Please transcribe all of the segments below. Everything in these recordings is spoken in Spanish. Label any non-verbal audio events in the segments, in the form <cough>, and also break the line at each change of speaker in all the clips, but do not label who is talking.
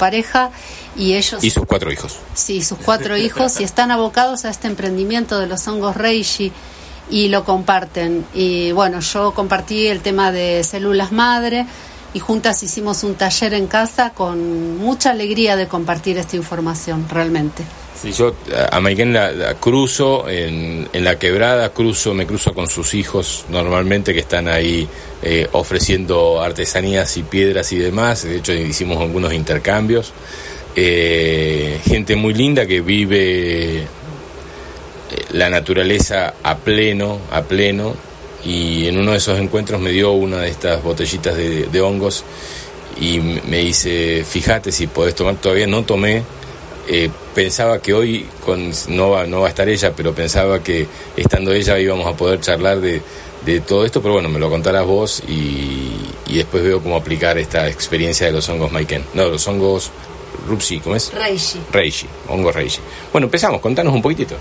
pareja y ellos...
Y sus cuatro hijos.
Sí, sus cuatro hijos y están abocados a este emprendimiento de los hongos Reishi y lo comparten. Y bueno, yo compartí el tema de células madre y juntas hicimos un taller en casa con mucha alegría de compartir esta información, realmente.
Sí, yo a Maiken la, cruzo en, en, la quebrada, cruzo, me cruzo con sus hijos normalmente que están ahí eh, ofreciendo artesanías y piedras y demás. De hecho, hicimos algunos intercambios. Eh, gente muy linda que vive eh, la naturaleza a pleno, a pleno. Y en uno de esos encuentros me dio una de estas botellitas de, de hongos y me dice, fíjate si podés tomar, todavía no tomé, eh, pensaba que hoy con, no, va, no va a estar ella, pero pensaba que estando ella íbamos a poder charlar de, todo esto, pero bueno, me lo contarás vos y, después veo cómo aplicar esta experiencia de los hongos Maiken. No, los hongos Rupsi, ¿cómo es?
Reishi.
Reishi, hongos Reishi. Bueno, empezamos, contanos un poquitito.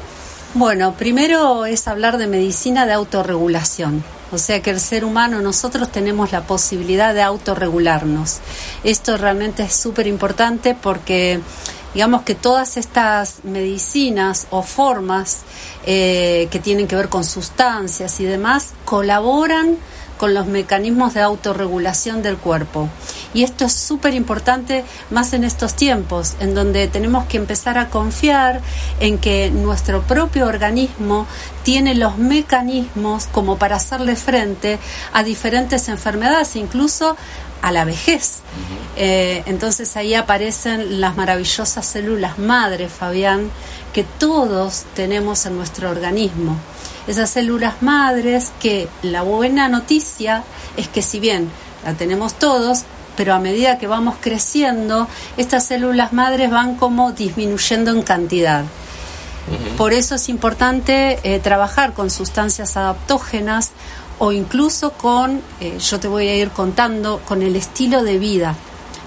Bueno, primero es hablar de medicina de autorregulación. O sea que el ser humano, nosotros tenemos la posibilidad de autorregularnos. Esto realmente es súper importante porque digamos que todas estas medicinas o formas eh, que tienen que ver con sustancias y demás colaboran con los mecanismos de autorregulación del cuerpo. Y esto es súper importante más en estos tiempos, en donde tenemos que empezar a confiar en que nuestro propio organismo tiene los mecanismos como para hacerle frente a diferentes enfermedades, incluso a la vejez. Eh, entonces ahí aparecen las maravillosas células madre, Fabián, que todos tenemos en nuestro organismo. Esas células madres que la buena noticia es que si bien la tenemos todos, pero a medida que vamos creciendo, estas células madres van como disminuyendo en cantidad. Por eso es importante eh, trabajar con sustancias adaptógenas o incluso con, eh, yo te voy a ir contando, con el estilo de vida.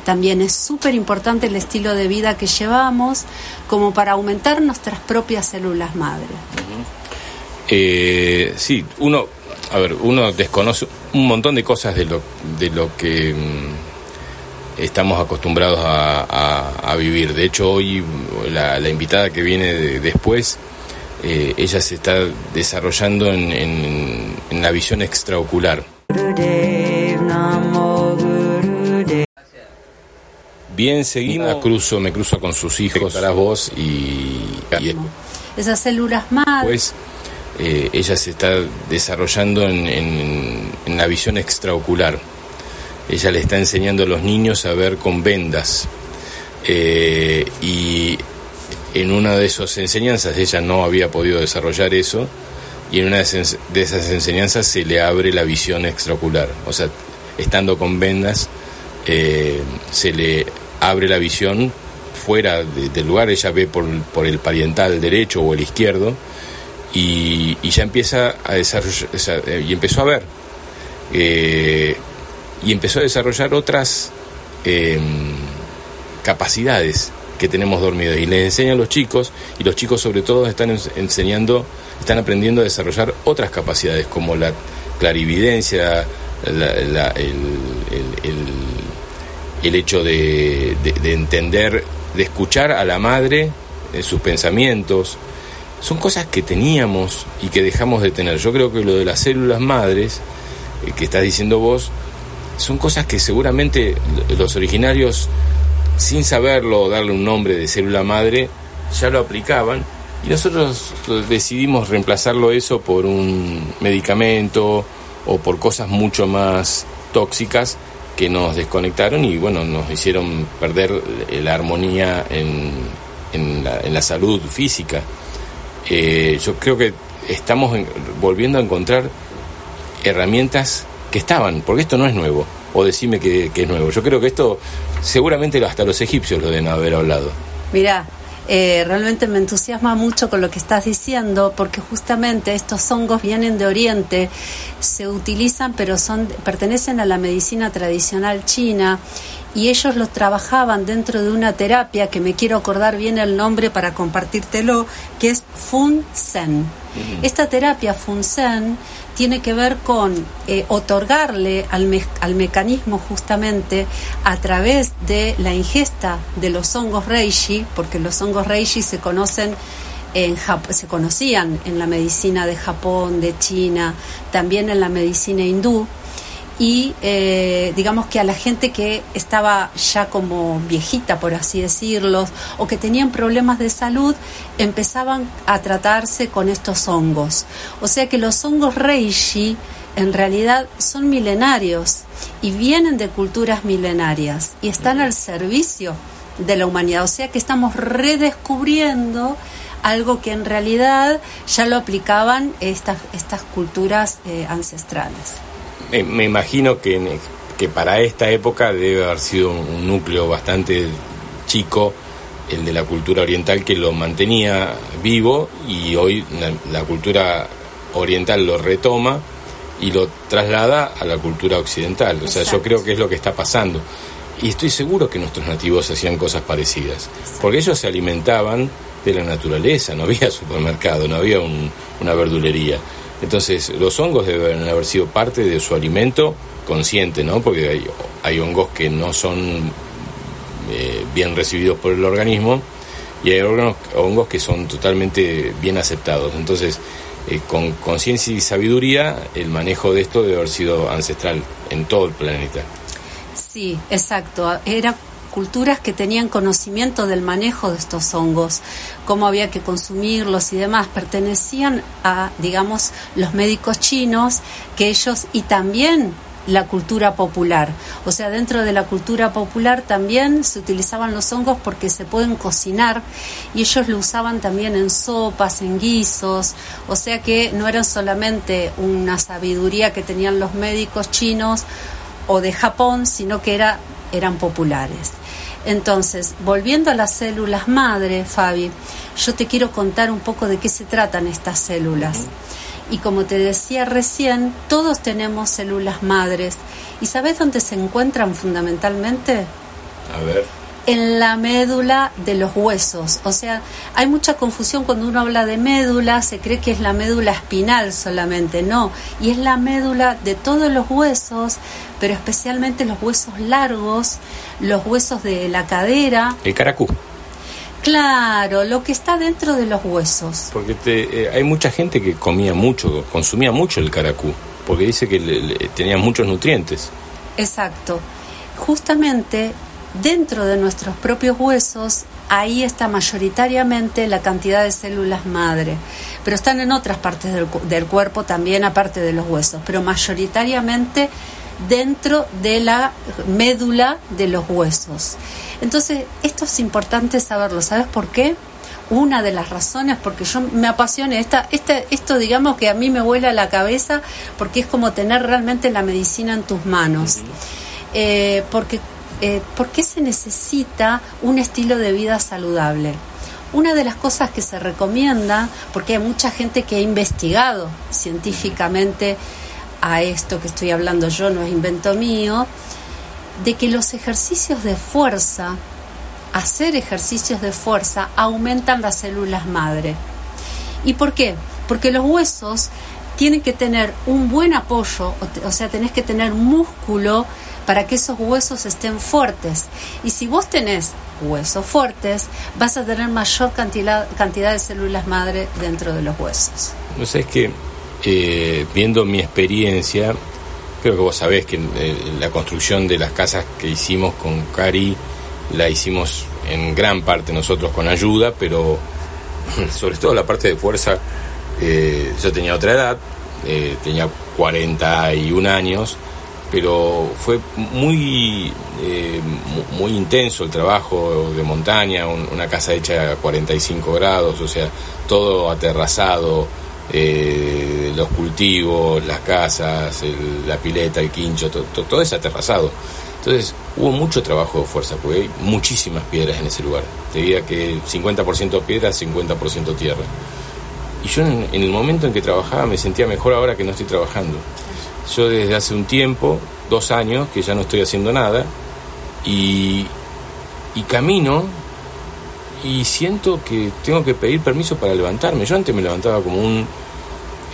También es súper importante el estilo de vida que llevamos como para aumentar nuestras propias células madre.
Eh, sí, uno, a ver, uno desconoce un montón de cosas de lo, de lo que mm, estamos acostumbrados a, vivir. De hecho, hoy la, invitada que viene después eh, ella se está desarrollando en, la visión extraocular. Bien, seguimos. Cruzo, me cruzo con sus hijos, para vos y,
esas células más.
Pues eh, ella se está desarrollando en, la visión extraocular. Ella le está enseñando a los niños a ver con vendas. Eh, y en una de esas enseñanzas ella no había podido desarrollar eso y en una de esas enseñanzas se le abre la visión extraocular. O sea, estando con vendas, eh, se le abre la visión fuera del lugar, ella ve por, el pariental derecho o el izquierdo y, ya empieza a desarrollar, eh, y empezó a ver, eh, y empezó a desarrollar otras capacidades que tenemos dormidos y les enseña a los chicos y los chicos sobre todo están enseñando, están aprendiendo a desarrollar otras capacidades como la clarividencia, el, hecho de, entender, de escuchar a la madre en sus pensamientos. Son cosas que teníamos y que dejamos de tener. Yo creo que lo de las células madres, eh, que estás diciendo vos, son cosas que seguramente los originarios sin saberlo darle un nombre de célula madre, ya lo aplicaban y nosotros decidimos reemplazarlo eso por un medicamento o por cosas mucho más tóxicas que nos desconectaron y bueno, nos hicieron perder la armonía en, en, la, salud física. Eh, yo creo que estamos volviendo a encontrar herramientas que estaban, porque esto no es nuevo o decime que, es nuevo. Yo creo que esto seguramente hasta los egipcios lo deben haber hablado.
Mirá, eh, realmente me entusiasma mucho con lo que estás diciendo porque justamente estos hongos vienen de Oriente, se utilizan pero son pertenecen a la medicina tradicional china y ellos lo trabajaban dentro de una terapia que me quiero acordar bien el nombre para compartírtelo, que es Fun-Sen. Esta terapia Fun-Sen tiene que ver con eh, otorgarle al, al, mecanismo justamente a través de la ingesta de los hongos reishi, porque los hongos reishi se conocen en se conocían en la medicina de Japón, de China, también en la medicina hindú, y eh, digamos que a la gente que estaba ya como viejita, por así decirlo, o que tenían problemas de salud, empezaban a tratarse con estos hongos. O sea que los hongos reishi en realidad son milenarios y vienen de culturas milenarias y están al servicio de la humanidad. O sea que estamos redescubriendo algo que en realidad ya lo aplicaban estas, estas culturas eh, ancestrales.
Me, imagino que, que para esta época debe haber sido un, núcleo bastante chico el de la cultura oriental que lo mantenía vivo y hoy la, cultura oriental lo retoma y lo traslada a la cultura occidental. O sea, yo creo que es lo que está pasando. Y estoy seguro que nuestros nativos hacían cosas parecidas, porque ellos se alimentaban de la naturaleza, no había <laughs> supermercado, no había una verdulería. Entonces, los hongos deben haber sido parte de su alimento consciente, ¿no? Porque hay, hongos que no son eh, bien recibidos por el organismo y hay hongos que son totalmente bien aceptados. Entonces, eh, con conciencia y sabiduría, el manejo de esto debe haber sido ancestral en todo el planeta.
Sí, exacto. Era culturas que tenían conocimiento del manejo de estos hongos, cómo había que consumirlos y demás, pertenecían a, digamos, los médicos chinos, que ellos, y también la cultura popular. O sea, dentro de la cultura popular también se utilizaban los hongos porque se pueden cocinar y ellos lo usaban también en sopas, en guisos. O sea que no era solamente una sabiduría que tenían los médicos chinos o de Japón, sino que era, eran populares. Entonces, volviendo a las células madre, Fabi, yo te quiero contar un poco de qué se tratan estas células. Y como te decía recién, todos tenemos células madres. ¿Y sabes dónde se encuentran fundamentalmente?
A ver
en la médula de los huesos. O sea, hay mucha confusión cuando uno habla de médula, se cree que es la médula espinal solamente, no, y es la médula de todos los huesos, pero especialmente los huesos largos, los huesos de la cadera.
El caracú.
Claro, lo que está dentro de los huesos.
Porque eh, hay mucha gente que comía mucho, consumía mucho el caracú, porque dice que tenía muchos nutrientes.
Exacto. Justamente dentro de nuestros propios huesos, ahí está mayoritariamente la cantidad de células madre, pero están en otras partes del, cuerpo también, aparte de los huesos, pero mayoritariamente dentro de la médula de los huesos. Entonces, esto es importante saberlo. ¿Sabes por qué? Una de las razones, porque yo me apasiona, esta, este, esto digamos que a mí me vuela la cabeza, porque es como tener realmente la medicina en tus manos. Eh, porque eh, ¿por qué se necesita un estilo de vida saludable? Una de las cosas que se recomienda, porque hay mucha gente que ha investigado científicamente a esto que estoy hablando yo, no es invento mío, de que los ejercicios de fuerza, hacer ejercicios de fuerza, aumentan las células madre. ¿Y por qué? Porque los huesos tienen que tener un buen apoyo, o sea, tenés que tener músculo para que esos huesos estén fuertes. Y si vos tenés huesos fuertes, vas a tener mayor cantidad, cantidad de células madre dentro de los huesos.
No sé, es que eh, viendo mi experiencia, creo que vos sabés que eh, la construcción de las casas que hicimos con Cari la hicimos en gran parte nosotros con ayuda, pero <laughs> sobre todo la parte de fuerza, eh, yo tenía otra edad, tenía 41 años, pero fue muy, eh, muy intenso el trabajo de montaña, una casa hecha a 45 grados, o sea, todo aterrazado, eh, los cultivos, las casas, la pileta, el quincho, todo es aterrazado. Entonces hubo mucho trabajo de fuerza, porque hay muchísimas piedras en ese lugar. Te diría que 50% piedras, 50% tierra. Y yo en el momento en que trabajaba me sentía mejor ahora que no estoy trabajando yo desde hace un tiempo, dos años, que ya no estoy haciendo nada, Y, camino y siento que tengo que pedir permiso para levantarme. Yo antes me levantaba como un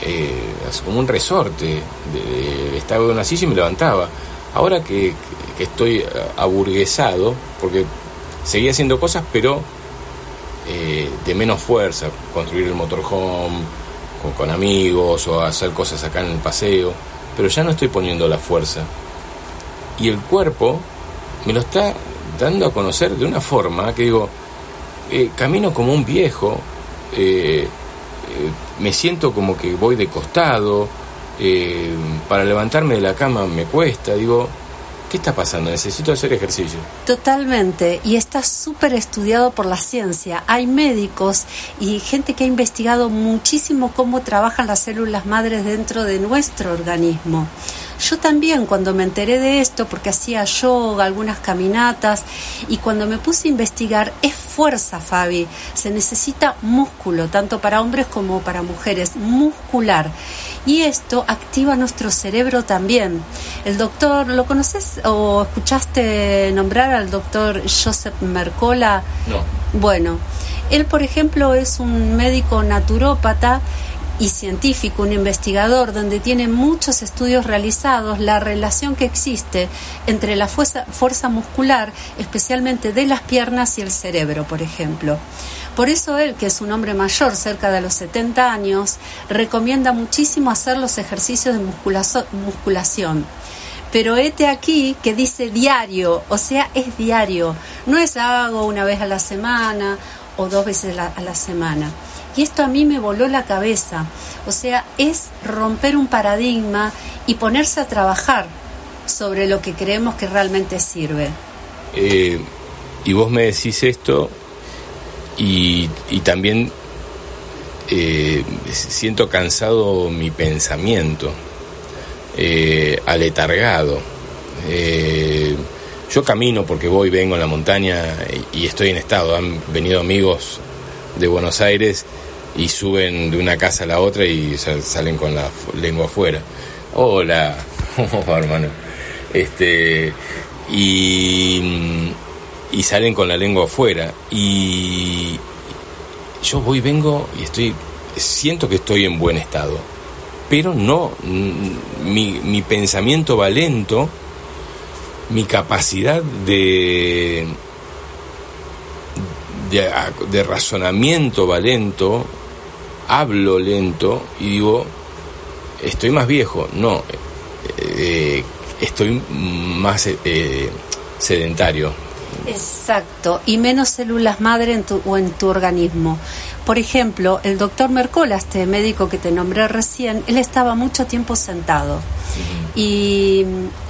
eh, como un resorte, de, estaba en una silla y me levantaba. Ahora que, estoy aburguesado, porque seguía haciendo cosas, pero eh, de menos fuerza, construir el motorhome con, amigos o hacer cosas acá en el paseo, pero ya no estoy poniendo la fuerza. Y el cuerpo me lo está dando a conocer de una forma que digo, eh, camino como un viejo, eh, me siento como que voy de costado, para levantarme de la cama me cuesta, digo, ¿Qué está pasando? Necesito hacer ejercicio.
Totalmente, y está súper estudiado por la ciencia. Hay médicos y gente que ha investigado muchísimo cómo trabajan las células madres dentro de nuestro organismo. Yo también cuando me enteré de esto, porque hacía yoga, algunas caminatas, y cuando me puse a investigar, es fuerza, Fabi. Se necesita músculo, tanto para hombres como para mujeres, muscular. Y esto activa nuestro cerebro también. El doctor, ¿lo conoces o escuchaste nombrar al doctor Joseph Mercola?
No.
Bueno, él, por ejemplo, es un médico naturópata y científico, un investigador, donde tiene muchos estudios realizados, la relación que existe entre la fuerza, fuerza, muscular, especialmente de las piernas y el cerebro, por ejemplo. Por eso él, que es un hombre mayor, cerca de los 70 años, recomienda muchísimo hacer los ejercicios de musculación. Pero este aquí que dice diario, o sea, es diario, no es hago una vez a la semana o dos veces a la semana. Y esto a mí me voló la cabeza. O sea, es romper un paradigma y ponerse a trabajar sobre lo que creemos que realmente sirve.
Eh, y vos me decís esto y, también eh, siento cansado mi pensamiento, eh, aletargado. yo camino porque voy, vengo en la montaña y estoy en estado. Han venido amigos de Buenos Aires y suben de una casa a la otra y salen con la lengua afuera. Hola, <laughs> hermano. Este, y, y salen con la lengua afuera. Y yo voy, vengo y estoy, siento que estoy en buen estado. Pero no, mi, mi pensamiento va lento, mi capacidad de, de, de razonamiento va lento, hablo lento y digo, estoy más viejo. No, eh, estoy más eh, sedentario.
Exacto, y menos células madre en tu, o en tu organismo. Por ejemplo, el doctor Mercola, este médico que te nombré recién, él estaba mucho tiempo sentado. Y,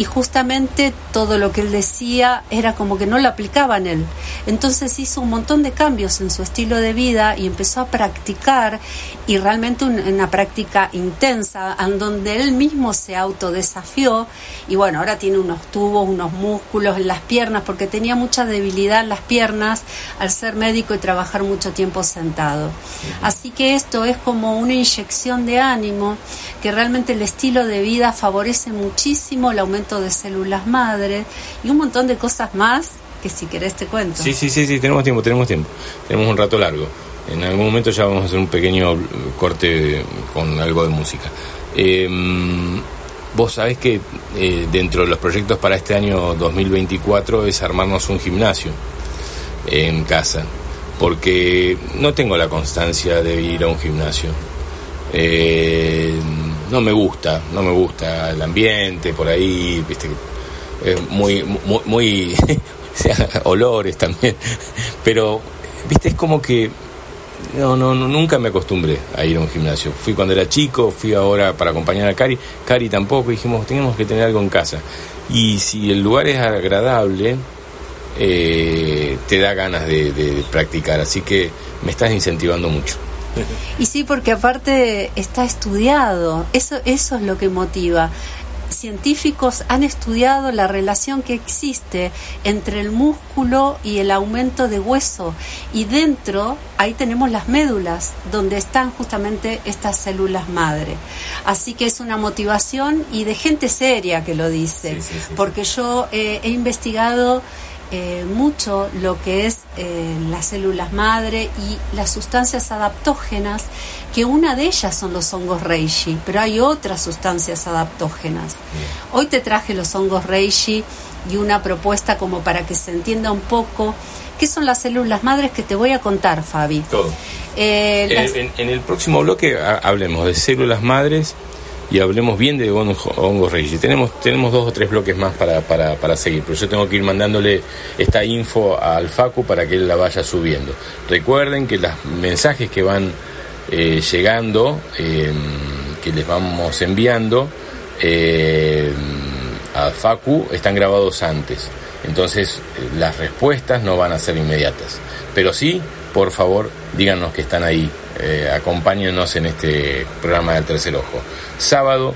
justamente todo lo que él decía era como que no lo aplicaba en él. Entonces hizo un montón de cambios en su estilo de vida y empezó a practicar y realmente una práctica intensa en donde él mismo se autodesafió y bueno, ahora tiene unos tubos, unos músculos en las piernas porque tenía mucha debilidad en las piernas al ser médico y trabajar mucho tiempo sentado. Así que esto es como una inyección de ánimo que realmente el estilo de vida favorece muchísimo el aumento de células madre y un montón de cosas más que si querés te cuento.
Sí, sí, sí, sí, tenemos tiempo, tenemos tiempo. Tenemos un rato largo. En algún momento ya vamos a hacer un pequeño corte con algo de música. Em, vos sabés que eh, dentro de los proyectos para este año 2024 es armarnos un gimnasio en casa, porque no tengo la constancia de ir a un gimnasio. Eh, no me gusta, no me gusta el ambiente por ahí, viste, muy, muy, <laughs> muy olores también, pero, viste, es como que no, no, nunca me acostumbré a ir a un gimnasio. Fui cuando era chico, fui ahora para acompañar a Cari, Cari tampoco, dijimos, tenemos que tener algo en casa. Y si el lugar es agradable, eh, te da ganas de practicar, así que me estás incentivando mucho.
Y sí, porque aparte está estudiado, eso, eso es lo que motiva. científicos han estudiado la relación que existe entre el músculo y el aumento de hueso y dentro ahí tenemos las médulas donde están justamente estas células madre. Así que es una motivación y de gente seria que lo dice, porque yo eh, he investigado eh, mucho lo que es eh, las células madre y las sustancias adaptógenas, que una de ellas son los hongos reishi, pero hay otras sustancias adaptógenas. Hoy te traje los hongos reishi y una propuesta como para que se entienda un poco qué son las células madres que te voy a contar, Fabi.
Todo. Eh, en, el próximo bloque hablemos de células madres y hablemos bien de hongos reyes. Tenemos, tenemos dos o tres bloques más para, para, para, seguir, pero yo tengo que ir mandándole esta info al Facu para que él la vaya subiendo. Recuerden que los mensajes que van eh, llegando, em, que les vamos enviando eh, a Facu, están grabados antes. Entonces las respuestas no van a ser inmediatas. Pero sí, por favor, díganos que están ahí eh, acompáñenos en este programa del Tercer Ojo. Sábado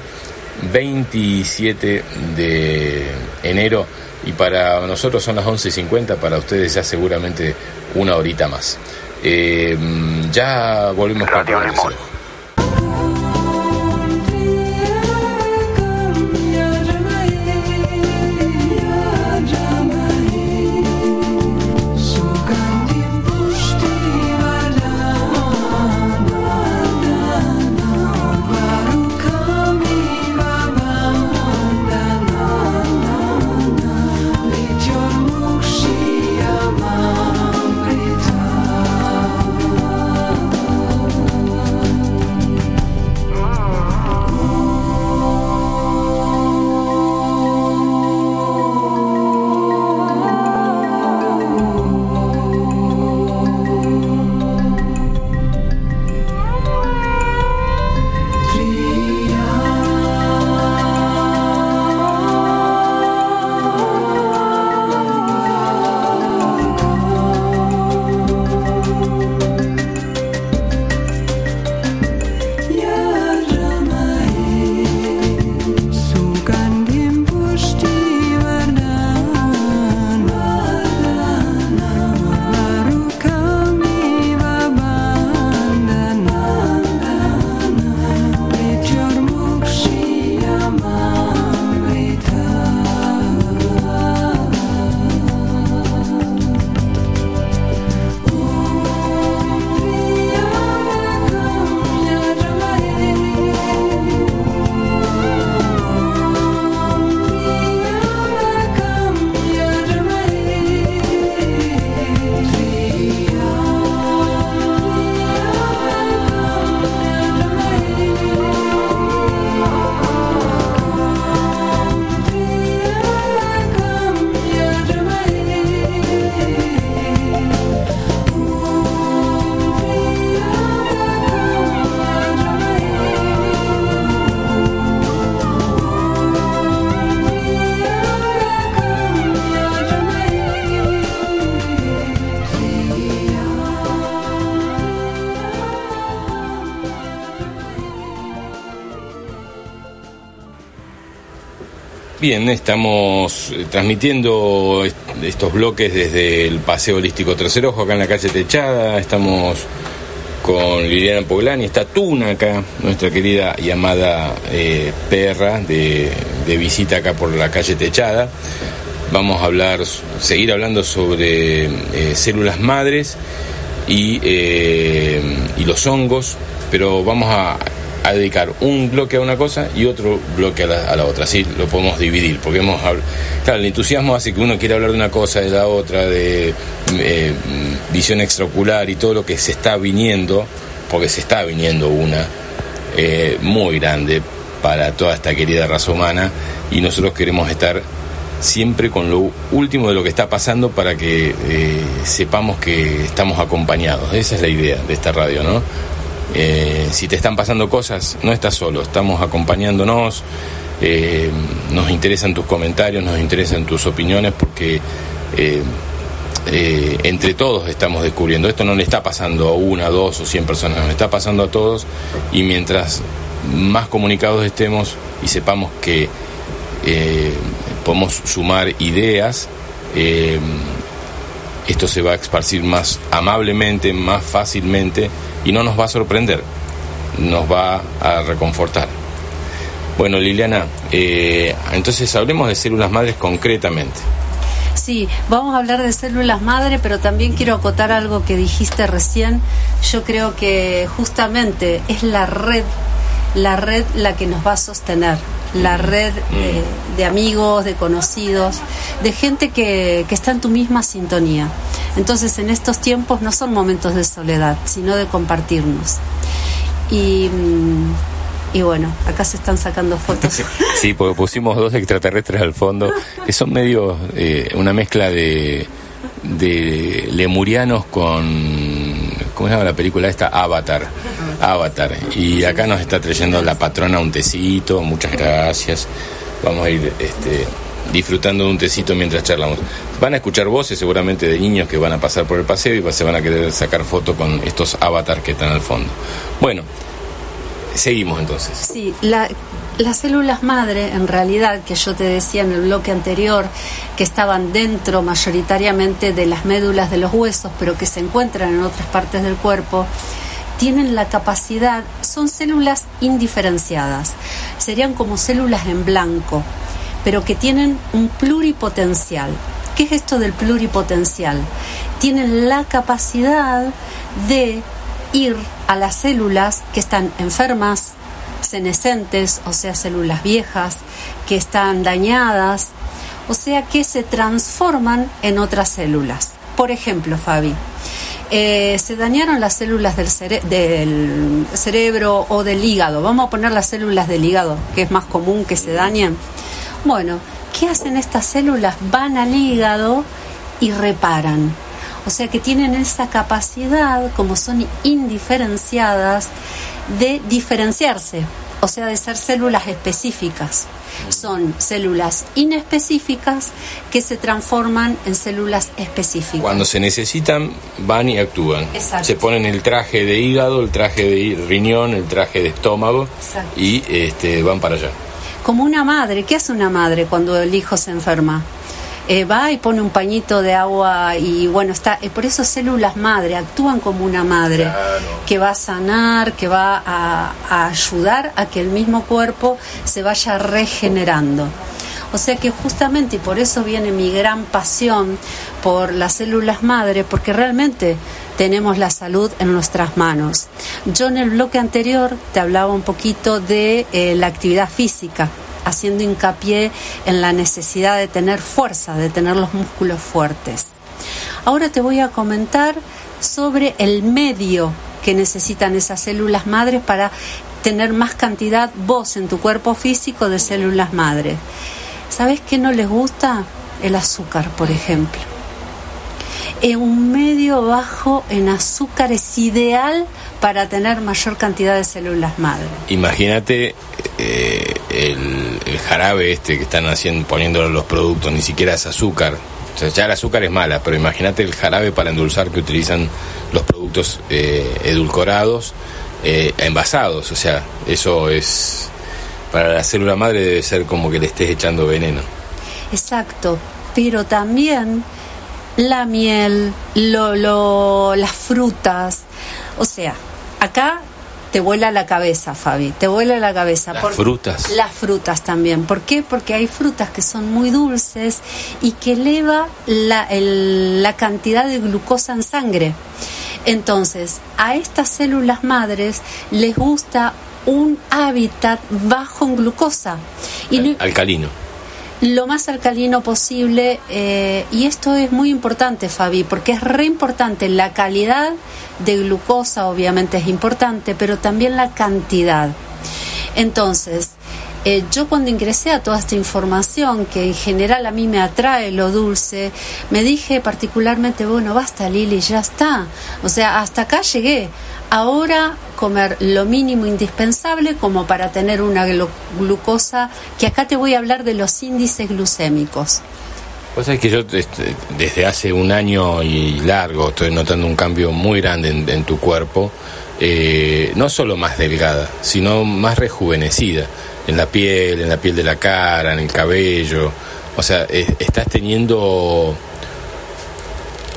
27 de enero y para nosotros son las 11.50, para ustedes ya seguramente una horita más. Eh, ya volvemos con el Tercer Ojo. Bien, estamos eh, transmitiendo estos bloques desde el Paseo Holístico Tercer Ojo, acá en la calle Techada. Estamos con Liliana Poglani, está Tuna acá, nuestra querida y amada eh, perra de, visita acá por la calle Techada. Vamos a hablar, seguir hablando sobre eh, células madres y los hongos, pero vamos a a dedicar un bloque a una cosa y otro bloque a la, otra. Así lo podemos dividir, porque hemos Claro, el entusiasmo hace que uno quiera hablar de una cosa, de la otra, de eh, visión extraocular y todo lo que se está viniendo, porque se está viniendo una eh, muy grande para toda esta querida raza humana y nosotros queremos estar siempre con lo último de lo que está pasando para que eh, sepamos que estamos acompañados. Esa es la idea de esta radio, ¿no? Eh, si te están pasando cosas, no estás solo, estamos acompañándonos, eh, nos interesan tus comentarios, nos interesan tus opiniones porque eh, entre todos estamos descubriendo. Esto no le está pasando a una, dos o cien personas, nos está pasando a todos. Y mientras más comunicados estemos y sepamos que podemos sumar ideas, esto se va a esparcir más amablemente, más fácilmente y no nos va a sorprender, nos va a reconfortar. Bueno, Liliana, eh, entonces hablemos de células madres concretamente.
Sí, vamos a hablar de células madre, pero también quiero acotar algo que dijiste recién. Yo creo que justamente es la red, la red la que nos va a sostener la red de, amigos, de conocidos, de gente que, que, está en tu misma sintonía. Entonces en estos tiempos no son momentos de soledad, sino de compartirnos. Y, mm, bueno, acá se están sacando fotos. <laughs>
Sí, porque pusimos dos extraterrestres al fondo, que son medio eh, una mezcla de, de lemurianos con... ¿Cómo se llama la película esta? Avatar. Avatar. Y acá nos está trayendo la patrona un tecito, muchas gracias. Vamos a ir este, disfrutando de un tecito mientras charlamos. Van a escuchar voces seguramente de niños que van a pasar por el paseo y se van a querer sacar fotos con estos avatars que están al fondo. Bueno, seguimos entonces.
Sí, la, las células madre, en realidad, que yo te decía en el bloque anterior, que estaban dentro mayoritariamente de las médulas de los huesos, pero que se encuentran en otras partes del cuerpo, tienen la capacidad, son células indiferenciadas, serían como células en blanco, pero que tienen un pluripotencial. ¿Qué es esto del pluripotencial? Tienen la capacidad de ir a las células que están enfermas, senescentes, o sea, células viejas, que están dañadas, o sea, que se transforman en otras células. Por ejemplo, Fabi, eh, se dañaron las células del, del, cerebro o del hígado. Vamos a poner las células del hígado, que es más común que se dañen. Bueno, ¿qué hacen estas células? Van al hígado y reparan. O sea que tienen esa capacidad, como son indiferenciadas, de diferenciarse, o sea, de ser células específicas son células inespecíficas que se transforman en células específicas.
Cuando se necesitan, van y actúan. Se ponen el traje de hígado, el traje de riñón, el traje de estómago y este, van para allá.
Como una madre, ¿qué hace una madre cuando el hijo se enferma? Eh, va y pone un pañito de agua y bueno, está, eh, por eso células madre, actúan como una madre que va a sanar, que va a, a ayudar a que el mismo cuerpo se vaya regenerando. O sea que justamente, y por eso viene mi gran pasión por las células madre, porque realmente tenemos la salud en nuestras manos. Yo en el bloque anterior te hablaba un poquito de eh, la actividad física haciendo hincapié en la necesidad de tener fuerza, de tener los músculos fuertes. Ahora te voy a comentar sobre el medio que necesitan esas células madres para tener más cantidad vos en tu cuerpo físico de células madres. ¿Sabes qué no les gusta? El azúcar, por ejemplo. En un medio bajo en azúcar es ideal para tener mayor cantidad de células madre.
Imagínate eh, el, jarabe este que están haciendo, poniéndolo en los productos, ni siquiera es azúcar. O sea, ya el azúcar es mala, pero imagínate el jarabe para endulzar que utilizan los productos eh, edulcorados, eh, envasados. O sea, eso es. Para la célula madre debe ser como que le estés echando veneno.
Exacto, pero también la miel, lo, las frutas, o sea, acá te vuela la cabeza, Fabi, te vuela la cabeza.
Las frutas.
Las frutas también. ¿Por qué? Porque hay frutas que son muy dulces y que eleva la, la cantidad de glucosa en sangre. Entonces, a estas células madres les gusta un hábitat bajo en glucosa.
Y alcalino.
Lo más alcalino posible eh, y esto es muy importante Fabi porque es re importante la calidad de glucosa obviamente es importante pero también la cantidad. Entonces eh, yo cuando ingresé a toda esta información que en general a mí me atrae lo dulce me dije particularmente bueno basta Lili ya está o sea hasta acá llegué. Ahora comer lo mínimo indispensable como para tener una glucosa, que acá te voy a hablar de los índices glucémicos.
Pues es que yo este, desde hace un año y largo estoy notando un cambio muy grande en, en tu cuerpo, eh, no solo más delgada, sino más rejuvenecida. en la piel, en la piel de la cara, en el cabello. O sea, estás teniendo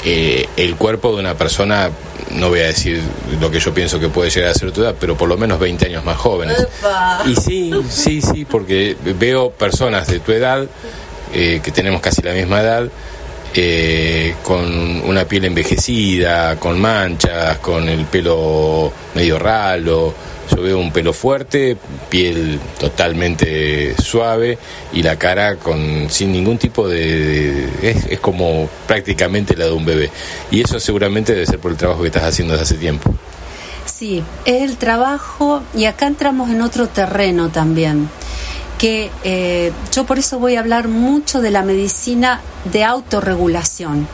eh, el cuerpo de una persona, no voy a decir lo que yo pienso que puede llegar a ser tu edad, pero por lo menos 20 años más jóvenes. Y sí, sí, sí, porque veo personas de tu edad, eh, que tenemos casi la misma edad, eh, con una piel envejecida, con manchas, con el pelo medio ralo. Yo veo un pelo fuerte, piel totalmente suave y la cara con sin ningún tipo de, es, es, como prácticamente la de un bebé. Y eso seguramente debe ser por el trabajo que estás haciendo desde hace tiempo.
Sí, es el trabajo y acá entramos en otro terreno también que eh, yo por eso voy a hablar mucho de la medicina de autorregulación.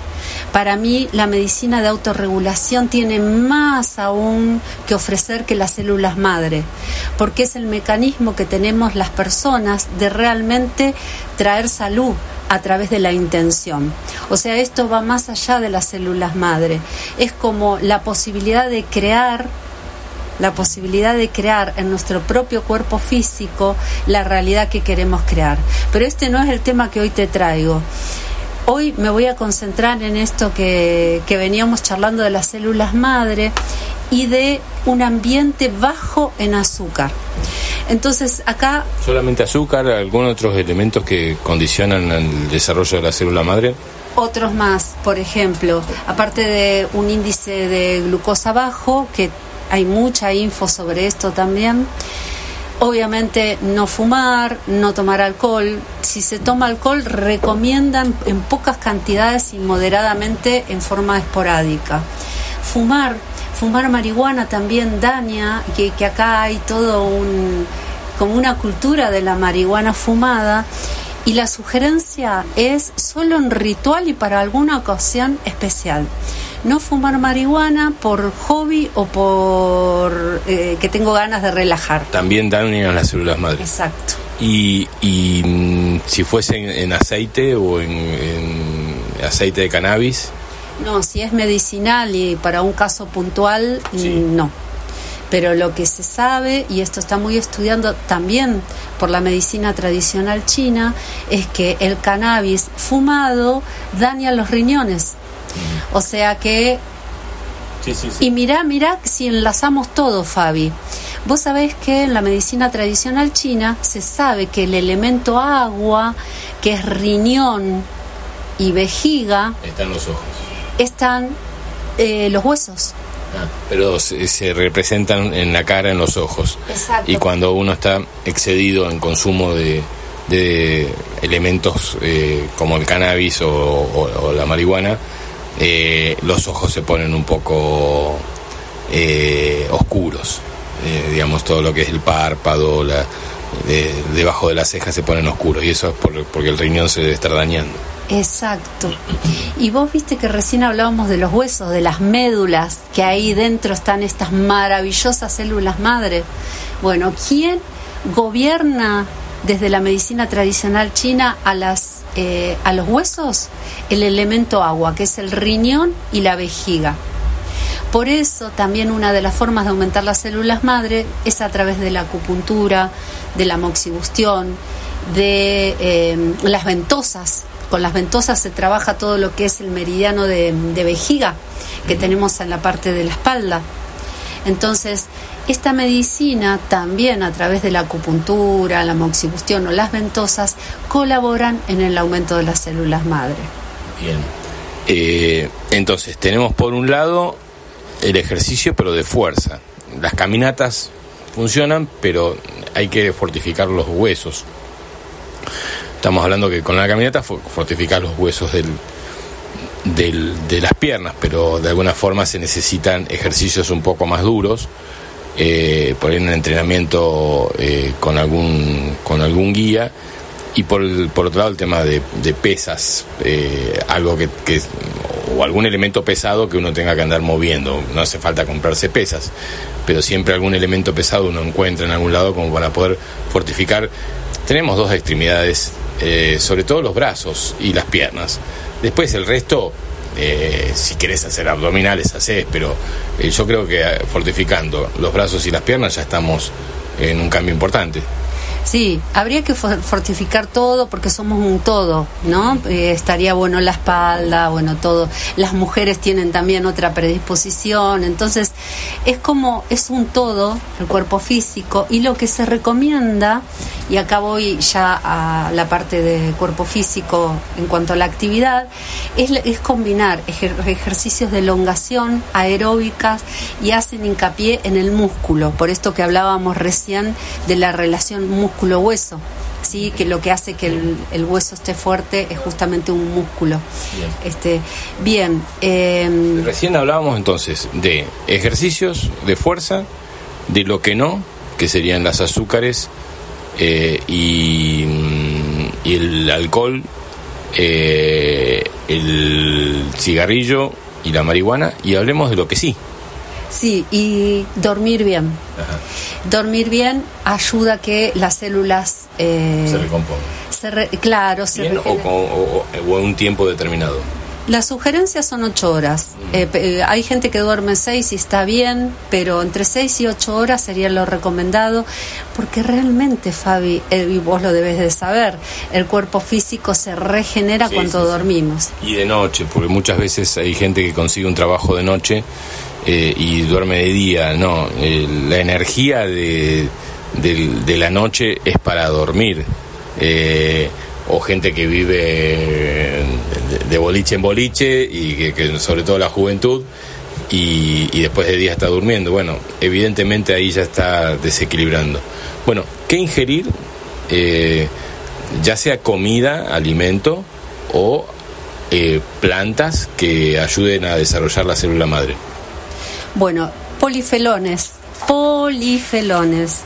Para mí la medicina de autorregulación tiene más aún que ofrecer que las células madre, porque es el mecanismo que tenemos las personas de realmente traer salud a través de la intención. O sea, esto va más allá de las células madre. Es como la posibilidad de crear la posibilidad de crear en nuestro propio cuerpo físico la realidad que queremos crear. Pero este no es el tema que hoy te traigo. Hoy me voy a concentrar en esto que, veníamos charlando de las células madre y de un ambiente bajo en azúcar. Entonces, acá...
¿Solamente azúcar? ¿Algunos otros elementos que condicionan el desarrollo de la célula madre?
Otros más, por ejemplo, aparte de un índice de glucosa bajo, que hay mucha info sobre esto también. Obviamente no fumar, no tomar alcohol. Si se toma alcohol, recomiendan en pocas cantidades y moderadamente en forma esporádica. Fumar, fumar marihuana también daña, que, acá hay todo un como una cultura de la marihuana fumada y la sugerencia es solo en ritual y para alguna ocasión especial no fumar marihuana por hobby o por eh, que tengo ganas de relajar.
También dañan las células madre.
Exacto.
Y, y mm, si fuese en, aceite o en, aceite de cannabis.
No, si es medicinal y para un caso puntual, no. Pero lo que se sabe, y esto está muy estudiando también por la medicina tradicional china, es que el cannabis fumado daña los riñones o sea que... Y mira, mira si enlazamos todo, Fabi. Vos sabés que en la medicina tradicional china se sabe que el elemento agua, que es riñón y vejiga...
Están los ojos.
Están eh, los huesos.
Ah, pero se, representan en la cara, en los ojos.
Exacto.
Y cuando uno está excedido en consumo de, elementos eh, como el cannabis o la marihuana, eh, los ojos se ponen un poco eh, oscuros. Eh, digamos, todo lo que es el párpado, la, debajo de las cejas se ponen oscuros y eso es porque el riñón se debe estar dañando.
Exacto. Y vos viste que recién hablábamos de los huesos, de las médulas, que ahí dentro están estas maravillosas células madre. Bueno, ¿quién gobierna desde la medicina tradicional china a las eh, a los huesos el elemento agua, que es el riñón y la vejiga. Por eso también una de las formas de aumentar las células madre es a través de la acupuntura, de la moxibustión, de eh, las ventosas. Con las ventosas se trabaja todo lo que es el meridiano de vejiga que tenemos en la parte de la espalda. Entonces, esta medicina también a través de la acupuntura, la moxibustión o las ventosas colaboran en el aumento de las células madre.
Bien. Eh, entonces tenemos por un lado el ejercicio pero de fuerza. Las caminatas funcionan pero hay que fortificar los huesos. Estamos hablando que con la caminata fortificar los huesos del, de las piernas, pero de alguna forma se necesitan ejercicios un poco más duros eh, por un entrenamiento eh, con, algún, con algún guía y por, por otro lado el tema de, pesas, eh, algo que, o algún elemento pesado que uno tenga que andar moviendo, no hace falta comprarse pesas, pero siempre algún elemento pesado uno encuentra en algún lado como para poder fortificar. Tenemos dos extremidades, eh, sobre todo los brazos y las piernas. Después el resto eh, si querés hacer abdominales, haces, pero eh, yo creo que eh, fortificando los brazos y las piernas ya estamos en un cambio importante.
Sí, habría que fortificar todo porque somos un todo, ¿no? Eh, estaría bueno la espalda, bueno, todo. Las mujeres tienen también otra predisposición, entonces es como, es un todo el cuerpo físico y lo que se recomienda, y acá voy ya a la parte de cuerpo físico en cuanto a la actividad, es, es combinar ejercicios de elongación, aeróbicas y hacen hincapié en el músculo, por esto que hablábamos recién de la relación músculo-hueso. Sí, que lo que hace que el, hueso esté fuerte es justamente un músculo. Bien. Este, bien
em, Recién hablábamos entonces de ejercicios de fuerza, de lo que no, que serían las azúcares eh, y, mm, y, el alcohol, eh, el cigarrillo y la marihuana, y hablemos de lo que sí,
Sí, y dormir bien. Dormir bien ayuda a que las células...
Eh, se recompongan.
claro, se
bien, o, en un tiempo determinado.
Las sugerencias son ocho horas. Eh, eh, hay gente que duerme seis y está bien, pero entre seis y ocho horas sería lo recomendado, porque realmente, Fabi, y vos lo debes de saber, el cuerpo físico se regenera cuando dormimos.
Y de noche, porque muchas veces hay gente que consigue un trabajo de noche eh, y duerme de día, no, eh, la energía de, de, la noche es para dormir. Eh, o gente que vive de, boliche en boliche y que, sobre todo la juventud y, y, después de día está durmiendo. Bueno, evidentemente ahí ya está desequilibrando. Bueno, ¿qué ingerir? ya sea comida, alimento o plantas que ayuden a desarrollar la célula madre.
Bueno, polifelones, polifelones,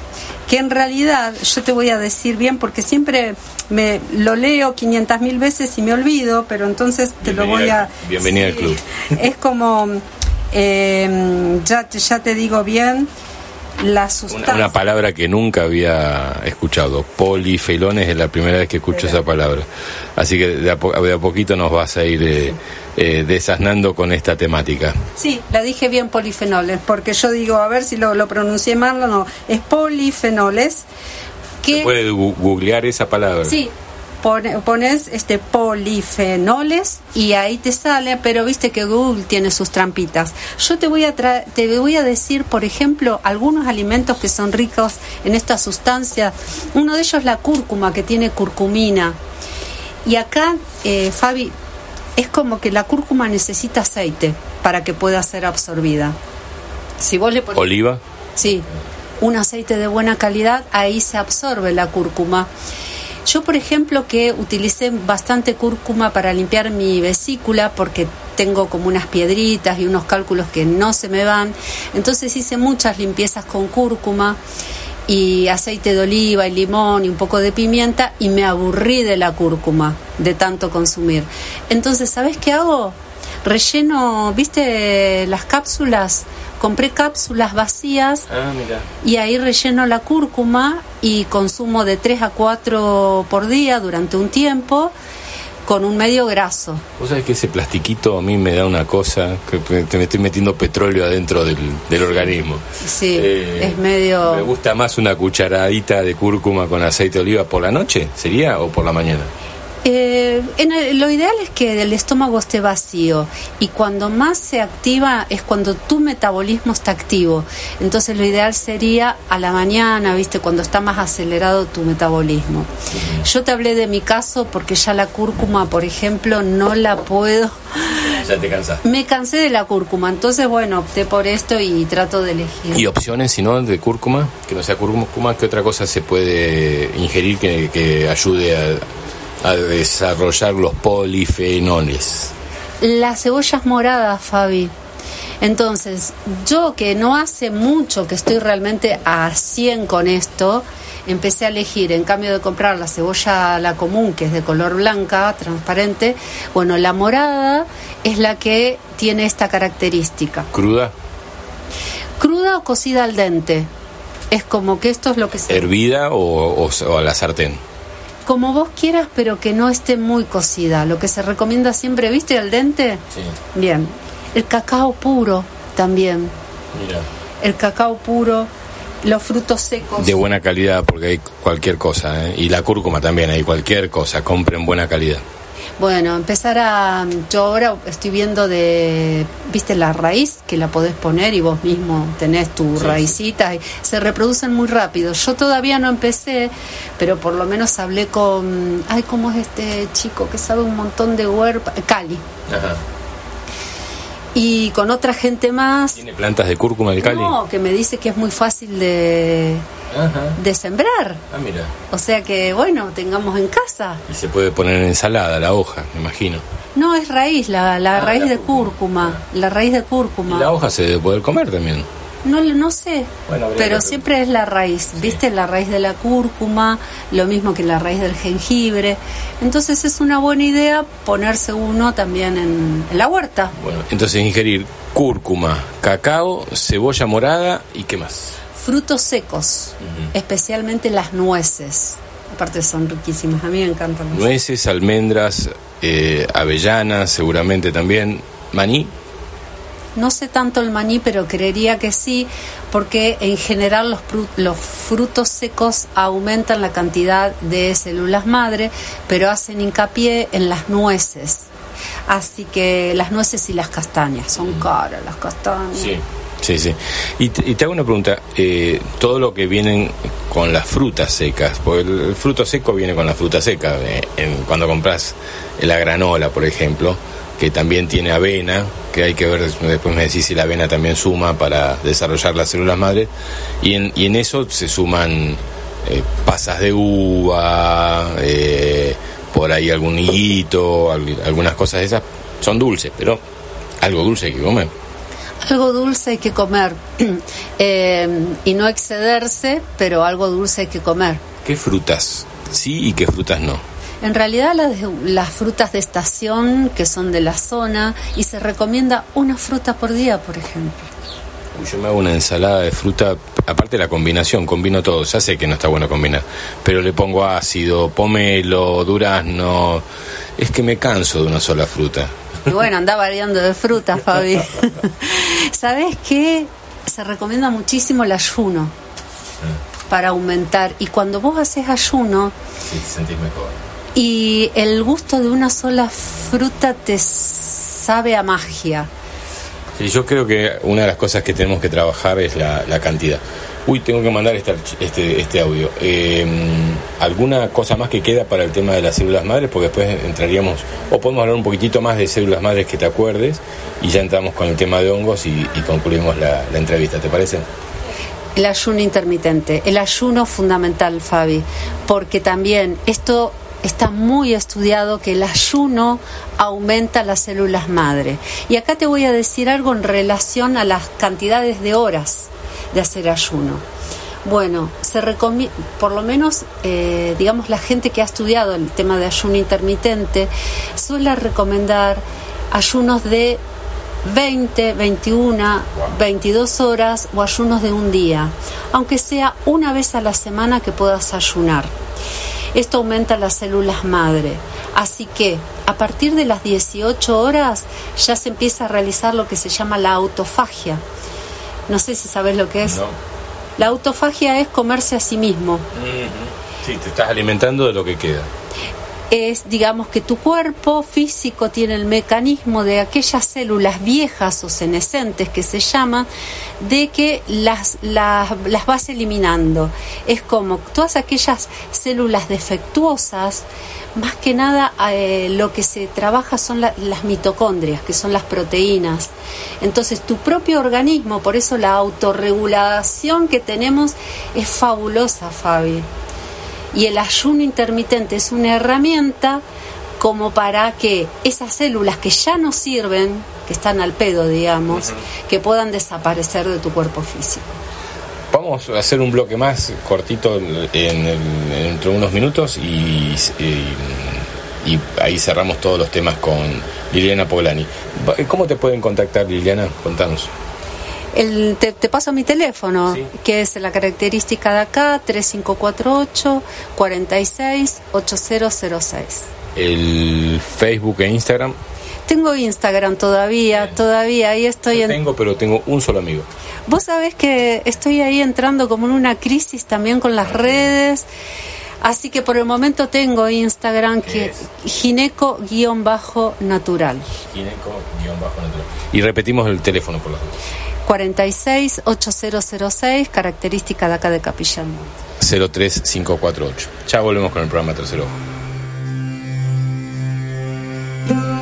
que en realidad yo te voy a decir bien porque siempre me lo leo 500 mil veces y me olvido, pero entonces te lo voy a...
Bienvenida al club. <laughs>
Es como, eh, ya, ya te digo bien, la
Una, palabra que nunca había escuchado. Polifelones es la primera vez que escucho esa palabra. Así que de a, poquito nos vas a ir eh, eh, desasnando con esta temática.
Sí, la dije bien polifenoles, porque yo digo, a ver si lo, lo pronuncié mal o no. Es polifenoles.
Que... ¿Se puede googlear esa palabra?
Sí, pones este polifenoles y ahí te sale, pero viste que Google tiene sus trampitas. Yo te voy a te voy a decir, por ejemplo, algunos alimentos que son ricos en esta sustancia. Uno de ellos es la cúrcuma, que tiene curcumina. Y acá, eh, Fabi, es como que la cúrcuma necesita aceite para que pueda ser absorbida.
Si vos le pones, ¿Oliva?
Sí, un aceite de buena calidad, ahí se absorbe la cúrcuma. Yo, por ejemplo, que utilicé bastante cúrcuma para limpiar mi vesícula porque tengo como unas piedritas y unos cálculos que no se me van. Entonces hice muchas limpiezas con cúrcuma y aceite de oliva y limón y un poco de pimienta y me aburrí de la cúrcuma de tanto consumir. Entonces, ¿sabes qué hago? Relleno, ¿viste las cápsulas? Compré cápsulas vacías ah, y ahí relleno la cúrcuma y consumo de 3 a 4 por día durante un tiempo con un medio graso.
Vos sabés que ese plastiquito a mí me da una cosa, que me estoy metiendo petróleo adentro del, organismo.
Sí, eh, es medio...
Me gusta más una cucharadita de cúrcuma con aceite de oliva por la noche, ¿sería? ¿O por la mañana?
Eh, en lo ideal es que el estómago esté vacío y cuando más se activa es cuando tu metabolismo está activo. Entonces lo ideal sería a la mañana, viste, cuando está más acelerado tu metabolismo. Yo te hablé de mi caso porque ya la cúrcuma, por ejemplo, no la puedo.
Ya te cansaste.
Me cansé de la cúrcuma, entonces bueno, opté por esto y trato de elegir.
¿Y opciones, si no, de cúrcuma? Que no sea cúrcuma, ¿qué otra cosa se puede ingerir que, que ayude a a desarrollar los polifenoles?
Las cebollas moradas, Fabi. Entonces, yo que no hace mucho que estoy realmente a 100 con esto, empecé a elegir, en cambio de comprar la cebolla la común, que es de color blanca, transparente, bueno, la morada es la que tiene esta característica.
¿Cruda?
Cruda o cocida al dente. Es como que esto es lo que se...
¿Hervida o, o a la sartén?
Como vos quieras, pero que no esté muy cocida. Lo que se recomienda siempre, ¿viste el dente?
Sí.
Bien. El cacao puro también.
Mira.
El cacao puro los frutos secos.
De buena calidad, porque hay cualquier cosa, ¿eh? y la cúrcuma también, hay cualquier cosa, compren buena calidad.
Bueno, empezar a. Yo ahora estoy viendo de. ¿Viste la raíz? Que la podés poner y vos mismo tenés tu raicita. Y se reproducen muy rápido. Yo todavía no empecé, pero por lo menos hablé con. Ay, ¿cómo es este chico que sabe un montón de huerpa? Cali. Ajá y con otra gente más.
¿Tiene plantas de cúrcuma el Cali?
No, que me dice que es muy fácil de, de sembrar.
Ah, mira.
O sea que, bueno, tengamos en casa.
Y se puede poner en ensalada la hoja, me imagino.
No, es raíz, la, la ah, raíz de cúrcuma. La raíz de cúrcuma.
Y la hoja se debe poder comer también.
No, no sé, pero siempre es la raíz, ¿viste? La raíz de la cúrcuma, lo mismo que la raíz del jengibre. Entonces es una buena idea ponerse uno también en, la huerta.
Bueno, entonces ingerir cúrcuma, cacao, cebolla morada y qué más.
Frutos secos, especialmente las nueces. Aparte son riquísimas, a mí me encantan.
Nueces, almendras, eh, avellanas seguramente también, maní.
No sé tanto el maní, pero creería que sí, porque en general los, los frutos secos aumentan la cantidad de células madre, pero hacen hincapié en las nueces. Así que las nueces y las castañas, son mm. caras las castañas.
Sí. Sí, sí. Y, te hago una pregunta, eh, todo lo que vienen con las frutas secas, porque el, fruto seco viene con la fruta seca, eh, cuando compras la granola, por ejemplo, que también tiene avena, que hay que ver, después me decís si la avena también suma para desarrollar las células madres, y en, y en eso se suman eh, pasas de uva, eh, por ahí algún higuito, algunas cosas de esas, son dulces, pero algo dulce hay que comer.
Algo dulce hay que comer <clears throat> eh, y no excederse, pero algo dulce hay que comer.
¿Qué frutas sí y qué frutas no?
En realidad las, frutas de estación que son de la zona y se recomienda una fruta por día, por ejemplo.
Yo me hago una ensalada de fruta, aparte de la combinación, combino todo, ya sé que no está bueno combinar, pero le pongo ácido, pomelo, durazno, es que me canso de una sola fruta.
Y bueno, anda variando de frutas, Fabi. <laughs> ¿Sabes qué? Se recomienda muchísimo el ayuno ah. para aumentar. Y cuando vos haces ayuno,
sí, te sentís mejor
y el gusto de una sola fruta te sabe a magia.
Sí, yo creo que una de las cosas que tenemos que trabajar es la, cantidad. Uy, tengo que mandar este, este, este audio. Em, ¿Alguna cosa más que queda para el tema de las células madres? Porque después entraríamos, o podemos hablar un poquitito más de células madres que te acuerdes, y ya entramos con el tema de hongos y, concluimos la, la entrevista, ¿te parece?
El ayuno intermitente, el ayuno fundamental, Fabi, porque también esto está muy estudiado que el ayuno aumenta las células madre. Y acá te voy a decir algo en relación a las cantidades de horas de hacer ayuno. Bueno, se por lo menos, eh, digamos, la gente que ha estudiado el tema de ayuno intermitente suele recomendar ayunos de 20, 21, 22 horas o ayunos de un día, aunque sea una vez a la semana que puedas ayunar. Esto aumenta las células madre. Así que a partir de las 18 horas ya se empieza a realizar lo que se llama la autofagia. No sé si sabes lo que es. La autofagia es comerse a sí mismo.
Sí, te estás alimentando de lo que queda
es, digamos, que tu cuerpo físico tiene el mecanismo de aquellas células viejas o senescentes que se llama, de que las, las, vas eliminando. Es como todas aquellas células defectuosas, más que nada eh, lo que se trabaja son las mitocondrias, que son las proteínas. Entonces tu propio organismo, por eso la autorregulación que tenemos es fabulosa, Fabi y el ayuno intermitente es una herramienta como para que esas células que ya no sirven, que están al pedo, digamos, que puedan desaparecer de tu cuerpo físico.
Vamos a hacer un bloque más cortito en, entre unos minutos y, y, ahí cerramos todos los temas con Liliana Poblani. ¿Cómo te pueden contactar, Liliana? Contanos
te, paso mi teléfono, que es la característica de acá, 3548 46 8006.
¿El Facebook e Instagram?
Tengo Instagram todavía, todavía, ahí estoy
en... Tengo, pero tengo un solo amigo.
Vos sabés que estoy ahí entrando como en una crisis también con las redes. Así que por el momento tengo Instagram que gineco-natural.
Gineco-natural. Y repetimos el teléfono por las dudas.
46 8006, característica de acá de Capilla
03548. Ya volvemos con el programa Tercero.
Bien,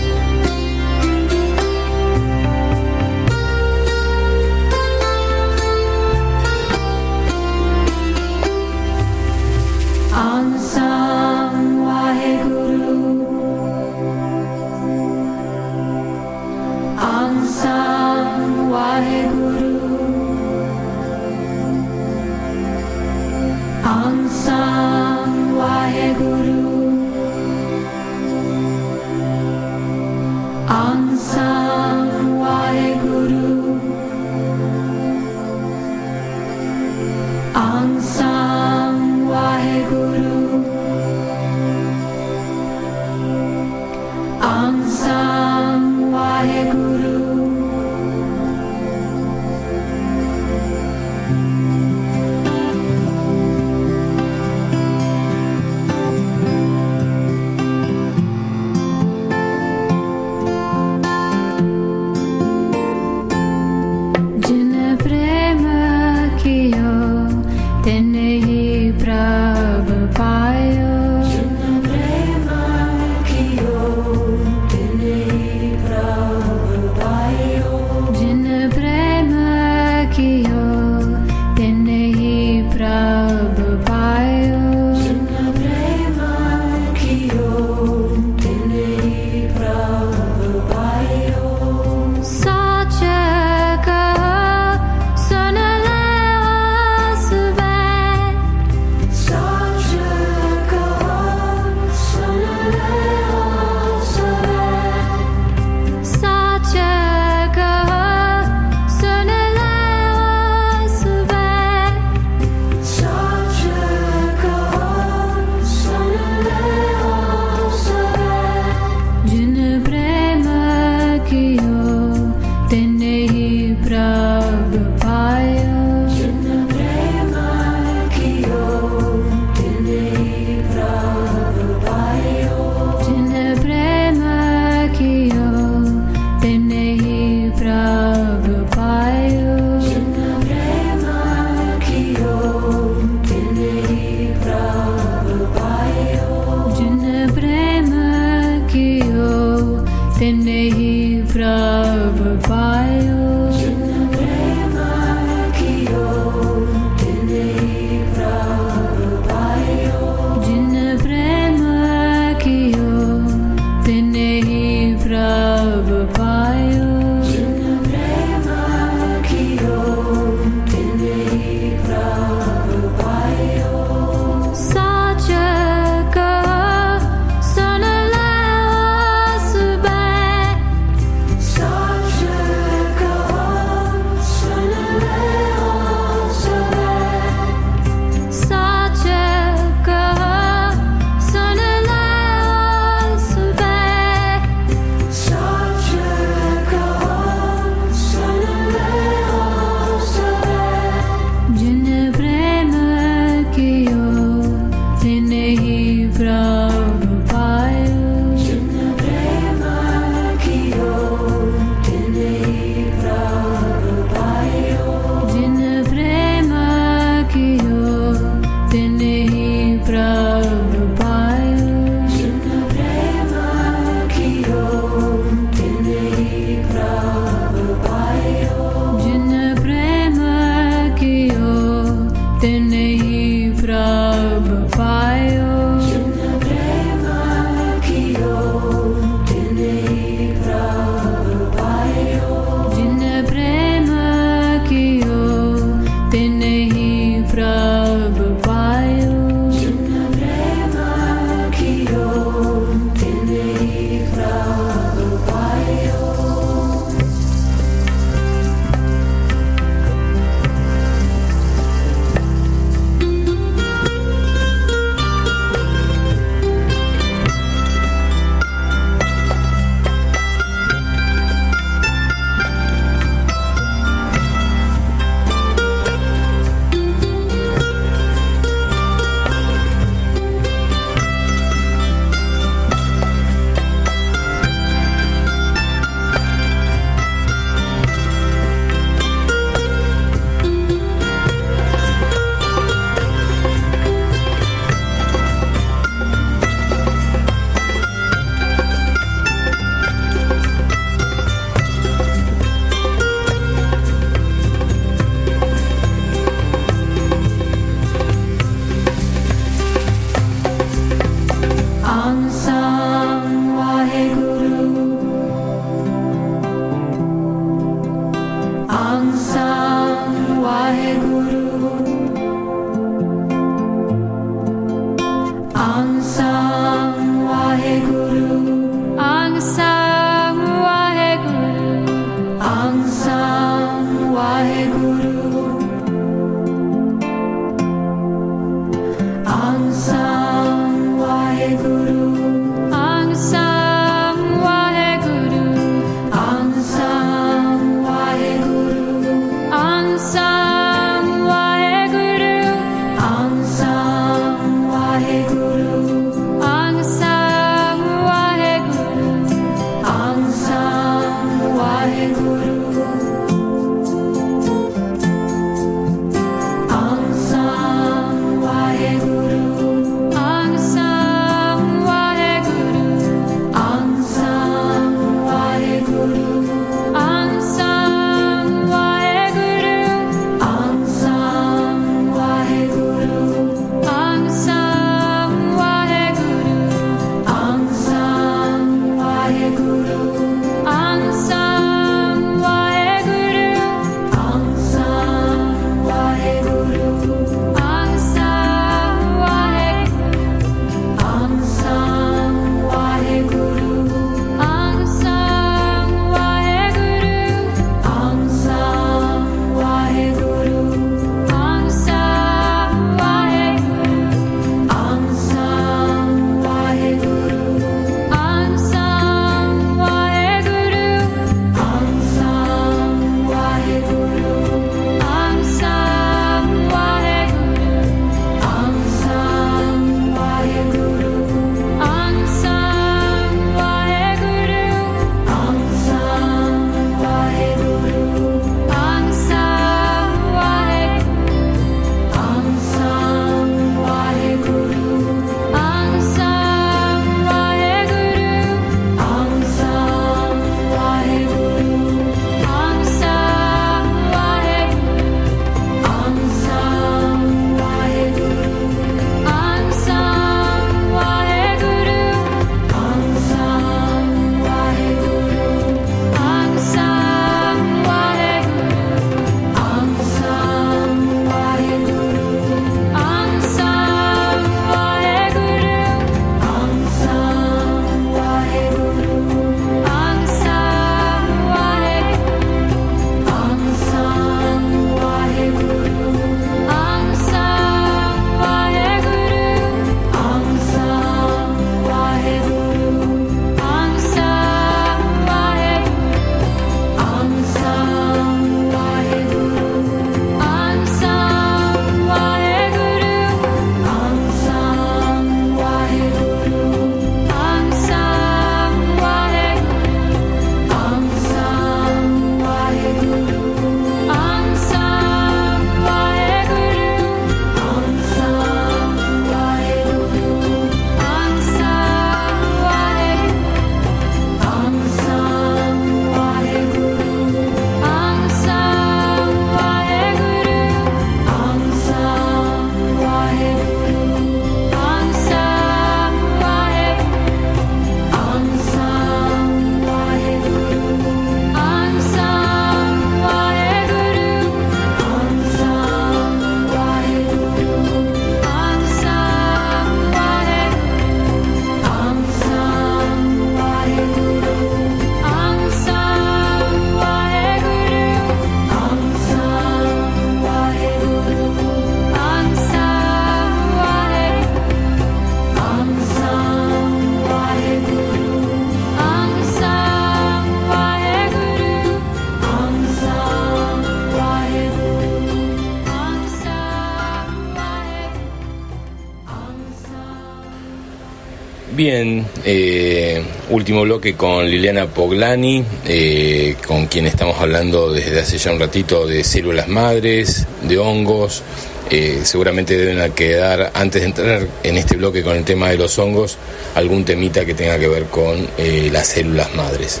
último bloque con Liliana Poglani, eh, con quien estamos hablando desde hace ya un ratito de células madres, de hongos. Eh, seguramente deben quedar, antes de entrar en este bloque con el tema de los hongos, algún temita que tenga que ver con las células madres.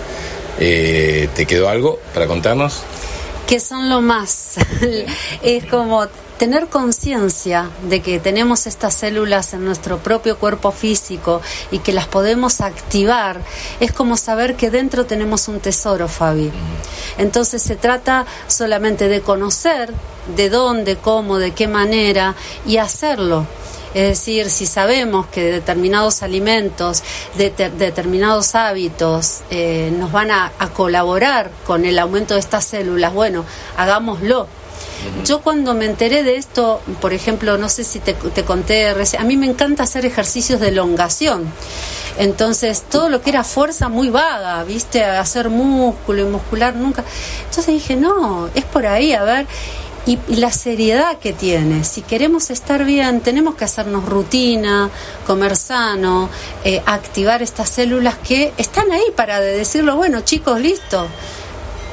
¿Te quedó algo para contarnos?
Que son lo más. <laughs> es como tener conciencia de que tenemos estas células en nuestro propio cuerpo físico y que las podemos activar, es como saber que dentro tenemos un tesoro, Fabi. Entonces se trata solamente de conocer de dónde, cómo, de qué manera y hacerlo. Es decir, si sabemos que determinados alimentos, determinados hábitos eh, nos van a, a, colaborar con el aumento de estas células, bueno, hagámoslo Yo cuando me enteré de esto, por ejemplo, no sé si te, conté a mí me encanta hacer ejercicios de elongación. Entonces, todo lo que era fuerza muy vaga, ¿viste? Hacer músculo y muscular nunca. Entonces dije, no, es por ahí, a ver. Y, la seriedad que tiene. Si queremos estar bien, tenemos que hacernos rutina, comer sano, eh, activar estas células que están ahí para decirlo, bueno, chicos, listo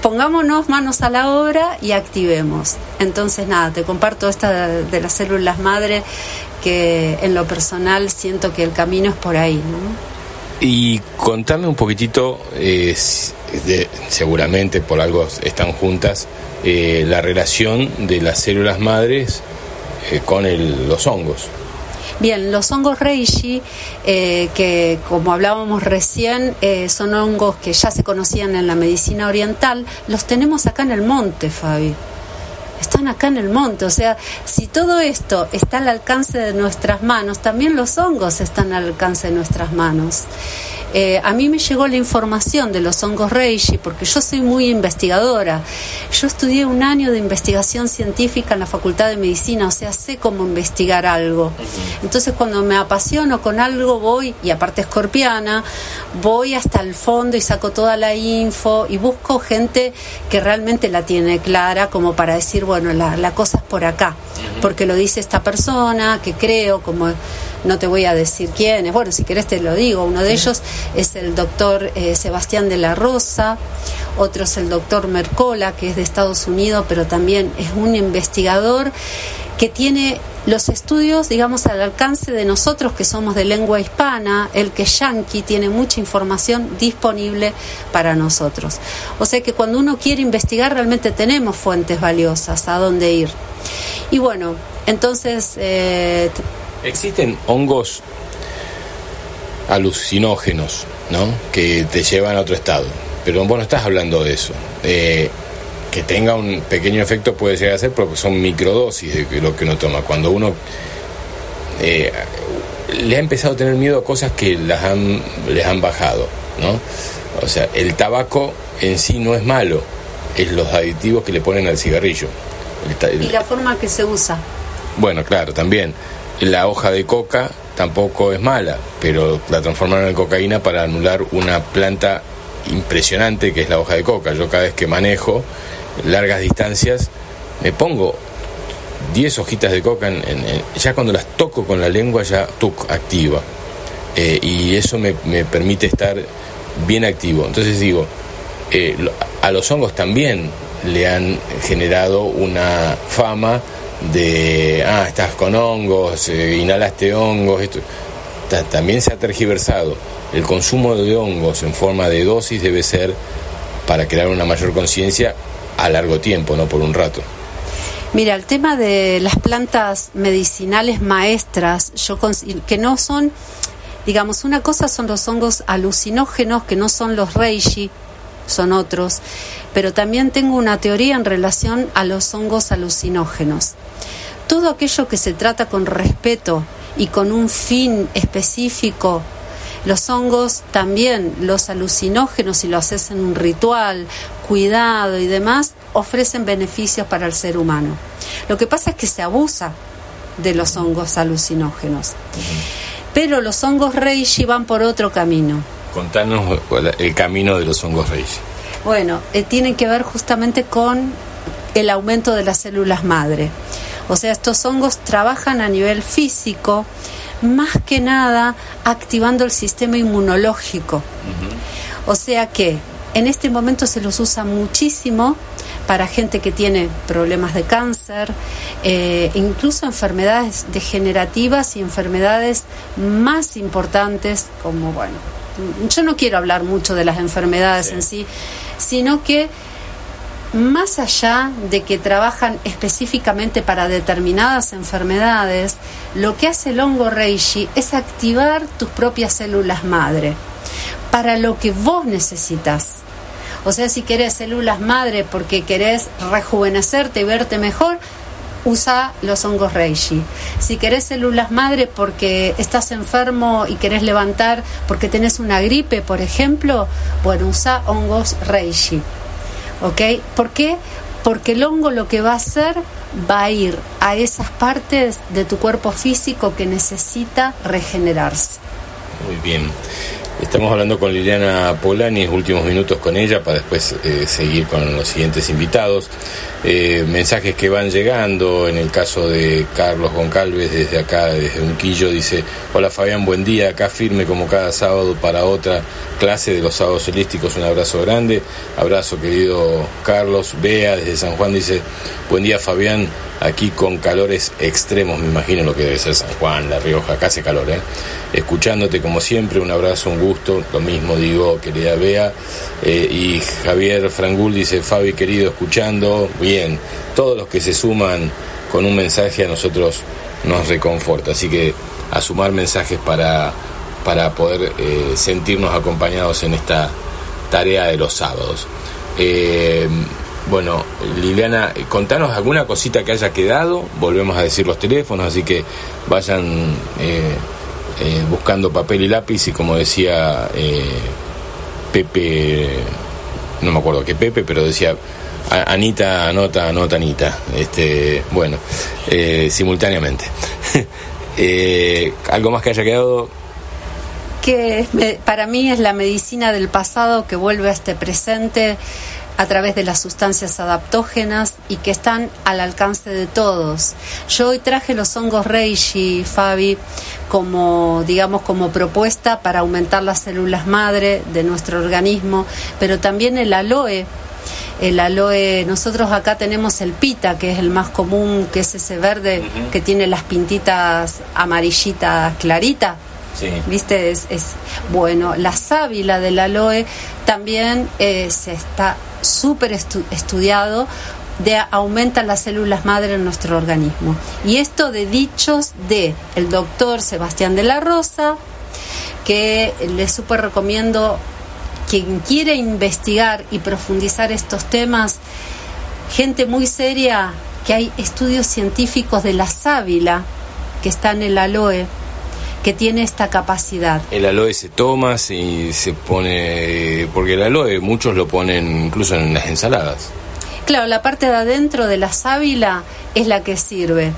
pongámonos manos a la obra y activemos. Entonces, nada, te comparto esta de las células madre que en lo personal siento que el camino es por ahí. ¿no?
Y contame un poquitito, eh, seguramente por algo están juntas, eh, la relación de las células madres eh, con los hongos.
Bien, los hongos reishi, que como hablábamos recién, son hongos que ya se conocían en la medicina oriental, los tenemos acá en el monte, Fabi están acá en el monte. O sea, si todo esto está al alcance de nuestras manos, también los hongos están al alcance de nuestras manos. Eh, a mí me llegó la información de los hongos reishi porque yo soy muy investigadora. Yo estudié un año de investigación científica en la Facultad de Medicina, o sea, sé cómo investigar algo. Entonces, cuando me apasiono con algo, voy, y aparte escorpiana, voy hasta el fondo y saco toda la info y busco gente que realmente la tiene clara como para decir, bueno, la, la cosa es por acá, porque lo dice esta persona, que creo, como no te voy a decir quién es, bueno, si querés te lo digo, uno de ellos es el doctor eh, Sebastián de la Rosa, otro es el doctor Mercola, que es de Estados Unidos, pero también es un investigador que tiene los estudios, digamos, al alcance de nosotros que somos de lengua hispana, el que Yankee tiene mucha información disponible para nosotros. O sea que cuando uno quiere investigar realmente tenemos fuentes valiosas a dónde ir. Y bueno, entonces eh,
Existen hongos alucinógenos, ¿no? Que te llevan a otro estado. Pero vos no estás hablando de eso. Eh, que tenga un pequeño efecto puede llegar a ser porque son microdosis de lo que uno toma. Cuando uno eh, le ha empezado a tener miedo a cosas que las han, les han bajado, ¿no? O sea, el tabaco en sí no es malo, es los aditivos que le ponen al cigarrillo.
y la forma que se usa.
Bueno, claro, también la hoja de coca tampoco es mala, pero la transformaron en cocaína para anular una planta impresionante que es la hoja de coca. Yo cada vez que manejo largas distancias me pongo 10 hojitas de coca, en, ya cuando las toco con la lengua ya tuc, activa. Eh, y eso me, permite estar bien activo. Entonces digo, eh, a los hongos también le han generado una fama de, ah, estás con hongos, eh, inhalaste hongos, esto. también se ha tergiversado. El consumo de hongos en forma de dosis debe ser para crear una mayor conciencia a largo tiempo, no por un rato.
Mira, el tema de las plantas medicinales maestras, yo que no son, digamos, una cosa son los hongos alucinógenos, que no son los reishi, son otros, pero también tengo una teoría en relación a los hongos alucinógenos. Todo aquello que se trata con respeto y con un fin específico, los hongos también, los alucinógenos, si lo haces en un ritual, cuidado y demás, ofrecen beneficios para el ser humano. Lo que pasa es que se abusa de los hongos alucinógenos. Pero los hongos reishi van por otro camino
Contanos el camino de los hongos reishi.
Bueno, eh, tiene que ver justamente con el aumento de las células madre. O sea, estos hongos trabajan a nivel físico, más que nada activando el sistema inmunológico. O sea que en este momento se los usa muchísimo para gente que tiene problemas de cáncer, eh, incluso enfermedades degenerativas y enfermedades más importantes como, bueno, yo no quiero hablar mucho de las enfermedades en sí, sino que más allá de que trabajan específicamente para determinadas enfermedades, lo que hace el hongo reishi es activar tus propias células madre para lo que vos necesitas. O sea, si querés células madre porque querés rejuvenecerte y verte mejor, usa los hongos reishi. Si querés células madre porque estás enfermo y querés levantar porque tenés una gripe, por ejemplo, bueno, usa hongos reishi. ¿Ok? ¿Por qué? porque el hongo lo que va a hacer va a ir a esas partes de tu cuerpo físico que necesita regenerarse.
Muy bien. Estamos hablando con Liliana Polani, últimos minutos con ella para después eh, seguir con los siguientes invitados. Eh, mensajes que van llegando, en el caso de Carlos Goncalves desde acá, desde Unquillo, dice, hola Fabián, buen día, acá firme como cada sábado para otra clase de los sábados holísticos, un abrazo grande, abrazo querido Carlos, Bea desde San Juan dice, buen día Fabián, aquí con calores extremos, me imagino lo que debe ser San Juan, La Rioja, acá hace calor, ¿eh? Escuchándote como siempre, un abrazo, un gusto, lo mismo digo, querida Bea. Eh, y Javier Frangul dice, Fabi querido, escuchando, bien, todos los que se suman con un mensaje a nosotros nos reconforta, así que a sumar mensajes para, para poder eh, sentirnos acompañados en esta tarea de los sábados. Eh, bueno, Liliana, contanos alguna cosita que haya quedado, volvemos a decir los teléfonos, así que vayan eh, eh, buscando papel y lápiz y como decía eh, Pepe, no me acuerdo qué Pepe, pero decía Anita, anota, anota, Anita, este, bueno, simultáneamente. <laughs> ¿Algo más que haya quedado?
Que para mí es la medicina del pasado que vuelve a este presente a través de las sustancias adaptógenas y que están al alcance de todos. Yo hoy traje los hongos reishi, Fabi, como digamos como propuesta para aumentar las células madre de nuestro organismo, pero también el aloe el aloe, nosotros acá tenemos el pita, que es el más común, que es ese verde que tiene las pintitas amarillitas claritas. ¿Viste? Es, bueno. La sábila del aloe también está súper estudiado de aumenta las células madre en nuestro organismo. Y esto de dichos de el doctor Sebastián de la Rosa, que le súper recomiendo quien quiere investigar y profundizar estos temas, gente muy seria, que hay estudios científicos de la sábila que está en el aloe que tiene esta capacidad.
El aloe se toma y se pone, porque el aloe muchos lo ponen incluso en las ensaladas.
Claro, la parte de adentro de la sábila es la que sirve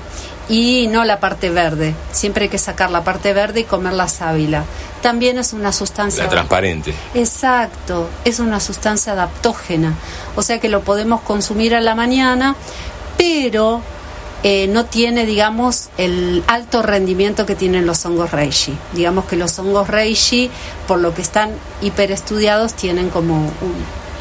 y no la parte verde. Siempre hay que sacar la parte verde y comer la sábila. También es una sustancia...
La transparente.
Exacto, es una sustancia adaptógena. O sea que lo podemos consumir a la mañana, pero eh, no tiene, digamos, el alto rendimiento que tienen los hongos reishi. Digamos que los hongos reishi, por lo que están hiperestudiados, tienen como un...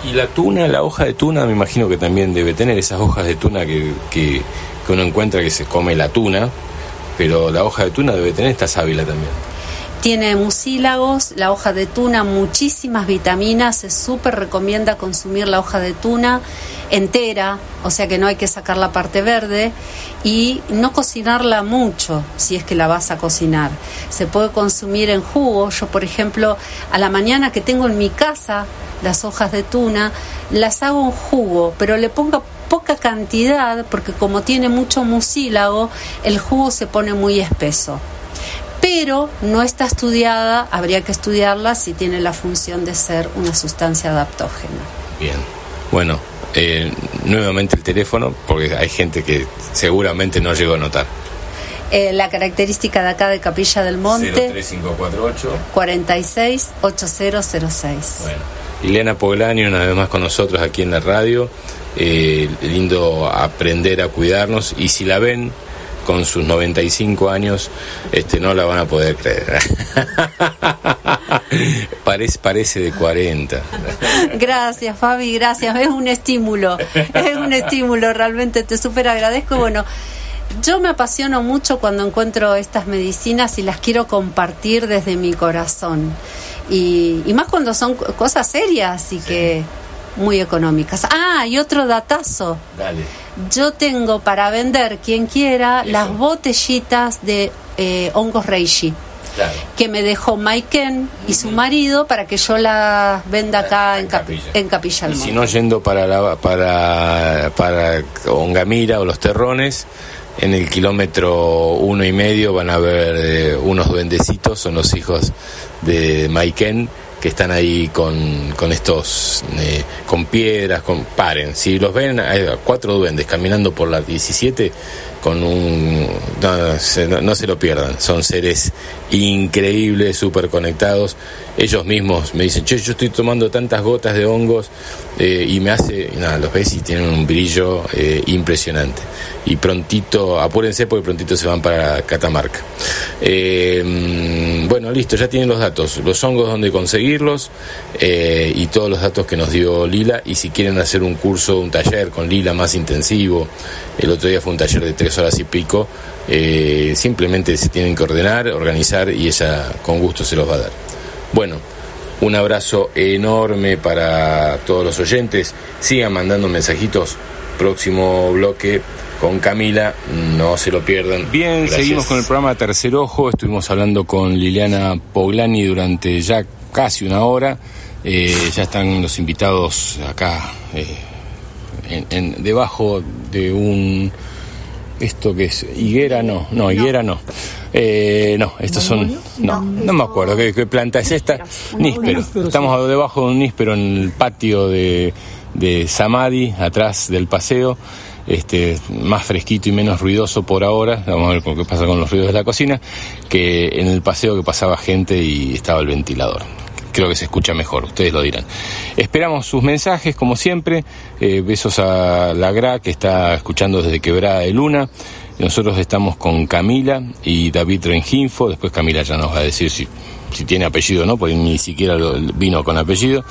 Y la tuna, la hoja de tuna, me imagino que también debe tener esas hojas de tuna que, que, que uno encuentra que se come la tuna, pero la hoja de tuna debe tener esta sábila también.
Tiene mucílagos, la hoja de tuna, muchísimas vitaminas, se súper recomienda consumir la hoja de tuna entera, o sea que no hay que sacar la parte verde y no cocinarla mucho si es que la vas a cocinar. Se puede consumir en jugo. Yo, por ejemplo, a la mañana que tengo en mi casa las hojas de tuna, las hago en jugo, pero le pongo poca cantidad porque como tiene mucho mucílago, el jugo se pone muy espeso pero no está estudiada, habría que estudiarla si tiene la función de ser una sustancia adaptógena.
Bien, bueno, eh, nuevamente el teléfono, porque hay gente que seguramente no llegó a notar.
Eh, la característica de acá de Capilla del Monte
03548
468006.
Bueno, Ileana Poglani una vez más con nosotros aquí en la radio. Eh, lindo aprender a cuidarnos y si la ven con sus 95 años, este, no la van a poder creer. <laughs> parece, parece de 40.
Gracias, Fabi, gracias. Es un estímulo, es un estímulo, realmente te súper agradezco. Bueno, yo me apasiono mucho cuando encuentro estas medicinas y las quiero compartir desde mi corazón. Y, más cuando son cosas serias y que muy económicas. Ah, y otro datazo.
Dale.
Yo tengo para vender, quien quiera, las botellitas de eh, hongos reishi. que me dejó Maiken y su marido para que yo las venda acá en, Capilla. en Capilla
y si no yendo para la, para para Ongamira o los Terrones en el kilómetro uno y medio van a ver eh, unos duendecitos son los hijos de Maiken que están ahí con, con estos, eh, con piedras, con, paren, si los ven, hay cuatro duendes caminando por la 17 con un, no se, lo pierdan, son seres increíbles, súper conectados, ellos mismos me dicen, che, yo estoy tomando tantas gotas de hongos eh, y me hace, nada, los ves y tienen un brillo eh, impresionante. Y prontito, apúrense porque prontito se van para Catamarca. Eh, bueno, listo, ya tienen los datos, los hongos donde conseguirlos y todos los datos que nos dio Lila. Y si quieren hacer un curso, un taller con Lila más intensivo, el otro día fue un taller de tres horas y pico, simplemente se tienen que ordenar, organizar y ella con gusto se los va a dar. Bueno, un abrazo enorme para todos los oyentes. Sigan mandando mensajitos. Próximo bloque con Camila, no se lo pierdan. Bien, seguimos con el programa Tercer Ojo. Estuvimos hablando con Liliana Poglani durante ya casi una hora. Eh, ya están los invitados acá eh, en, debajo de un esto que es higuera no no higuera no. Eh, no estos son no no me acuerdo qué, planta es esta. níspero. estamos debajo de un níspero en el patio de, de Samadhi atrás del paseo. Este, más fresquito y menos ruidoso por ahora, vamos a ver qué pasa con los ruidos de la cocina, que en el paseo que pasaba gente y estaba el ventilador creo que se escucha mejor, ustedes lo dirán. Esperamos sus mensajes, como siempre. Eh, besos a la Gra, que está escuchando desde Quebrada de Luna. Nosotros estamos con Camila y David Renginfo. Después Camila ya nos va a decir si, si tiene apellido o no, porque ni siquiera vino con apellido.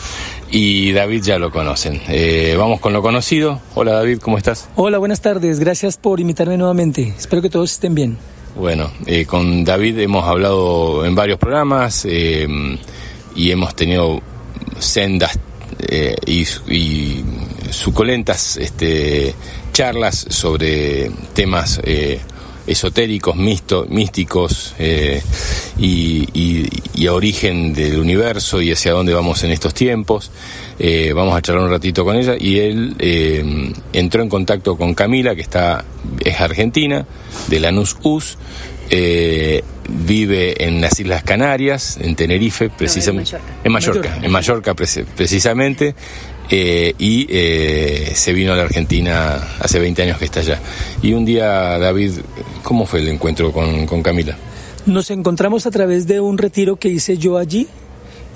Y David ya lo conocen. Eh, vamos con lo conocido. Hola David, ¿cómo estás?
Hola, buenas tardes. Gracias por invitarme nuevamente. Espero que todos estén bien.
Bueno, eh, con David hemos hablado en varios programas y hemos tenido sendas eh, y, suculentas este, charlas sobre temas eh, esotéricos, místicos eh, y, a origen del universo y hacia dónde vamos en estos tiempos. vamos a charlar un ratito con ella y él entró en contacto con Camila, que está es argentina, de Lanús US, eh, vive en las Islas Canarias, en Tenerife, precisamente. en Mallorca. En Mallorca, precisamente. Eh, y eh, se vino a la Argentina hace 20 años que está allá. Y un día, David, ¿cómo fue el encuentro con, con Camila?
Nos encontramos a través de un retiro que hice yo allí.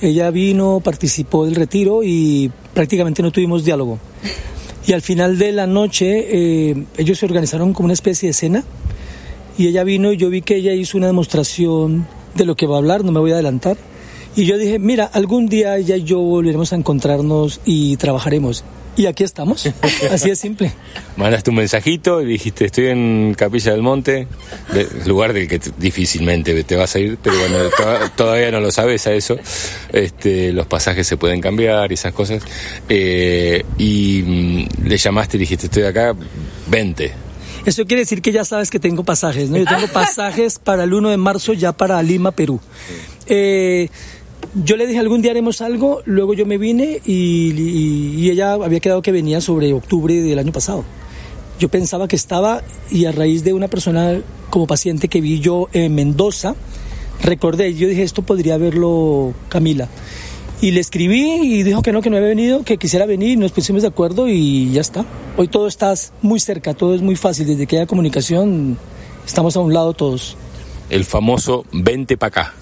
Ella vino, participó del retiro y prácticamente no tuvimos diálogo. Y al final de la noche ellos se organizaron como una especie de cena y ella vino y yo vi que ella hizo una demostración de lo que va a hablar, no me voy a adelantar. Y yo dije, mira, algún día ella y yo volveremos a encontrarnos y trabajaremos. Y aquí estamos, <laughs> así de simple.
Mandaste un mensajito y dijiste, estoy en Capilla del Monte, lugar del que difícilmente te vas a ir, pero bueno, <laughs> todavía no lo sabes a eso. Este, los pasajes se pueden cambiar y esas cosas. Eh, y mm, le llamaste y dijiste, estoy acá, vente.
Eso quiere decir que ya sabes que tengo pasajes, ¿no? Yo tengo <laughs> pasajes para el 1 de marzo ya para Lima, Perú. Eh, yo le dije algún día haremos algo, luego yo me vine y, ella había quedado que venía sobre octubre del año pasado. Yo pensaba que estaba y a raíz de una persona como paciente que vi yo en Mendoza, recordé, yo dije, esto podría verlo Camila. Y le escribí y dijo que no, que no había venido, que quisiera venir, nos pusimos de acuerdo y ya está. Hoy todo está muy cerca, todo es muy fácil, desde que haya comunicación estamos a un lado todos.
El famoso vente para acá.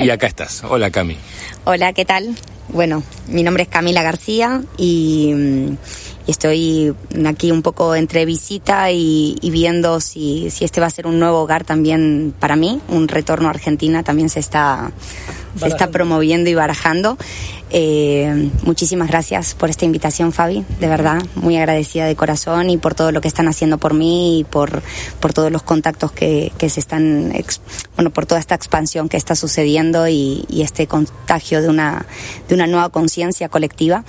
Y acá estás. Hola Cami.
Hola, ¿qué tal? Bueno, mi nombre es Camila García y mm, estoy aquí un poco entre visita y, viendo si, si, este va a ser un nuevo hogar también para mí. Un retorno a Argentina también se está, se está promoviendo y barajando. Eh, muchísimas gracias por esta invitación, Fabi, de verdad, muy agradecida de corazón y por todo lo que están haciendo por mí y por, por todos los contactos que, que se están, bueno, por toda esta expansión que está sucediendo y, y este contagio de una, de una nueva conciencia colectiva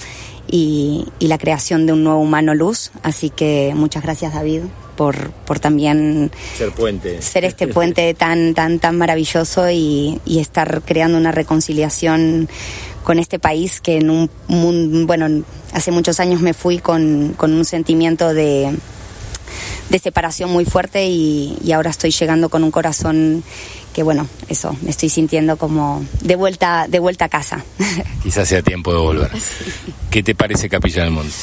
y, la creación de un nuevo humano luz. Así que muchas gracias David por, por también
ser puente.
Ser este puente <laughs> tan, tan, tan maravilloso y, y estar creando una reconciliación con este país que en un mundo, bueno, hace muchos años me fui con, con un sentimiento de de separación muy fuerte y, y ahora estoy llegando con un corazón que bueno, eso, me estoy sintiendo como de vuelta, de vuelta a casa. <laughs>
Quizás sea tiempo de volver. ¿Qué te parece Capilla del Monte?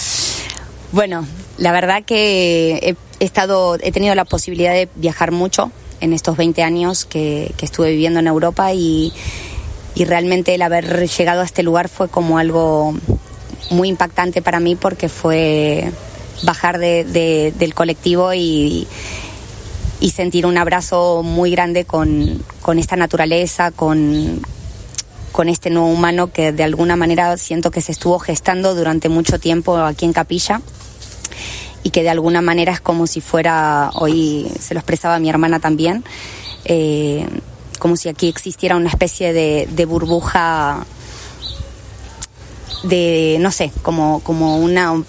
Bueno, la verdad que he, estado, he tenido la posibilidad de viajar mucho en estos 20 años que, que estuve viviendo en Europa y, y realmente el haber llegado a este lugar fue como algo muy impactante para mí porque fue bajar de, de, del colectivo y, y sentir un abrazo muy grande con, con esta naturaleza, con, con este nuevo humano que de alguna manera siento que se estuvo gestando durante mucho tiempo aquí en Capilla y que de alguna manera es como si fuera, hoy se lo expresaba mi hermana también, eh, como si aquí existiera una especie de, de burbuja de, no sé, como, como una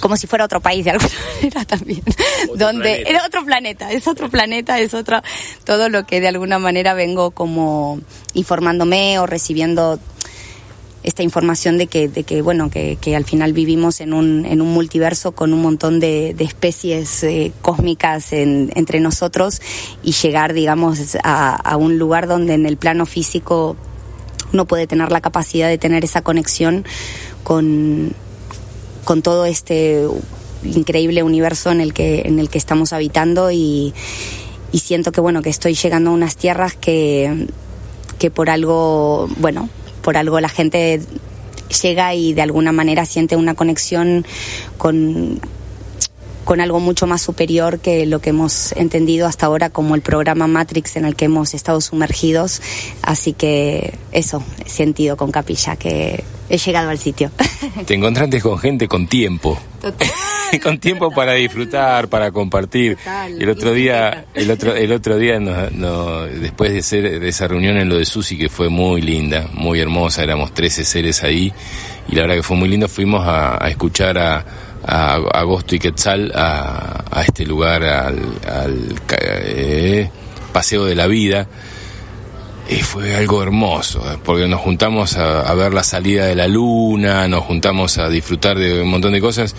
como si fuera otro país de alguna <laughs> manera también, <laughs> donde era otro planeta, es otro planeta, es otro, todo lo que de alguna manera vengo como informándome o recibiendo esta información de que, de que bueno, que, que al final vivimos en un, en un multiverso con un montón de, de especies eh, cósmicas en, entre nosotros y llegar, digamos, a, a un lugar donde en el plano físico uno puede tener la capacidad de tener esa conexión con, con todo este increíble universo en el que, en el que estamos habitando y, siento que bueno, que estoy llegando a unas tierras que, que por algo, bueno, por algo la gente llega y de alguna manera siente una conexión con, con algo mucho más superior que lo que hemos entendido hasta ahora como el programa Matrix en el que hemos estado sumergidos. Así que eso, he sentido con Capilla, que he llegado al sitio. <laughs>
Te encontraste con gente con tiempo.
Total, <laughs>
con tiempo para disfrutar, para compartir.
Total.
El otro día, el otro, el otro día, no, no, después de, ser, de esa reunión en lo de Susi, que fue muy linda, muy hermosa, éramos 13 seres ahí, y la verdad que fue muy lindo, fuimos a, a escuchar a, a Agosto y Quetzal a, a este lugar, al, al eh, Paseo de la Vida. Y fue algo hermoso, eh, porque nos juntamos a, a, ver la salida de la luna, nos juntamos a disfrutar de un montón de cosas,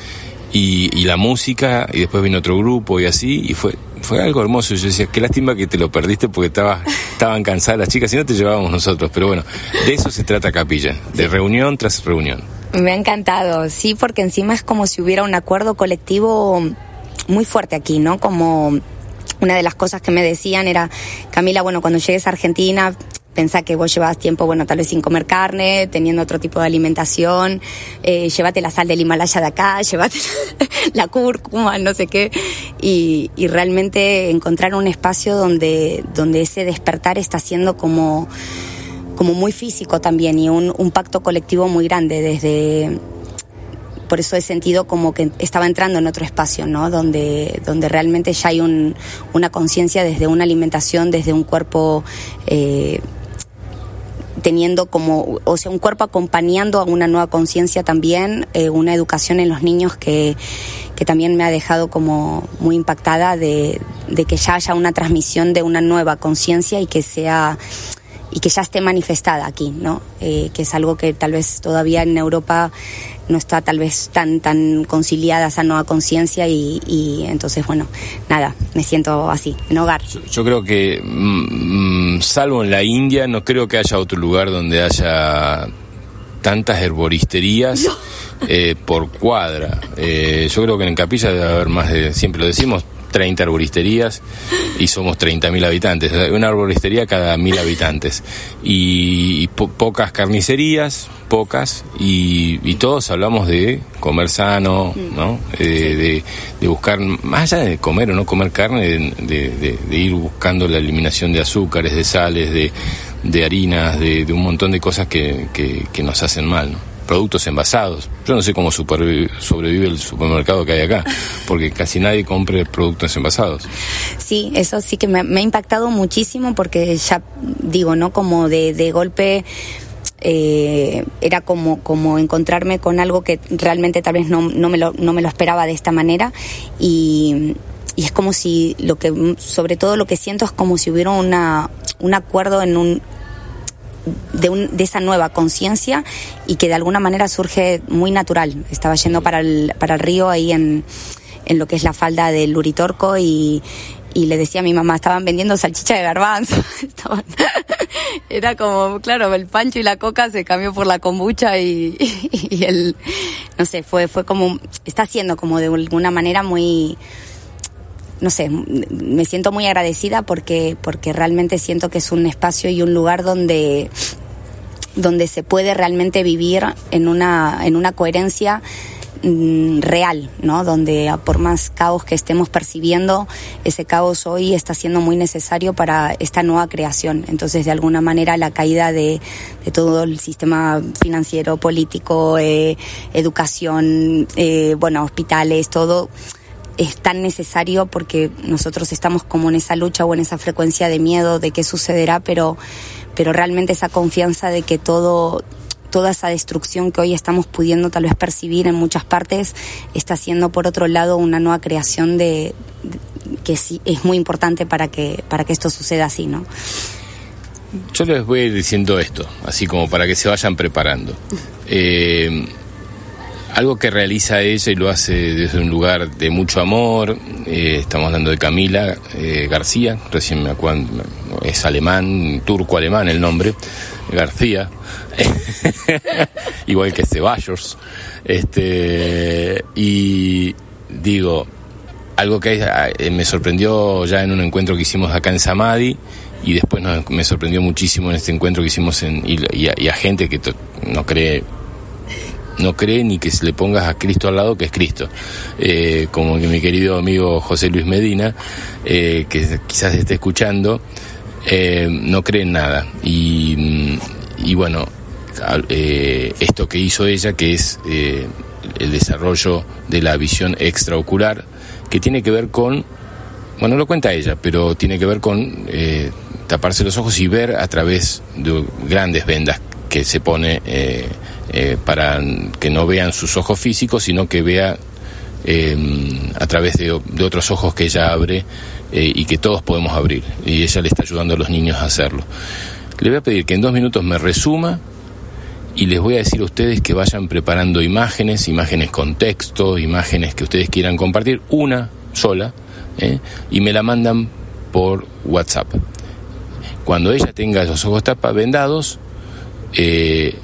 y, y, la música, y después vino otro grupo y así, y fue, fue algo hermoso. Yo decía, qué lástima que te lo perdiste porque estaba, estaban cansadas las chicas, si no te llevábamos nosotros, pero bueno, de eso se trata Capilla, de reunión tras reunión.
Me ha encantado, sí, porque encima es como si hubiera un acuerdo colectivo muy fuerte aquí, ¿no? Como una de las cosas que me decían era, Camila, bueno, cuando llegues a Argentina, pensá que vos llevas tiempo, bueno, tal vez sin comer carne, teniendo otro tipo de alimentación, eh, llévate la sal del Himalaya de acá, <laughs> llévate la cúrcuma, no sé qué, y, y, realmente encontrar un espacio donde, donde ese despertar está siendo como, como muy físico también y un, pacto colectivo muy grande desde por eso he sentido como que estaba entrando en otro espacio, ¿no? Donde, donde realmente ya hay un, una conciencia desde una alimentación, desde un cuerpo eh, teniendo como, o sea, un cuerpo acompañando a una nueva conciencia también, eh, una educación en los niños que, que también me ha dejado como muy impactada de que ya haya una transmisión de una nueva conciencia y que sea y que ya esté manifestada aquí, ¿no? Eh, que es algo que tal vez todavía en Europa no está tal vez tan tan conciliada esa nueva conciencia y, y, entonces bueno nada me siento así en hogar
yo, yo creo que mmm, salvo en la India no creo que haya otro lugar donde haya tantas herboristerías no. eh, por cuadra eh, yo creo que en Capilla debe haber más de siempre lo decimos 30 arboristerías y somos 30.000 habitantes. Una arboristería cada mil habitantes. Y, y po pocas carnicerías, pocas, y, y, todos hablamos de comer sano, ¿no? Eh, de, de, buscar, más allá de comer o no comer carne, de, de, de ir buscando la eliminación de azúcares, de sales, de, de harinas, de, un montón de cosas que, que, que nos hacen mal, ¿no? Productos envasados. Yo no sé cómo sobrevive el supermercado que hay acá, porque casi nadie compre productos envasados.
Sí, eso sí que me, ha impactado muchísimo porque ya digo, ¿no? Como de, de golpe eh, era como, como encontrarme con algo que realmente tal vez no, no, me lo, no me lo esperaba de esta manera y, y es como si lo que sobre todo lo que siento es como si hubiera una, un acuerdo en un de, un, de, esa nueva conciencia y que de alguna manera surge muy natural. Estaba yendo para el, para el río ahí en, en lo que es la falda del Uritorco y, y le decía a mi mamá, estaban vendiendo salchicha de garbanzo. <laughs> <laughs> Era como, claro, el pancho y la coca se cambió por la kombucha y, <laughs> y, el, no sé, fue, fue como, está siendo como de alguna manera muy, no sé, me siento muy agradecida porque, porque realmente siento que es un espacio y un lugar donde donde se puede realmente vivir en una, en una coherencia Mm, real, ¿no? Donde por más caos que estemos percibiendo, ese caos hoy está siendo muy necesario para esta nueva creación. Entonces, de alguna manera, la caída de, todo el sistema financiero, político, eh, educación, eh, bueno, hospitales, todo es tan necesario porque nosotros estamos como en esa lucha o en esa frecuencia de miedo de qué sucederá, pero, pero realmente esa confianza de que todo toda esa destrucción que hoy estamos pudiendo tal vez percibir en muchas partes está siendo por otro lado una nueva creación de, que sí es muy importante para que para que esto suceda así, ¿no?
Yo les voy a ir diciendo esto, así como para que se vayan preparando. Eh, <laughs> algo que realiza ella y lo hace desde un lugar de mucho amor. Eh, estamos hablando de Camila eh, García, recién me acuerdo, es alemán, turco-alemán el nombre, García, <laughs> igual que Ceballos. Este, y digo, algo que eh, me sorprendió ya en un encuentro que hicimos acá en Samadhi y después me sorprendió muchísimo en este encuentro que hicimos en, y, a, gente que no cree no cree ni que le pongas a Cristo al lado, que es Cristo. Eh, como que mi querido amigo José Luis Medina, eh, que quizás esté escuchando, eh, no cree en nada. Y, mm, y bueno, esto que hizo ella, que es el desarrollo de la visión extraocular, que tiene que ver con, bueno, lo cuenta ella, pero tiene que ver con taparse los ojos y ver a través de grandes vendas que se pone eh, para que no vean sus ojos físicos, sino que vea eh, a través de, otros ojos que ella abre y que todos podemos abrir. Y ella le está ayudando a los niños a hacerlo. Le voy a pedir que en dos minutos me resuma y les voy a decir a ustedes que vayan preparando imágenes, imágenes con texto, imágenes que ustedes quieran compartir, una sola, y me la mandan por WhatsApp. Cuando ella tenga los ojos tapados, vendados, eh,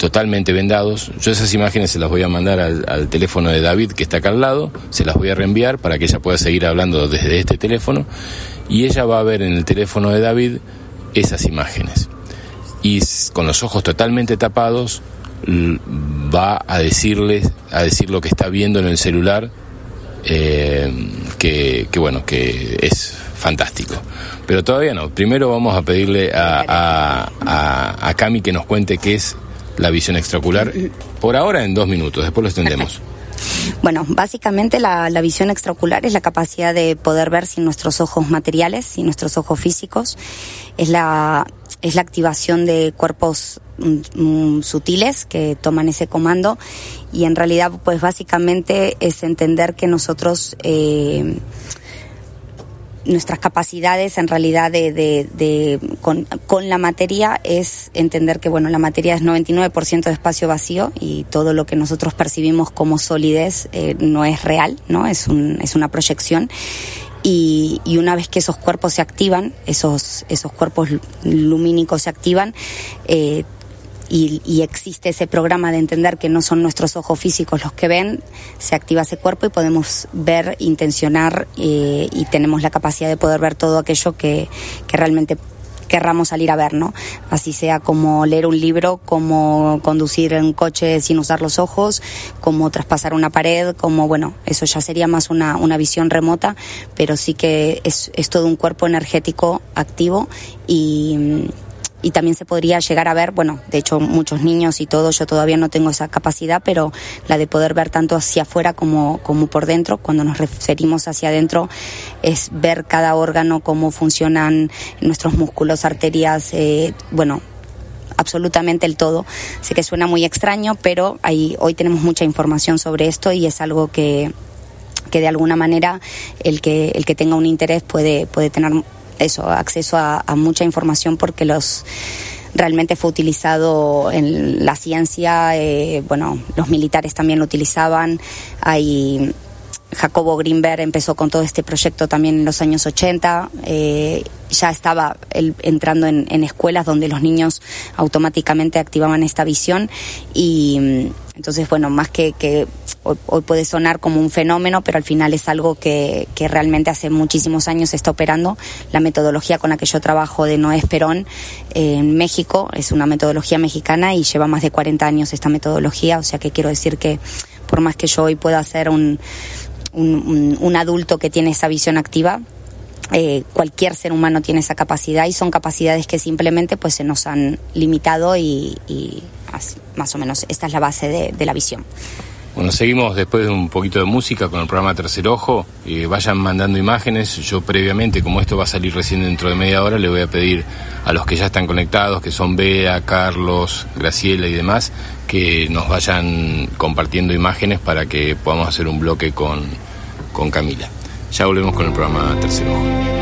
totalmente vendados. Yo esas imágenes se las voy a mandar al, teléfono de David que está acá al lado, se las voy a reenviar para que ella pueda seguir hablando desde este teléfono y ella va a ver en el teléfono de David esas imágenes. Y con los ojos totalmente tapados va a decirles, a decir lo que está viendo en el celular, eh, que, bueno, que es fantástico. Pero todavía no. Primero vamos a pedirle a, a, Cami que nos cuente qué es la visión extraocular. Por ahora en dos minutos, después lo extendemos.
Bueno, básicamente la, la, visión extraocular es la capacidad de poder ver sin nuestros ojos materiales, sin nuestros ojos físicos. Es la, es la activación de cuerpos mm, mm, sutiles que toman ese comando y en realidad pues básicamente es entender que nosotros eh, nuestras capacidades en realidad de, de, con, con, la materia es entender que bueno la materia es 99% de espacio vacío y todo lo que nosotros percibimos como solidez eh, no es real no es un, es una proyección. Y, y, una vez que esos cuerpos se activan esos esos cuerpos lumínicos se activan eh, y, existe ese programa de entender que no son nuestros ojos físicos los que ven, se activa ese cuerpo y podemos ver, intencionar eh, y tenemos la capacidad de poder ver todo aquello que, que realmente querramos salir a ver, ¿no? Así sea como leer un libro, como conducir un coche sin usar los ojos, como traspasar una pared, como, bueno, eso ya sería más una, una visión remota, pero sí que es, es todo un cuerpo energético activo y y también se podría llegar a ver, bueno, de hecho muchos niños y todo, yo todavía no tengo esa capacidad, pero la de poder ver tanto hacia afuera como, como por dentro, cuando nos referimos hacia adentro, es ver cada órgano, cómo funcionan nuestros músculos, arterias, eh, bueno, absolutamente el todo. Sé que suena muy extraño, pero ahí, hoy tenemos mucha información sobre esto y es algo que, que de alguna manera el que, el que tenga un interés puede, puede tener eso, acceso a, mucha información porque los realmente fue utilizado en la ciencia, eh, bueno, los militares también lo utilizaban, hay Jacobo Greenberg empezó con todo este proyecto también en los años 80. Eh, ya estaba él entrando en, escuelas donde los niños automáticamente activaban esta visión y mm, entonces, bueno, más que, que hoy, puede sonar como un fenómeno, pero al final es algo que, realmente hace muchísimos años está operando. La metodología con la que yo trabajo de Noé Perón en México es una metodología mexicana y lleva más de 40 años esta metodología, o sea que quiero decir que por más que yo hoy pueda ser un, un, adulto que tiene esa visión activa, eh, cualquier ser humano tiene esa capacidad y son capacidades que simplemente pues se nos han limitado y, más o menos esta es la base de, la visión.
Bueno, seguimos después de un poquito de música con el programa Tercer Ojo. y vayan mandando imágenes. Yo previamente, como esto va a salir recién dentro de media hora, le voy a pedir a los que ya están conectados, que son Bea, Carlos, Graciela y demás, que nos vayan compartiendo imágenes para que podamos hacer un bloque con, con Camila. Ya volvemos con el programa Tercero.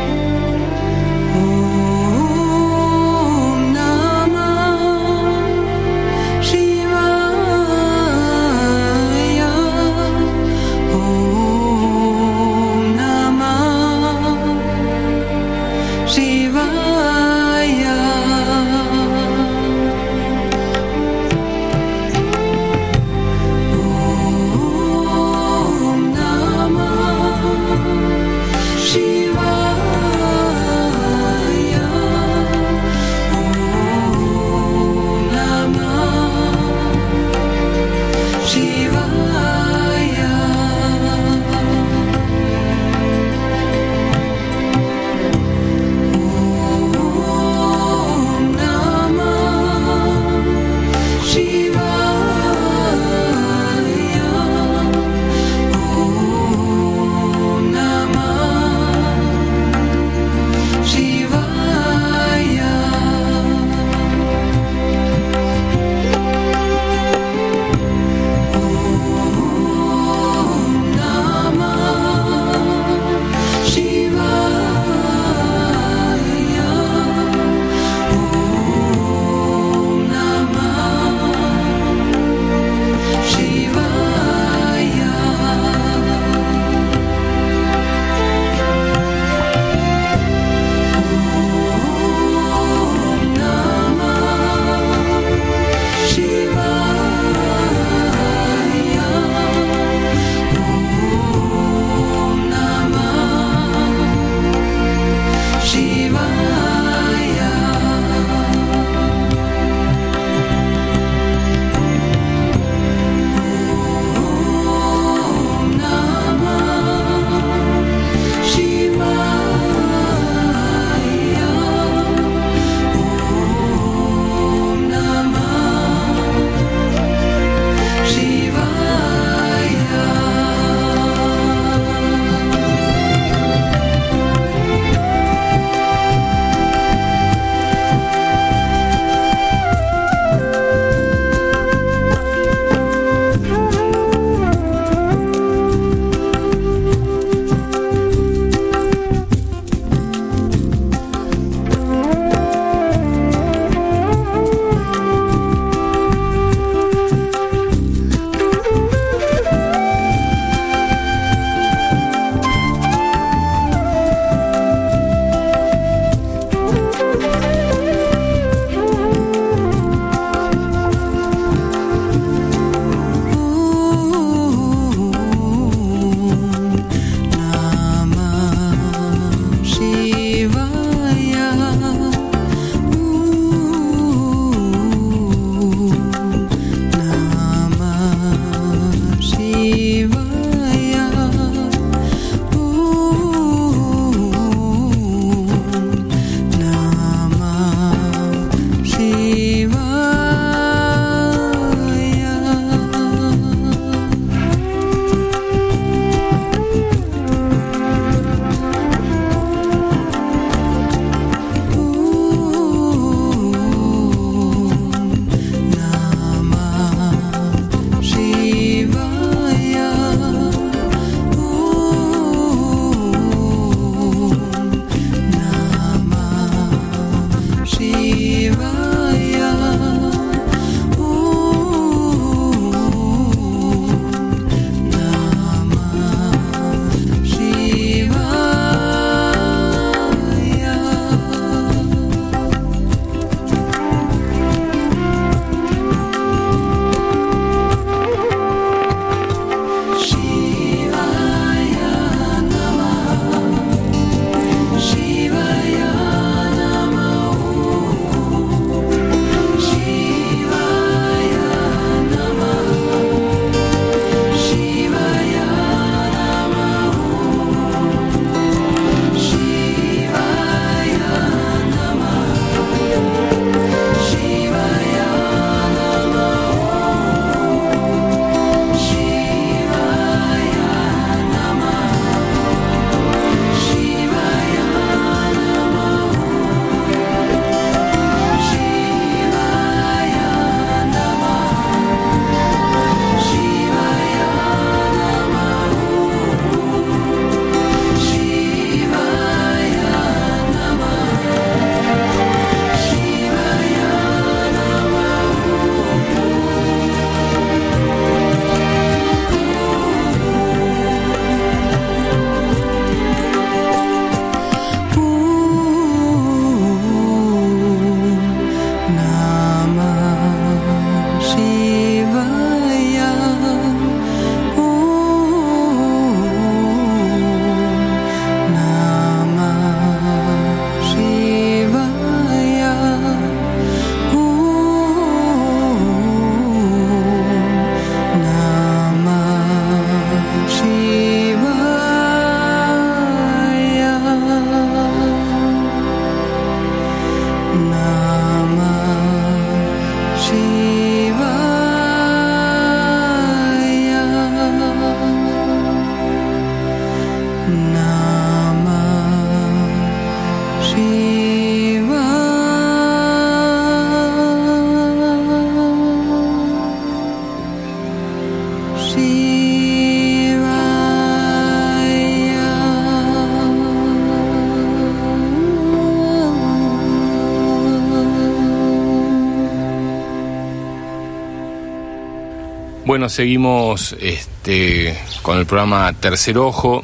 Seguimos este, con el programa Tercer Ojo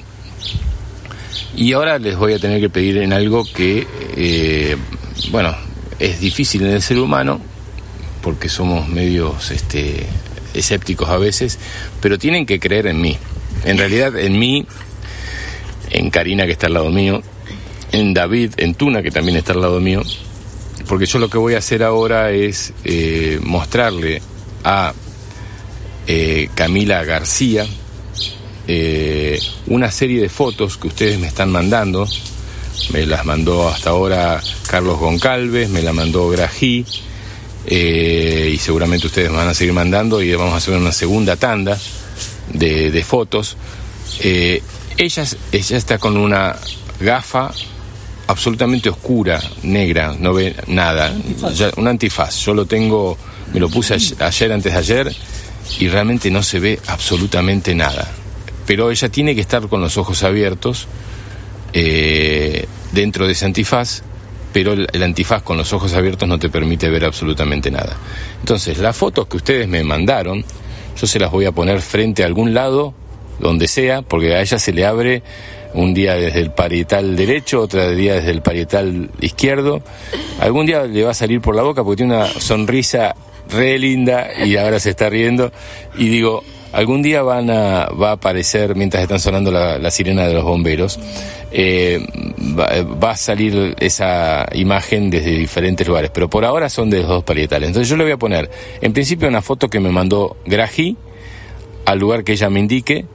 y ahora les voy a tener que pedir en algo que, eh, bueno, es difícil en el ser humano porque somos medios este, escépticos a veces, pero tienen que creer en mí. En realidad, en mí, en Karina que está al lado mío, en David, en Tuna que también está al lado mío, porque yo lo que voy a hacer ahora es eh, mostrarle a Camila García, eh, una serie de fotos que ustedes me están mandando. Me las mandó hasta ahora Carlos Goncalves, me la mandó Grají, eh, y seguramente ustedes me van a seguir mandando y vamos a hacer una segunda tanda de, fotos. ella, ella está con una gafa absolutamente oscura, negra, no ve nada, un antifaz. Yo lo tengo, me lo puse ayer antes de ayer y realmente no se ve absolutamente nada. Pero ella tiene que estar con los ojos abiertos eh, dentro de ese antifaz, pero el, antifaz con los ojos abiertos no te permite ver absolutamente nada. Entonces, las fotos que ustedes me mandaron, yo se las voy a poner frente a algún lado, donde sea, porque a ella se le abre un día desde el parietal derecho, otro día desde el parietal izquierdo. Algún día le va a salir por la boca porque tiene una sonrisa re linda y ahora se está riendo. Y digo, algún día van a, va a aparecer, mientras están sonando la, sirena de los bomberos, eh, va, a salir esa imagen desde diferentes lugares, pero por ahora son de los dos parietales. Entonces yo le voy a poner, en principio, una foto que me mandó Graji al lugar que ella me indique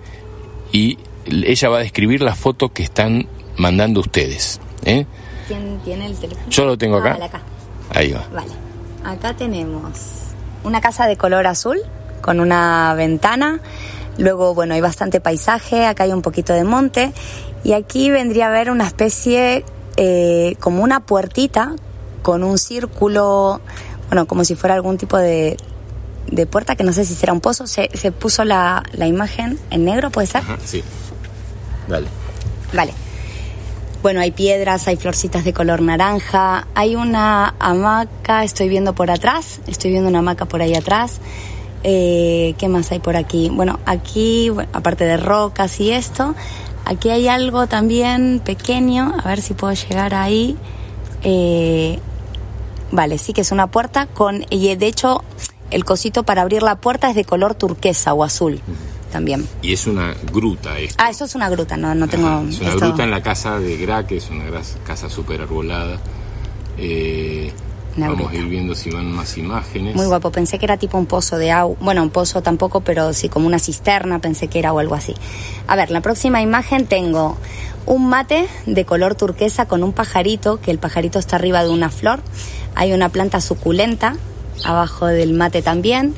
y ella va a describir la foto que están mandando ustedes. ¿eh?
¿Quién tiene el teléfono?
Yo lo tengo acá.
Ah, acá.
Ahí va.
Vale. Acá tenemos una casa de color azul con una ventana. Luego, bueno, hay bastante paisaje, acá hay un poquito de monte. Y aquí vendría a ver una especie eh, como una puertita con un círculo, bueno, como si fuera algún tipo de, de puerta, que no sé si será un pozo. Se, se puso la, la, imagen en negro, ¿puede ser?
sí. Vale.
Vale. Bueno, hay piedras, hay florcitas de color naranja, hay una hamaca, estoy viendo por atrás, estoy viendo una hamaca por ahí atrás. Eh, ¿Qué más hay por aquí? Bueno, aquí, aparte de rocas y esto, aquí hay algo también pequeño, a ver si puedo llegar ahí. Eh, vale, sí que es una puerta con, y de hecho el cosito para abrir la puerta es de color turquesa o azul también.
Y es una gruta esto.
Ah, eso es una gruta, no, no tengo...
es una gruta en la casa de Gra, que es una casa súper arbolada. Eh, vamos a ir viendo si van más imágenes.
Muy guapo, pensé que era tipo un pozo de agua, bueno, un pozo tampoco, pero sí como una cisterna, pensé que era o algo así. A ver, la próxima imagen tengo un mate de color turquesa con un pajarito, que el pajarito está arriba de una flor. Hay una planta suculenta abajo del mate también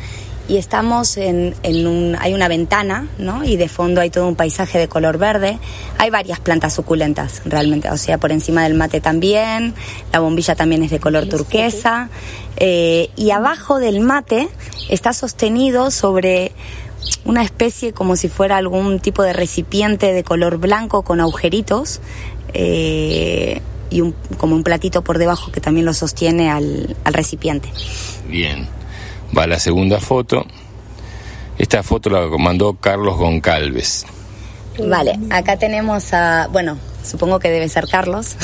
y estamos en, en, un, hay una ventana, ¿no? Y de fondo hay todo un paisaje de color verde. Hay varias plantas suculentas, realmente, o sea, por encima del mate también, la bombilla también es de color turquesa, eh, y abajo del mate está sostenido sobre una especie como si fuera algún tipo de recipiente de color blanco con agujeritos. Eh, y un, como un platito por debajo que también lo sostiene al, al recipiente.
Bien. Va la segunda foto. Esta foto la mandó Carlos Goncalves.
Vale, acá tenemos a, bueno, supongo que debe ser Carlos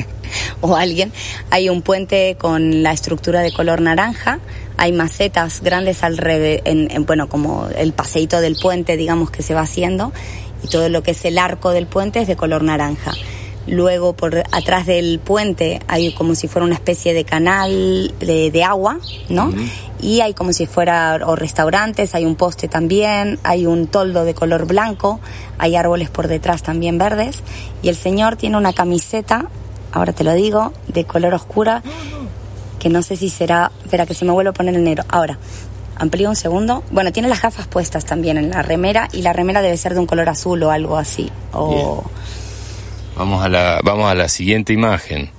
<laughs> o alguien. Hay un puente con la estructura de color naranja, hay macetas grandes alrededor, en, bueno, como el paseito del puente, digamos, que se va haciendo, y todo lo que es el arco del puente es de color naranja. Luego, por atrás del puente, hay como si fuera una especie de canal de, agua, ¿no? Y hay como si fuera o restaurantes, hay un poste también, hay un toldo de color blanco, hay árboles por detrás también verdes. Y el señor tiene una camiseta, ahora te lo digo, de color oscura, que no sé si será, espera que se me vuelvo a poner en negro. Ahora, amplío un segundo. Bueno, tiene las gafas puestas también en la remera y la remera debe ser de un color azul o algo así. O...
Vamos a la, vamos a la siguiente imagen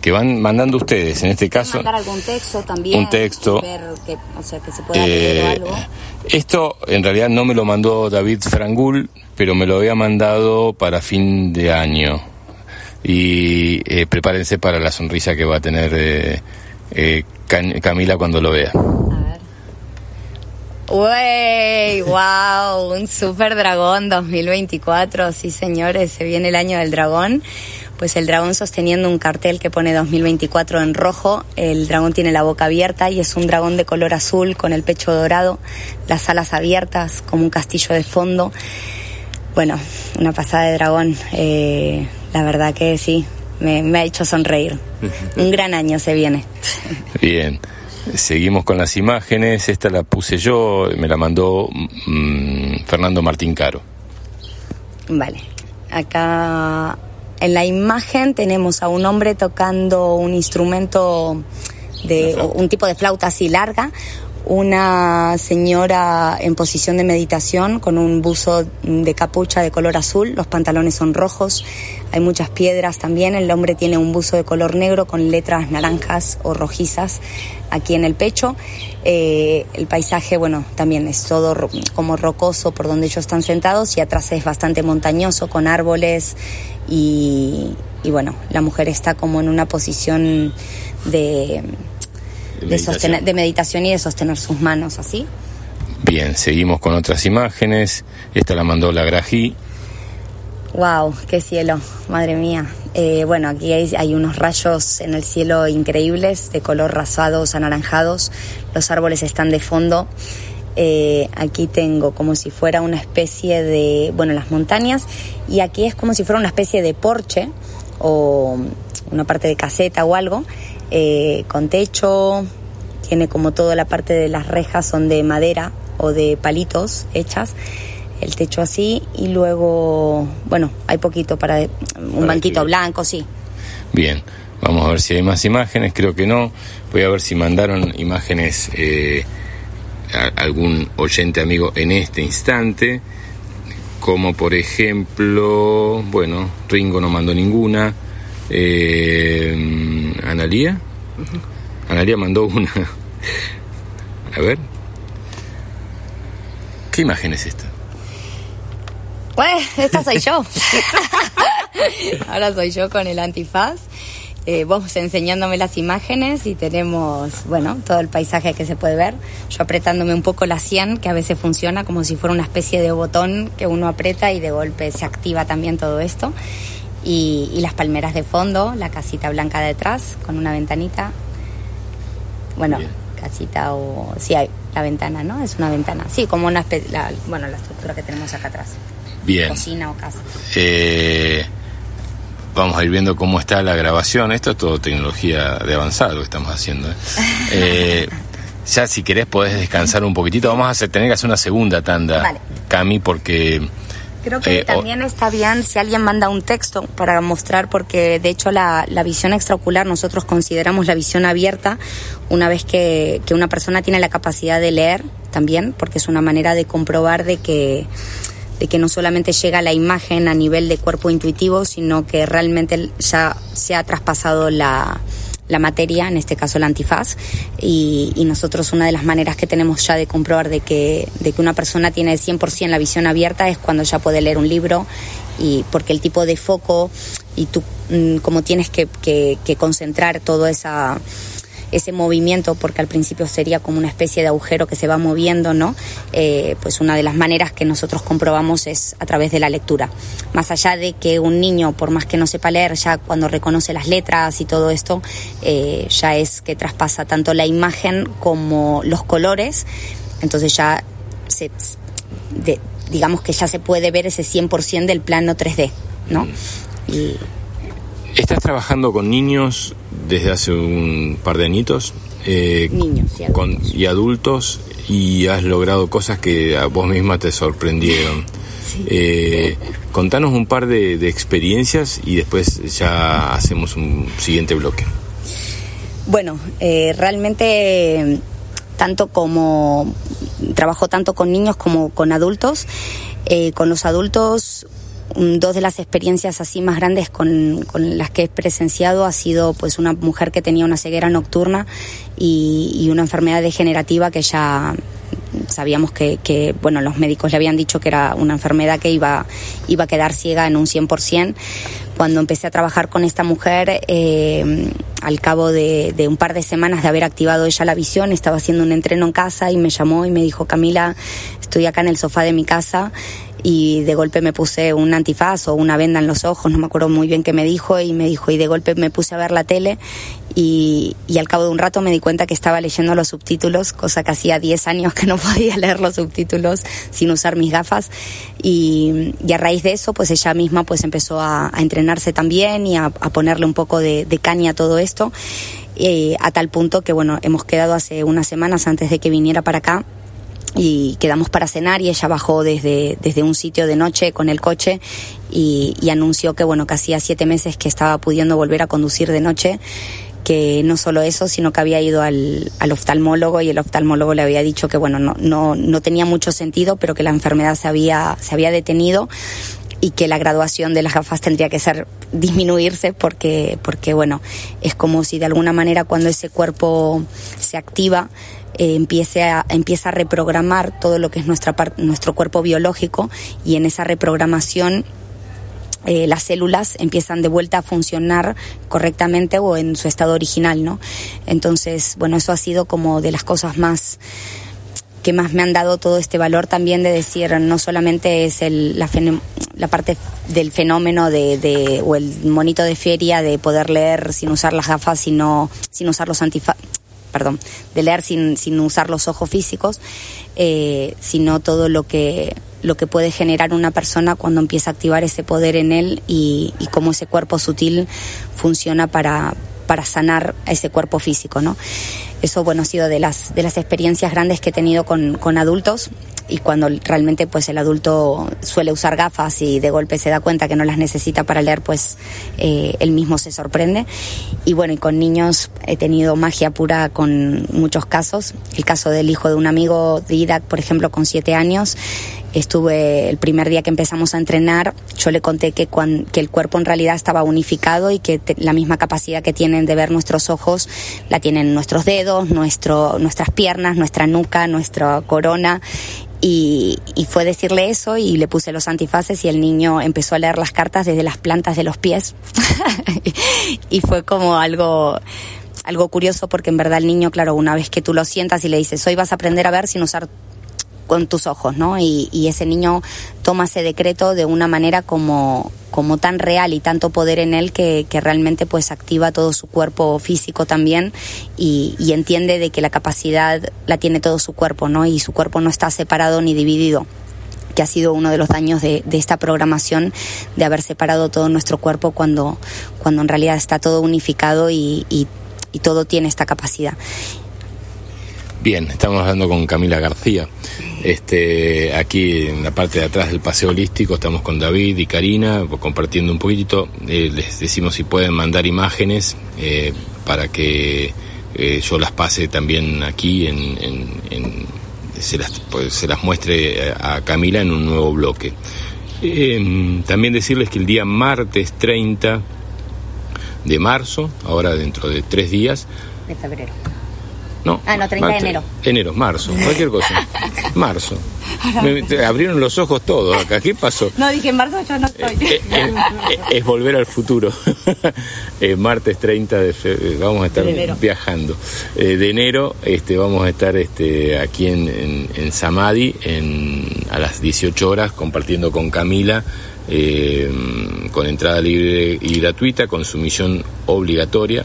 que van mandando ustedes, en este caso.
Mandar algún texto también.
Un texto.
Ver que, o sea, que se pueda
Eh,
algo.
esto en realidad no me lo mandó David Frangul, pero me lo había mandado para fin de año. Y eh, prepárense para la sonrisa que va a tener eh, eh, Camila cuando lo vea.
¡Wey! ¡Wow! Un super dragón 2024. Sí, señores, se viene el año del dragón. Pues el dragón sosteniendo un cartel que pone 2024 en rojo. El dragón tiene la boca abierta y es un dragón de color azul con el pecho dorado, las alas abiertas como un castillo de fondo. Bueno, una pasada de dragón. Eh, la verdad que sí, me, me ha hecho sonreír. Un gran año se viene.
Bien, seguimos con las imágenes. Esta la puse yo, me la mandó mm, Fernando Martín Caro.
Vale, acá en la imagen tenemos a un hombre tocando un instrumento de un tipo de flauta así larga, una señora en posición de meditación con un buzo de capucha de color azul, los pantalones son rojos, hay muchas piedras también, el hombre tiene un buzo de color negro con letras naranjas o rojizas aquí en el pecho. Eh, el paisaje, bueno, también es todo como rocoso por donde ellos están sentados y atrás es bastante montañoso con árboles y bueno, la mujer está como en una posición de, de,
meditación.
sostener- de meditación y de sostener sus manos así.
Bien, seguimos con otras imágenes. Esta la mandó la Grají.
Wow, qué cielo, madre mía. Eh, bueno, aquí hay, hay unos rayos en el cielo increíbles, de color rasados, anaranjados. Los árboles están de fondo. Eh, aquí tengo como si fuera una especie de, bueno, las montañas. Y aquí es como si fuera una especie de porche o una parte de caseta o algo, eh, con techo. Tiene como toda la parte de las rejas son de madera o de palitos hechas el techo así y luego, bueno, hay poquito para un
Para
banquito blanco, sí.
Bien, vamos a ver si hay más imágenes. Creo que no. Voy a ver si mandaron imágenes eh, a- algún oyente amigo en este instante. Como por ejemplo, bueno, Ringo no mandó ninguna. Eh, Analía. Analía mandó una. A ver. ¿Qué imagen es esta?
Pues, esta soy yo. <laughs> Ahora soy yo con el antifaz. Eh, vos enseñándome las imágenes y tenemos, bueno, todo el paisaje que se puede ver. Yo apretándome un poco la 100, que a veces funciona como si fuera una especie de botón que uno aprieta y de golpe se activa también todo esto. Y, y las palmeras de fondo, la casita blanca detrás con una ventanita. Bueno,
Bien.
casita o... Sí, hay la ventana, ¿no? Es una ventana. Sí, como una especie... La, bueno, la estructura que tenemos acá atrás.
Bien.
Cocina o casa.
Eh, vamos a ir viendo cómo está la grabación. Esto es todo tecnología de avanzado que estamos haciendo. ¿eh? <laughs> Eh, ya si querés podés descansar un poquitito. Vamos a hacer, tener que hacer una segunda tanda,
Vale.
Cami, porque
Creo que
Eh, o-
también está bien si alguien manda un texto para mostrar, porque de hecho la, la visión extraocular nosotros consideramos la visión abierta una vez que, que una persona tiene la capacidad de leer también, porque es una manera de comprobar de que de que no solamente llega la imagen a nivel de cuerpo intuitivo, sino que realmente ya se ha traspasado la, la materia, en este caso el antifaz, y, nosotros una de las maneras que tenemos ya de comprobar de que, de que una persona tiene 100% la visión abierta es cuando ya puede leer un libro, y porque el tipo de foco y tú mm, como tienes que, que, que concentrar todo esa ese movimiento, porque al principio sería como una especie de agujero que se va moviendo, ¿no? Eh, pues una de las maneras que nosotros comprobamos es a través de la lectura. Más allá de que un niño, por más que no sepa leer, ya cuando reconoce las letras y todo esto, eh, ya es que traspasa tanto la imagen como los colores, entonces ya se, de- digamos que ya se puede ver ese 100% del plano 3D, ¿no?
Estás trabajando con niños desde hace un par de añitos. eh,
Niños y adultos.
con- y adultos y has logrado cosas que a vos misma te sorprendieron. <laughs> Eh, contanos un par de, de experiencias y después ya hacemos un siguiente bloque.
Bueno, eh, realmente tanto como trabajo tanto con niños como con adultos. Eh, con los adultos dos de las experiencias así más grandes con, con, las que he presenciado ha sido pues una mujer que tenía una ceguera nocturna y, y una enfermedad degenerativa que ya sabíamos que, que, bueno, los médicos le habían dicho que era una enfermedad que iba, iba a quedar ciega en un 100%. Cuando empecé a trabajar con esta mujer, eh, al cabo de, de, un par de semanas de haber activado ella la visión, estaba haciendo un entreno en casa y me llamó y me dijo, Camila, estoy acá en el sofá de mi casa y de golpe me puse un antifaz o una venda en los ojos, no me acuerdo muy bien qué me dijo y me dijo y de golpe me puse a ver la tele y, y al cabo de un rato me di cuenta que estaba leyendo los subtítulos, cosa que hacía 10 años que no <laughs> podía leer los subtítulos sin usar mis gafas y, y a raíz de eso pues ella misma pues empezó a, entrenarse también y a, ponerle un poco de, de caña a todo esto eh, a tal punto que bueno hemos quedado hace unas semanas antes de que viniera para acá y quedamos para cenar y ella bajó desde, desde un sitio de noche con el coche y, y anunció que bueno que hacía siete meses que estaba pudiendo volver a conducir de noche que no solo eso, sino que había ido al, al, oftalmólogo y el oftalmólogo le había dicho que bueno, no, no, no tenía mucho sentido, pero que la enfermedad se había, se había detenido y que la graduación de las gafas tendría que ser disminuirse porque, porque bueno, es como si de alguna manera cuando ese cuerpo se activa eh, empiece a, empieza a reprogramar todo lo que es nuestra nuestro cuerpo biológico y en esa reprogramación eh, las células empiezan de vuelta a funcionar correctamente o en su estado original, ¿no? Entonces, bueno, eso ha sido como de las cosas más que más me han dado todo este valor también de decir no solamente es el, la, parte del fenómeno de, de, o el monito de feria de poder leer sin usar las gafas sino sin usar los antifaz perdón, de leer sin, sin usar los ojos físicos, eh, sino todo lo que, lo que puede generar una persona cuando empieza a activar ese poder en él y, y cómo ese cuerpo sutil funciona para, para sanar a ese cuerpo físico, ¿no? Eso, bueno, ha sido de las, de las experiencias grandes que he tenido con, con adultos y cuando realmente pues el adulto suele usar gafas y de golpe se da cuenta que no las necesita para leer, pues eh, él mismo se sorprende. Y bueno, y con niños he tenido magia pura con muchos casos. El caso del hijo de un amigo de Idak, por ejemplo, con siete años, estuve el primer día que empezamos a entrenar, yo le conté que, el cuerpo en realidad estaba unificado y que la misma capacidad que tienen de ver nuestros ojos la tienen nuestros dedos, nuestro, nuestras piernas, nuestra nuca, nuestra corona y, y, fue decirle eso y le puse los antifaces y el niño empezó a leer las cartas desde las plantas de los pies. <laughs> y fue como algo, algo curioso porque en verdad el niño, claro, una vez que tú lo sientas y le dices, hoy vas a aprender a ver sin usar con tus ojos, ¿no? Y, y, ese niño toma ese decreto de una manera como, como tan real y tanto poder en él que, realmente pues activa todo su cuerpo físico también y, y, entiende de que la capacidad la tiene todo su cuerpo, ¿no? Y su cuerpo no está separado ni dividido que ha sido uno de los daños de, de, esta programación de haber separado todo nuestro cuerpo cuando, cuando en realidad está todo unificado y todo tiene esta capacidad.
Bien, estamos hablando con Camila García. Este, aquí en la parte de atrás del paseo holístico estamos con David y Karina compartiendo un poquitito. Eh, les decimos si pueden mandar imágenes eh, para que eh, yo las pase también aquí en, en, en se, las, pues, se las muestre a Camila en un nuevo bloque. Eh, también decirles que el día martes 30 de marzo, ahora dentro de tres días,
de febrero
no,
ah, no, 30 de enero.
Enero, marzo, cualquier cosa. <laughs> marzo. Me, abrieron los ojos todos acá. ¿Qué pasó?
No, dije en marzo yo no estoy.
Eh, eh, eh, es volver al futuro. <laughs> martes 30 de febrero, vamos a estar viajando. de enero este, vamos a estar este, aquí en, en, en Samadhi en, a las 18 horas compartiendo con Camila. con entrada libre y gratuita, con sumisión obligatoria.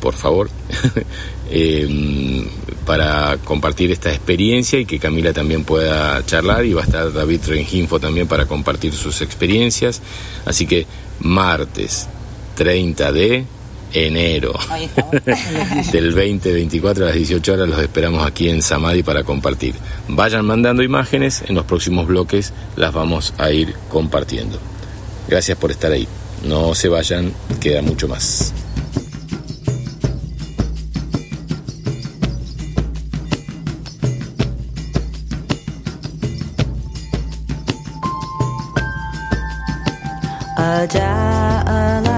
por favor. <laughs> eh, para compartir esta experiencia y que Camila también pueda charlar y va a estar David Renginfo también para compartir sus experiencias. Así que martes 30 de enero <laughs> del 2024 a las 18 horas los esperamos aquí en Samadhi para compartir. Vayan mandando imágenes, en los próximos bloques las vamos a ir compartiendo. Gracias por estar ahí. No se vayan, queda mucho más. وجاء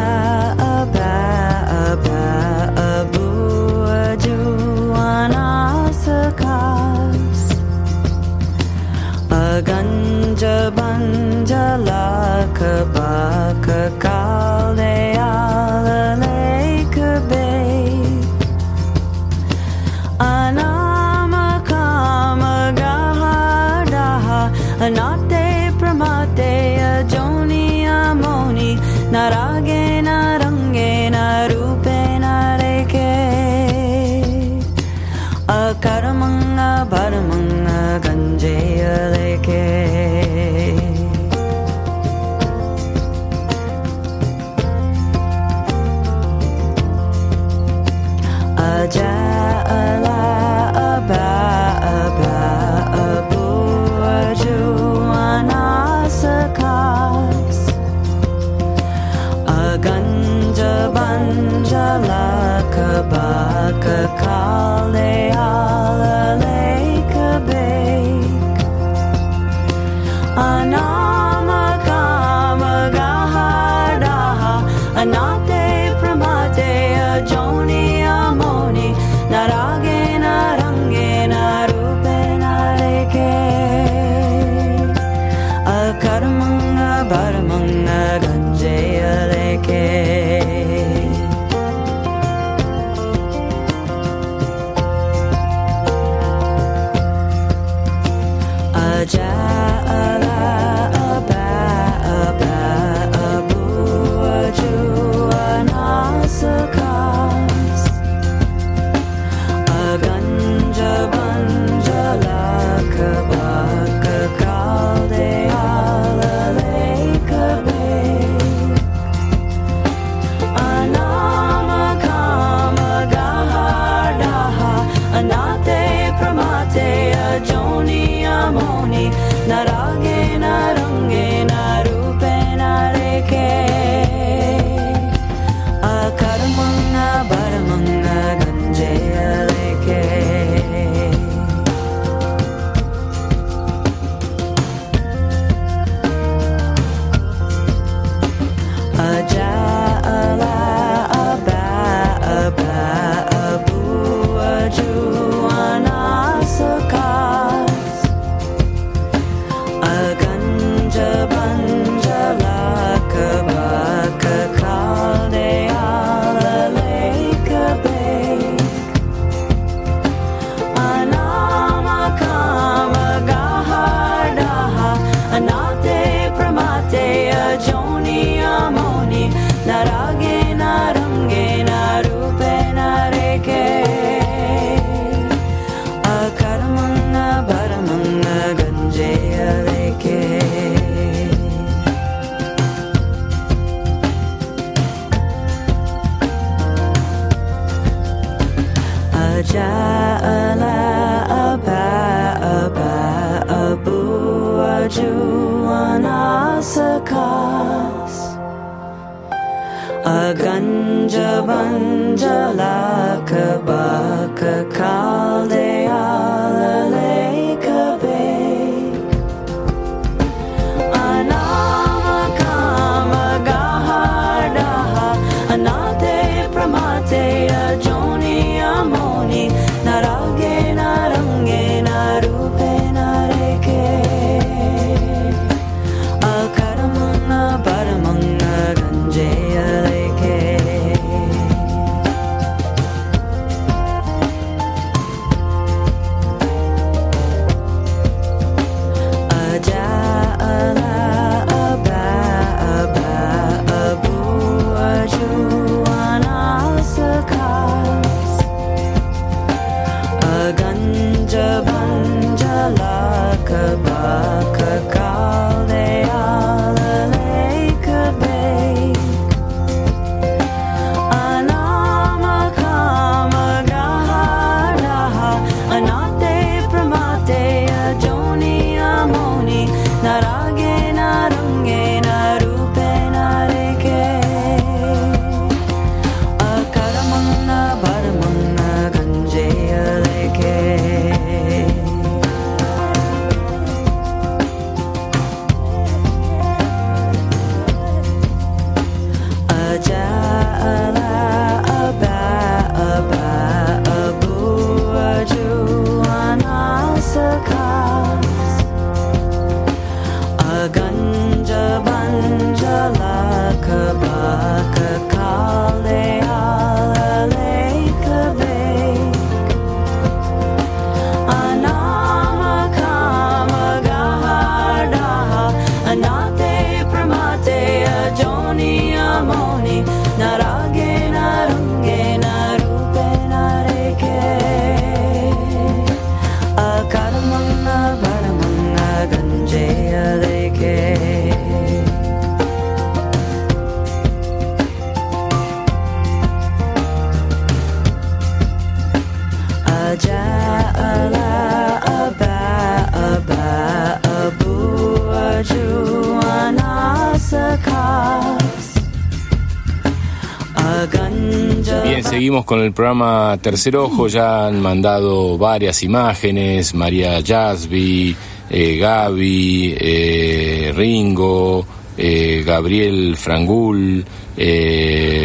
seguimos con el programa Tercer Ojo. Ya han mandado varias imágenes. María Jasby, eh, Gaby, eh, Ringo, eh, Gabriel Frangul.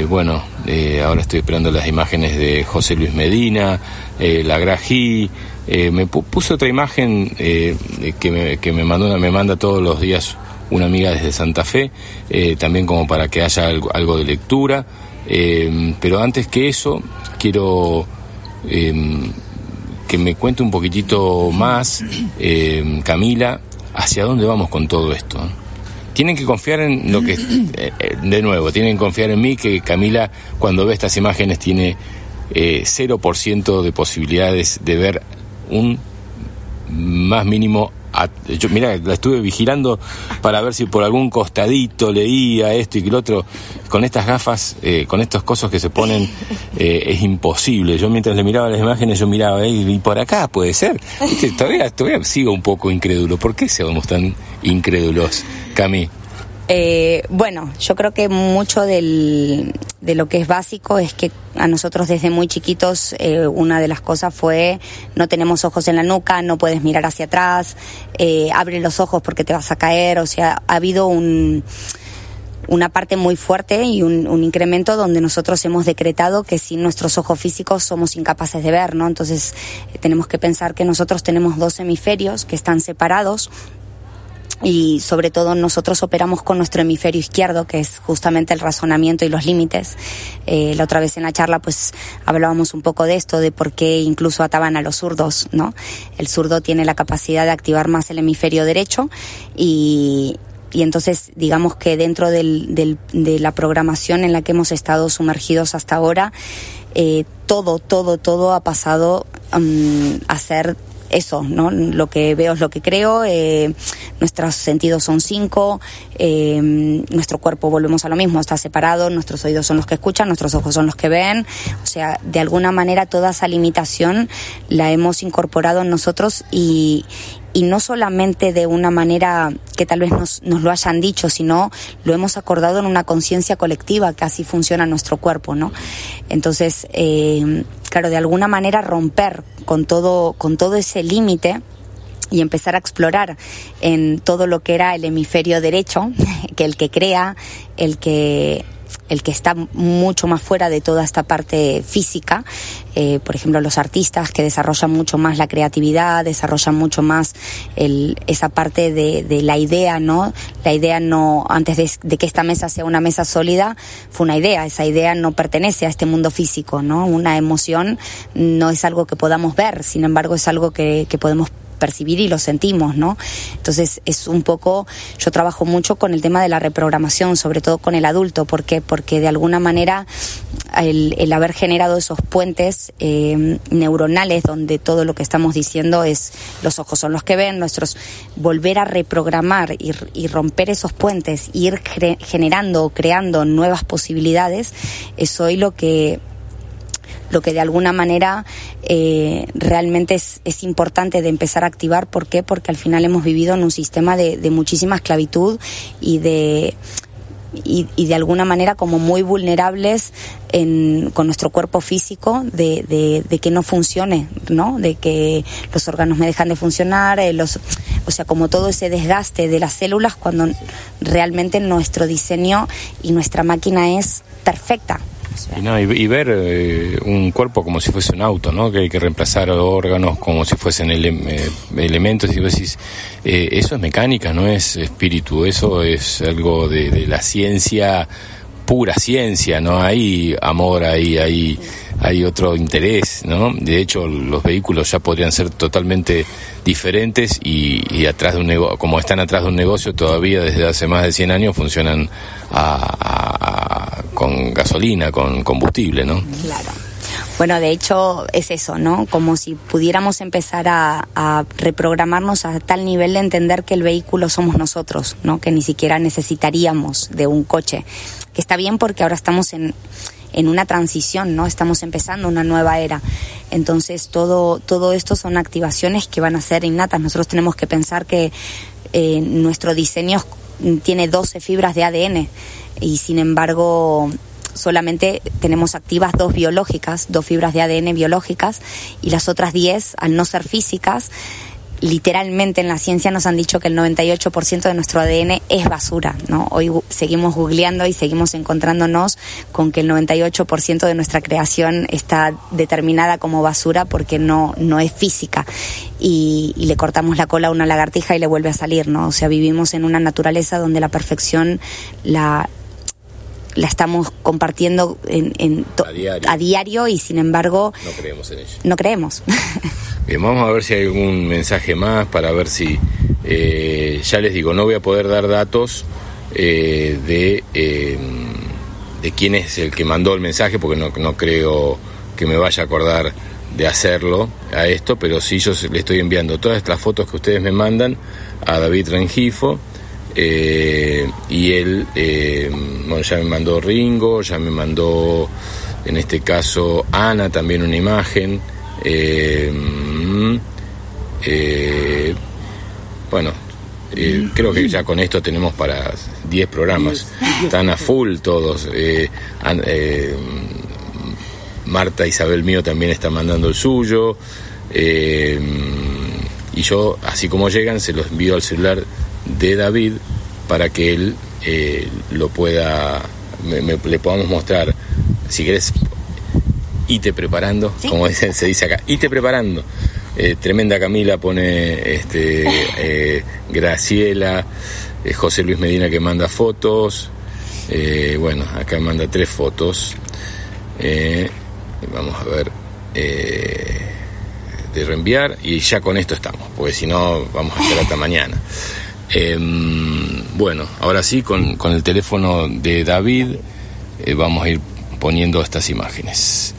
bueno, ahora estoy esperando las imágenes de José Luis Medina, La Grají. me puso otra imagen que, me, que me, mandó, me manda todos los días una amiga desde Santa Fe, también como para que haya algo de lectura. Eh, pero antes que eso, quiero em, que me cuente un poquitito más, em, Camila, hacia dónde vamos con todo esto. Tienen que confiar en lo que, eh, eh, de nuevo, tienen que confiar en mí que Camila cuando ve estas imágenes tiene 0% de posibilidades de ver un más mínimo yo, mira, la estuve vigilando para ver si por algún costadito leía esto y que el otro. Con estas gafas, eh, con estos cosas que se ponen, <laughs> eh, es imposible. Yo mientras le miraba las imágenes, yo miraba, y por acá puede ser. Todavía, todavía sigo un poco incrédulo. ¿Por qué somos tan incrédulos, Cami?
Eh, bueno, yo creo que mucho de lo que es básico es que a nosotros desde muy chiquitos eh, una de las cosas fue no tenemos ojos en la nuca, no puedes mirar hacia atrás, eh, abre los ojos porque te vas a caer, o sea, ha habido un una parte muy fuerte y un, un, incremento donde nosotros hemos decretado que sin nuestros ojos físicos somos incapaces de ver, ¿no? Entonces tenemos que pensar que nosotros tenemos dos hemisferios que están separados y sobre todo nosotros operamos con nuestro hemisferio izquierdo, que es justamente el razonamiento y los límites. Eh, la otra vez en la charla pues hablábamos un poco de esto, de por qué incluso ataban a los zurdos, ¿no? El zurdo tiene la capacidad de activar más el hemisferio derecho y, y entonces digamos que dentro del, del, de la programación en la que hemos estado sumergidos hasta ahora, eh, todo, todo, todo ha pasado um, a ser eso, ¿no? Lo que veo es lo que creo, eh, nuestros sentidos son cinco, eh, nuestro cuerpo, volvemos a lo mismo, está separado, nuestros oídos son los que escuchan, nuestros ojos son los que ven, o sea, de alguna manera toda esa limitación la hemos incorporado en nosotros y, y no solamente de una manera que tal vez nos, nos lo hayan dicho, sino lo hemos acordado en una conciencia colectiva que así funciona nuestro cuerpo, ¿no? Entonces, eh, claro, de alguna manera romper con todo, con todo ese límite y empezar a explorar en todo lo que era el hemisferio derecho, <laughs> que el que crea, el que el que está mucho más fuera de toda esta parte física, eh, por ejemplo los artistas que desarrollan mucho más la creatividad, desarrollan mucho más el, esa parte de, la idea, ¿no? La idea no, antes de, de, que esta mesa sea una mesa sólida, fue una idea, esa idea no pertenece a este mundo físico, ¿no? Una emoción no es algo que podamos ver, sin embargo es algo que, que podemos percibir y lo sentimos, ¿no? Entonces es un poco, yo trabajo mucho con el tema de la reprogramación, sobre todo con el adulto, ¿por qué? Porque de alguna manera el, el haber generado esos puentes eh, neuronales donde todo lo que estamos diciendo es los ojos son los que ven, nuestros volver a reprogramar y, y romper esos puentes, ir generando o creando nuevas posibilidades, es hoy lo que lo que de alguna manera eh, realmente es, es, importante de empezar a activar. ¿Por qué? Porque al final hemos vivido en un sistema de, de muchísima esclavitud y de y, de alguna manera como muy vulnerables en, con nuestro cuerpo físico de, de, de, que no funcione, ¿no? De que los órganos me dejan de funcionar, eh, los, o sea, como todo ese desgaste de las células cuando realmente nuestro diseño y nuestra máquina es perfecta.
Y, no, y, ver eh, un cuerpo como si fuese un auto, ¿no? Que hay que reemplazar órganos como si fuesen eh, elementos. Y vos decís, eh, eso es mecánica, no es espíritu, eso es algo de, la ciencia pura ciencia, no hay amor ahí, hay, hay otro interés, ¿no? De hecho, los vehículos ya podrían ser totalmente diferentes y, atrás de un como están atrás de un negocio todavía desde hace más de 100 años funcionan a, con gasolina, con combustible, ¿no?
Claro. Bueno, de hecho es eso, ¿no? Como si pudiéramos empezar a, reprogramarnos a tal nivel de entender que el vehículo somos nosotros, ¿no? Que ni siquiera necesitaríamos de un coche. Que está bien porque ahora estamos en, en una transición, ¿no? Estamos empezando una nueva era. Entonces, todo, todo esto son activaciones que van a ser innatas. Nosotros tenemos que pensar que eh, nuestro diseño tiene 12 fibras de ADN y sin embargo solamente tenemos activas dos biológicas, dos fibras de ADN biológicas y las otras 10, al no ser físicas, literalmente en la ciencia nos han dicho que el 98% de nuestro ADN es basura, ¿no? Hoy seguimos googleando y seguimos encontrándonos con que el 98% de nuestra creación está determinada como basura porque no, no es física y, y, le cortamos la cola a una lagartija y le vuelve a salir, ¿no? O sea, vivimos en una naturaleza donde la perfección la la estamos compartiendo en, en
a, diario.
a, diario. y sin embargo
no creemos en ella.
No creemos. <laughs>
Bien, vamos a ver si hay algún mensaje más para ver si, eh, ya les digo, no voy a poder dar datos eh, de, eh, de quién es el que mandó el mensaje porque no, no creo que me vaya a acordar de hacerlo a esto, pero sí yo le estoy enviando todas estas fotos que ustedes me mandan a David Rengifo eh, y él, eh, bueno, ya me mandó Ringo, ya me mandó, en este caso, Ana también una imagen. Eh, bueno, creo que ya con esto tenemos para 10 programas. Están a full todos. Marta Isabel mío también está mandando el suyo. y yo, así como llegan, se los envío al celular de David para que él eh, lo pueda, me, me, le podamos mostrar, si querés, ite preparando, ¿Sí? como <laughs> se, se, dice acá, ite preparando. Eh, tremenda Camila pone este, <laughs> eh, Graciela, eh, José Luis Medina que manda fotos, bueno, acá manda tres fotos. vamos a ver de reenviar y ya con esto estamos, porque si no vamos a estar hasta mañana. Eh, bueno, ahora sí, con, con, el teléfono de David eh, vamos a ir poniendo estas imágenes.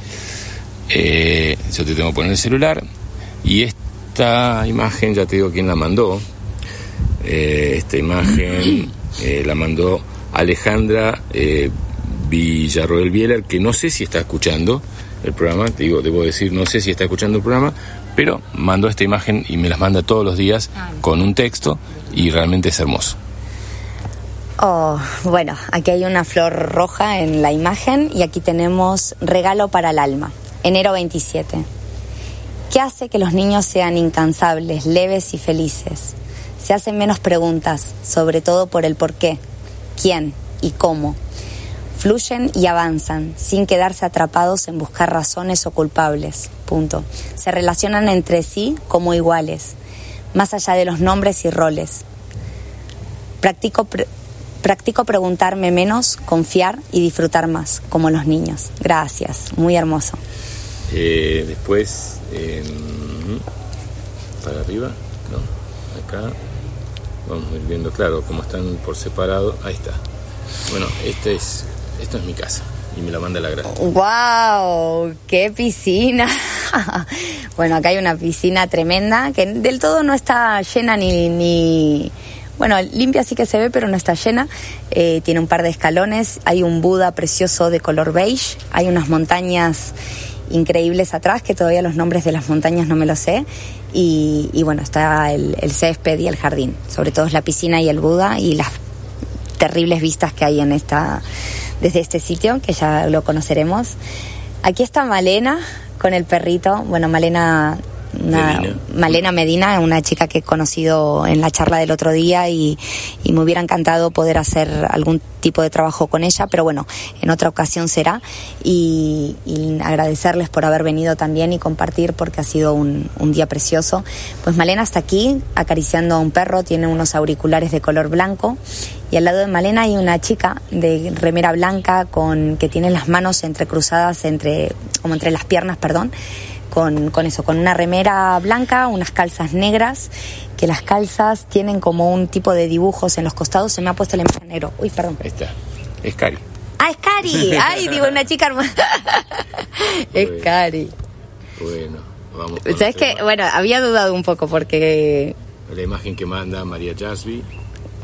Eh, yo te tengo que poner el celular y esta imagen, ya te digo quién la mandó. Eh, esta imagen <clears throat> la mandó Alejandra Villarroel Bieler, que no sé si está escuchando el programa, te digo, debo decir, no sé si está escuchando el programa, pero mandó esta imagen y me las manda todos los días con un texto y realmente es hermoso.
Oh, bueno, aquí hay una flor roja en la imagen y aquí tenemos regalo para el alma, enero 27. ¿Qué hace que los niños sean incansables, leves y felices? Se hacen menos preguntas, sobre todo por el por qué, quién y cómo. Fluyen y avanzan, sin quedarse atrapados en buscar razones o culpables. Punto. Se relacionan entre sí como iguales más allá de los nombres y roles. Practico, practico preguntarme menos, confiar y disfrutar más, como los niños. Gracias, muy hermoso.
Eh, después, para arriba, no, acá, vamos a ir viendo, claro, como están por separado, ahí está. Bueno, este es, esto es mi casa y me la manda la gran.
¡Wow! ¡Qué piscina! <laughs> bueno, acá hay una piscina tremenda que del todo no está llena ni, ni... Bueno, limpia sí que se ve, pero no está llena. Eh, tiene un par de escalones. Hay un Buda precioso de color beige. Hay unas montañas increíbles atrás, que todavía los nombres de las montañas no me lo sé. Y, y bueno, está el, el, césped y el jardín. Sobre todo es la piscina y el Buda y las terribles vistas que hay en esta, desde este sitio, que ya lo conoceremos. Aquí está Malena con el perrito. Bueno, Malena una, Medina. Malena Medina, una chica que he conocido en la charla del otro día y, y, me hubiera encantado poder hacer algún tipo de trabajo con ella, pero bueno, en otra ocasión será. Y, y agradecerles por haber venido también y compartir porque ha sido un, un, día precioso. Pues Malena está aquí acariciando a un perro, tiene unos auriculares de color blanco y al lado de Malena hay una chica de remera blanca con que tiene las manos entrecruzadas entre como entre las piernas, perdón con, con, eso, con una remera blanca, unas calzas negras, que las calzas tienen como un tipo de dibujos en los costados. Se me ha puesto la imagen negro. Uy, perdón.
Ahí está. Es Cari.
Ah, es Cari. <laughs> Ay, digo, una chica hermosa. <laughs> es
Bueno.
Cari.
Bueno, vamos
¿Sabes qué? Bueno, había dudado un poco porque,
La imagen que manda María Jasby.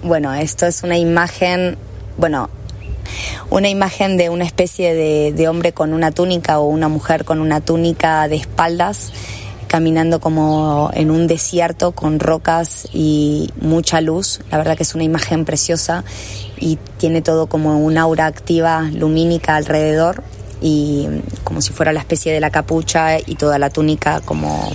Bueno, esto es una imagen, bueno, una imagen de una especie de, de hombre con una túnica o una mujer con una túnica de espaldas caminando como en un desierto con rocas y mucha luz. La verdad que es una imagen preciosa y tiene todo como un aura activa lumínica alrededor y como si fuera la especie de la capucha y toda la túnica como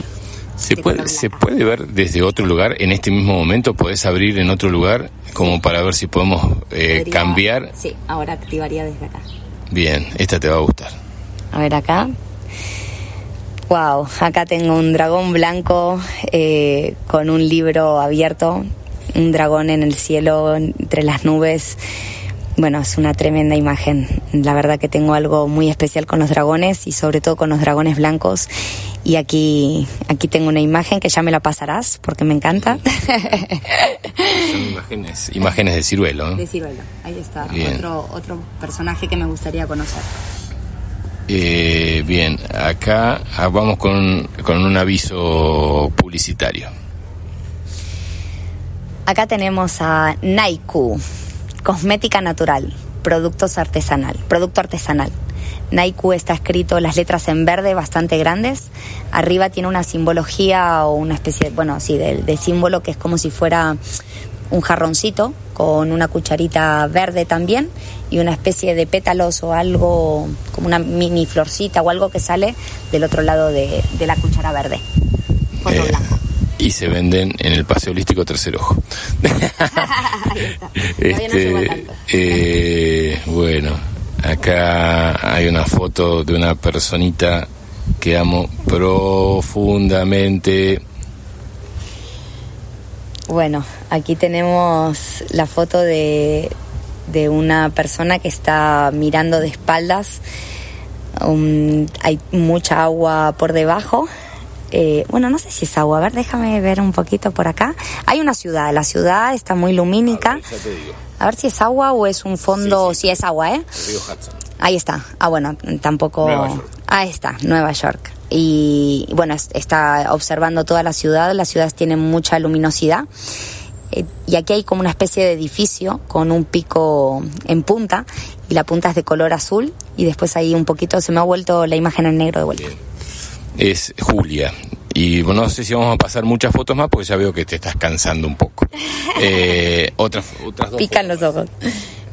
¿Se puede, ¿Se puede ver desde otro lugar en este mismo momento? ¿Podés abrir en otro lugar como para ver si podemos eh, cambiar?
Sí, ahora activaría desde acá.
Bien, esta te va a gustar.
A ver acá. Wow, acá tengo un dragón blanco eh, con un libro abierto, un dragón en el cielo entre las nubes. Bueno, es una tremenda imagen. La verdad que tengo algo muy especial con los dragones y sobre todo con los dragones blancos. Y aquí, aquí tengo una imagen que ya me la pasarás porque me encanta.
Son imágenes, imágenes de ciruelo. ¿eh?
De ciruelo, ahí está. Otro, otro personaje que me gustaría conocer.
Eh, bien, acá ah, vamos con, con un aviso publicitario.
Acá tenemos a Naiku, cosmética natural, productos artesanal, producto artesanal. Naiku está escrito las letras en verde bastante grandes. Arriba tiene una simbología o una especie, bueno, sí, de, de símbolo que es como si fuera un jarroncito con una cucharita verde también y una especie de pétalos o algo como una mini florcita o algo que sale del otro lado de, la cuchara verde.
Eh, y se venden en el Paseo Holístico Tercer Ojo. <laughs> este, eh, bueno, acá hay una foto de una personita que amo profundamente.
Bueno, aquí tenemos la foto de, de una persona que está mirando de espaldas. Hay mucha agua por debajo. Eh, bueno, no sé si es agua. A ver, déjame ver un poquito por acá. Hay una ciudad. La ciudad está muy lumínica. A ver, si es agua o es un fondo. Si es agua, ¿eh? Ahí está. Ah, bueno, tampoco. Ahí está, Nueva York. Y bueno, está observando toda la ciudad. Las ciudades tienen mucha luminosidad eh, y aquí hay como una especie de edificio con un pico en punta y la punta es de color azul y después ahí un poquito se me ha vuelto la imagen en negro de vuelta.
Es Julia. Y bueno, no sé si vamos a pasar muchas fotos más porque ya veo que te estás cansando un poco. <laughs> Eh, otras, otras dos
Pican los ojos.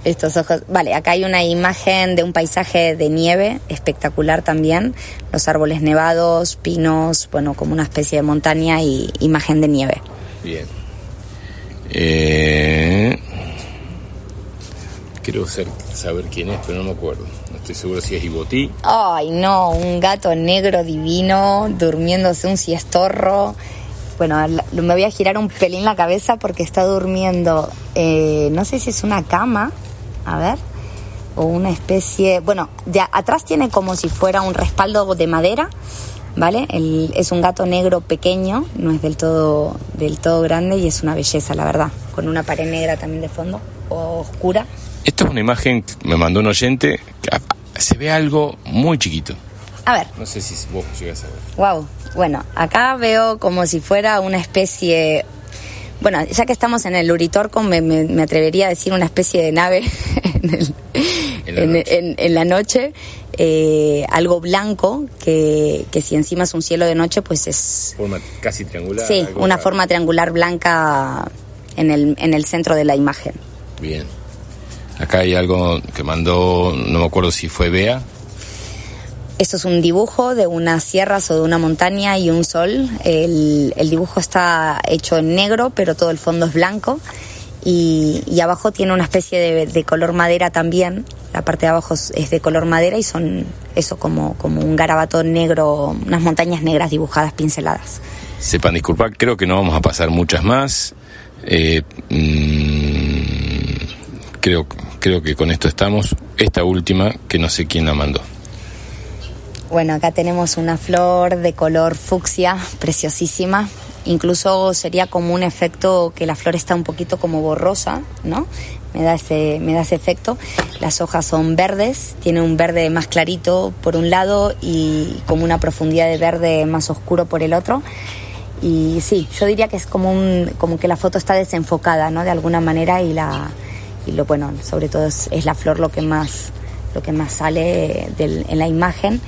Estos ojos. Vale, acá hay una imagen de un paisaje de nieve espectacular también. Los árboles nevados, pinos, bueno, como una especie de montaña y imagen de nieve.
Bien. Eh, quiero saber quién es, pero no me acuerdo. Estoy seguro si es Ibotí.
Ay, no, un gato negro divino durmiéndose un siestorro. Bueno, me voy a girar un pelín la cabeza porque está durmiendo, eh, no sé si es una cama, a ver, o una especie, bueno, atrás tiene como si fuera un respaldo de madera ¿vale? es un gato negro pequeño, no es del todo, del todo grande y es una belleza, la verdad, con una pared negra también de fondo, oscura.
Esto es una imagen que me mandó un oyente, se ve algo muy chiquito.
A ver.
No sé si vos llegas a ver.
Wow. Bueno, acá veo como si fuera una especie. Bueno, ya que estamos en el Uritorco, me, me, atrevería a decir una especie de nave <laughs> en, la noche, eh, algo blanco, que, si encima es un cielo de noche, pues es...
Forma casi triangular.
Sí, una forma triangular blanca en el, en el centro de la imagen.
Bien. Acá hay algo que mandó, no me acuerdo si fue Bea.
Esto es un dibujo de unas sierras o de una montaña y un sol. El, el dibujo está hecho en negro, pero todo el fondo es blanco y, abajo tiene una especie de, color madera también. La parte de abajo es de color madera y son eso como, como un garabato negro, unas montañas negras dibujadas, pinceladas.
Sepan disculpar, creo que no vamos a pasar muchas más. Eh, mm, creo, creo que con esto estamos. Esta última, que no sé quién la mandó.
Bueno, acá tenemos una flor de color fucsia, preciosísima, Incluso sería como un efecto que la flor está un poquito como borrosa, ¿no? Me da ese, me da ese efecto. Las hojas son verdes, tiene un verde más clarito por un lado y como una profundidad de verde más oscuro por el otro. Y sí, yo diría que es como, un, como que la foto está desenfocada, ¿no? De alguna manera y la, lo bueno, sobre todo es, la flor lo que más, lo que más sale en la imagen.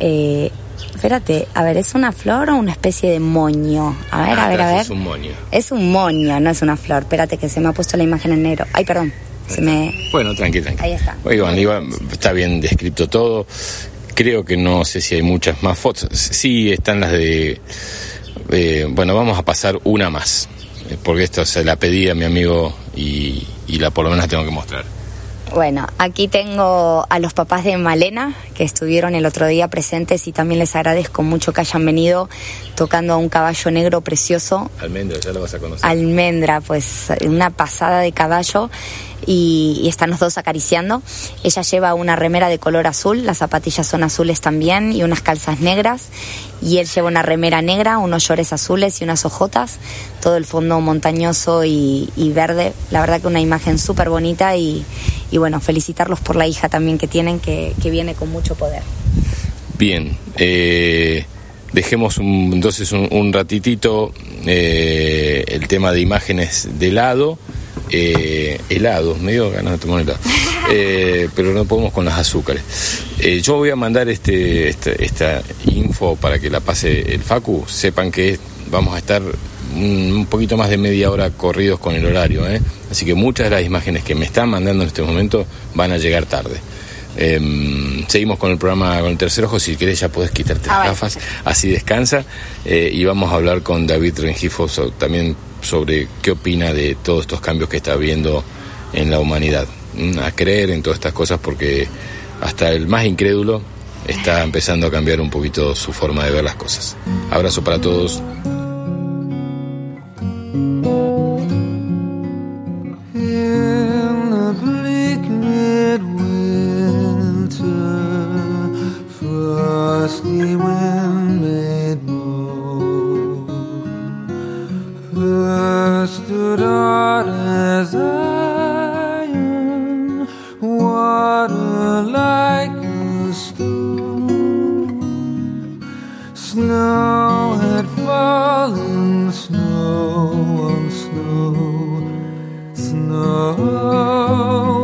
Eh, espérate, a ver, ¿es una flor o una especie de moño? A ver, a ver, a ver.
Es un moño.
Es un moño, no es una flor. Espérate que se me ha puesto la imagen en negro. Ay, perdón. Se me...
Bueno, tranqui, tranqui.
Ahí está.
está bien descrito todo. Creo que no sé si hay muchas más fotos. Sí, están las de... Eh, bueno, vamos a pasar una más. Eh, porque esto se la pedí a mi amigo y, y la por lo menos la tengo que mostrar.
Bueno, aquí tengo a los papás de Malena que estuvieron el otro día presentes y también les agradezco mucho que hayan venido tocando a un caballo negro precioso.
Almendra, ya lo vas a conocer.
Almendra, pues una pasada de caballo y, están los dos acariciando. Ella lleva una remera de color azul, las zapatillas son azules también y unas calzas negras. Y él lleva una remera negra, unos llores azules y unas ojotas, todo el fondo montañoso y, verde. La verdad que una imagen súper bonita y, bueno, felicitarlos por la hija también que tienen, que, viene con mucho poder.
Bien, eh, dejemos entonces un, ratitito eh, el tema de imágenes de lado eh, helados, medio ganas de tomar helado, <laughs> eh, pero no podemos con las azúcares. Eh, yo voy a mandar este, esta, info para que la pase el Facu, sepan que vamos a estar un, poquito más de media hora corridos con el horario, ¿eh? así que muchas de las imágenes que me están mandando en este momento van a llegar tarde. Em, seguimos con el programa con el tercer ojo. Si querés, ya puedes quitarte las gafas, así descansa. y vamos a hablar con David Rengifo también sobre qué opina de todos estos cambios que está habiendo en la humanidad. A creer en todas estas cosas porque hasta el más incrédulo está empezando a cambiar un poquito su forma de ver las cosas. Abrazo para todos.
stood on as
iron, water like a stone. Snow had fallen, snow on snow, snow.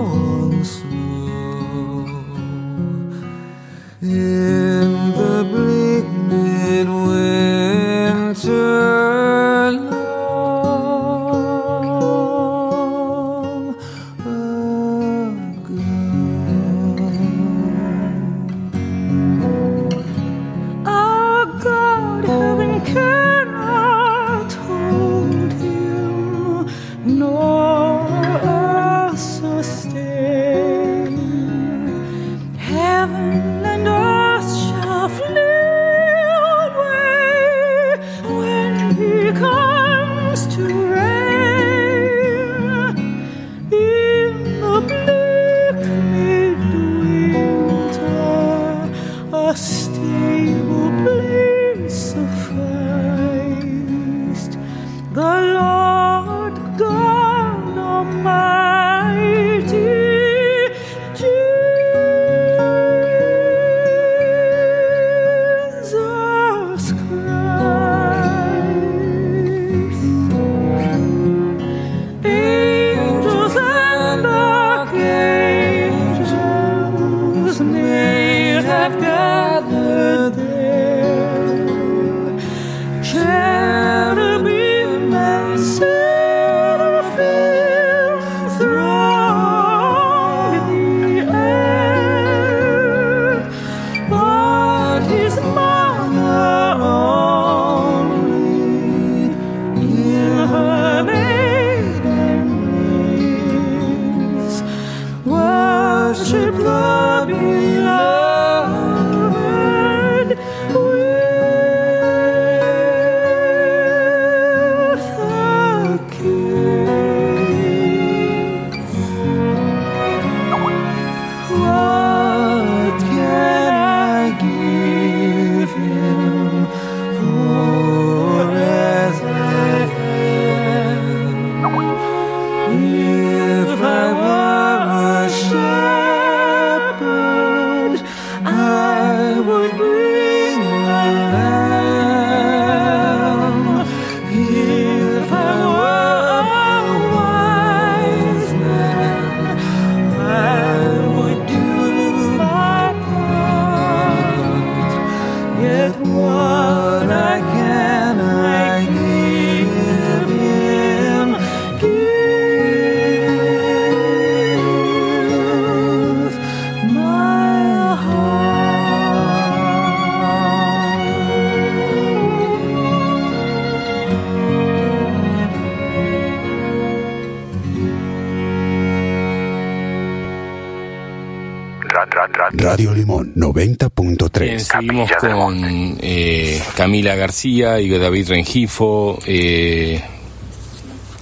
Camila García y David Rengifo. Eh,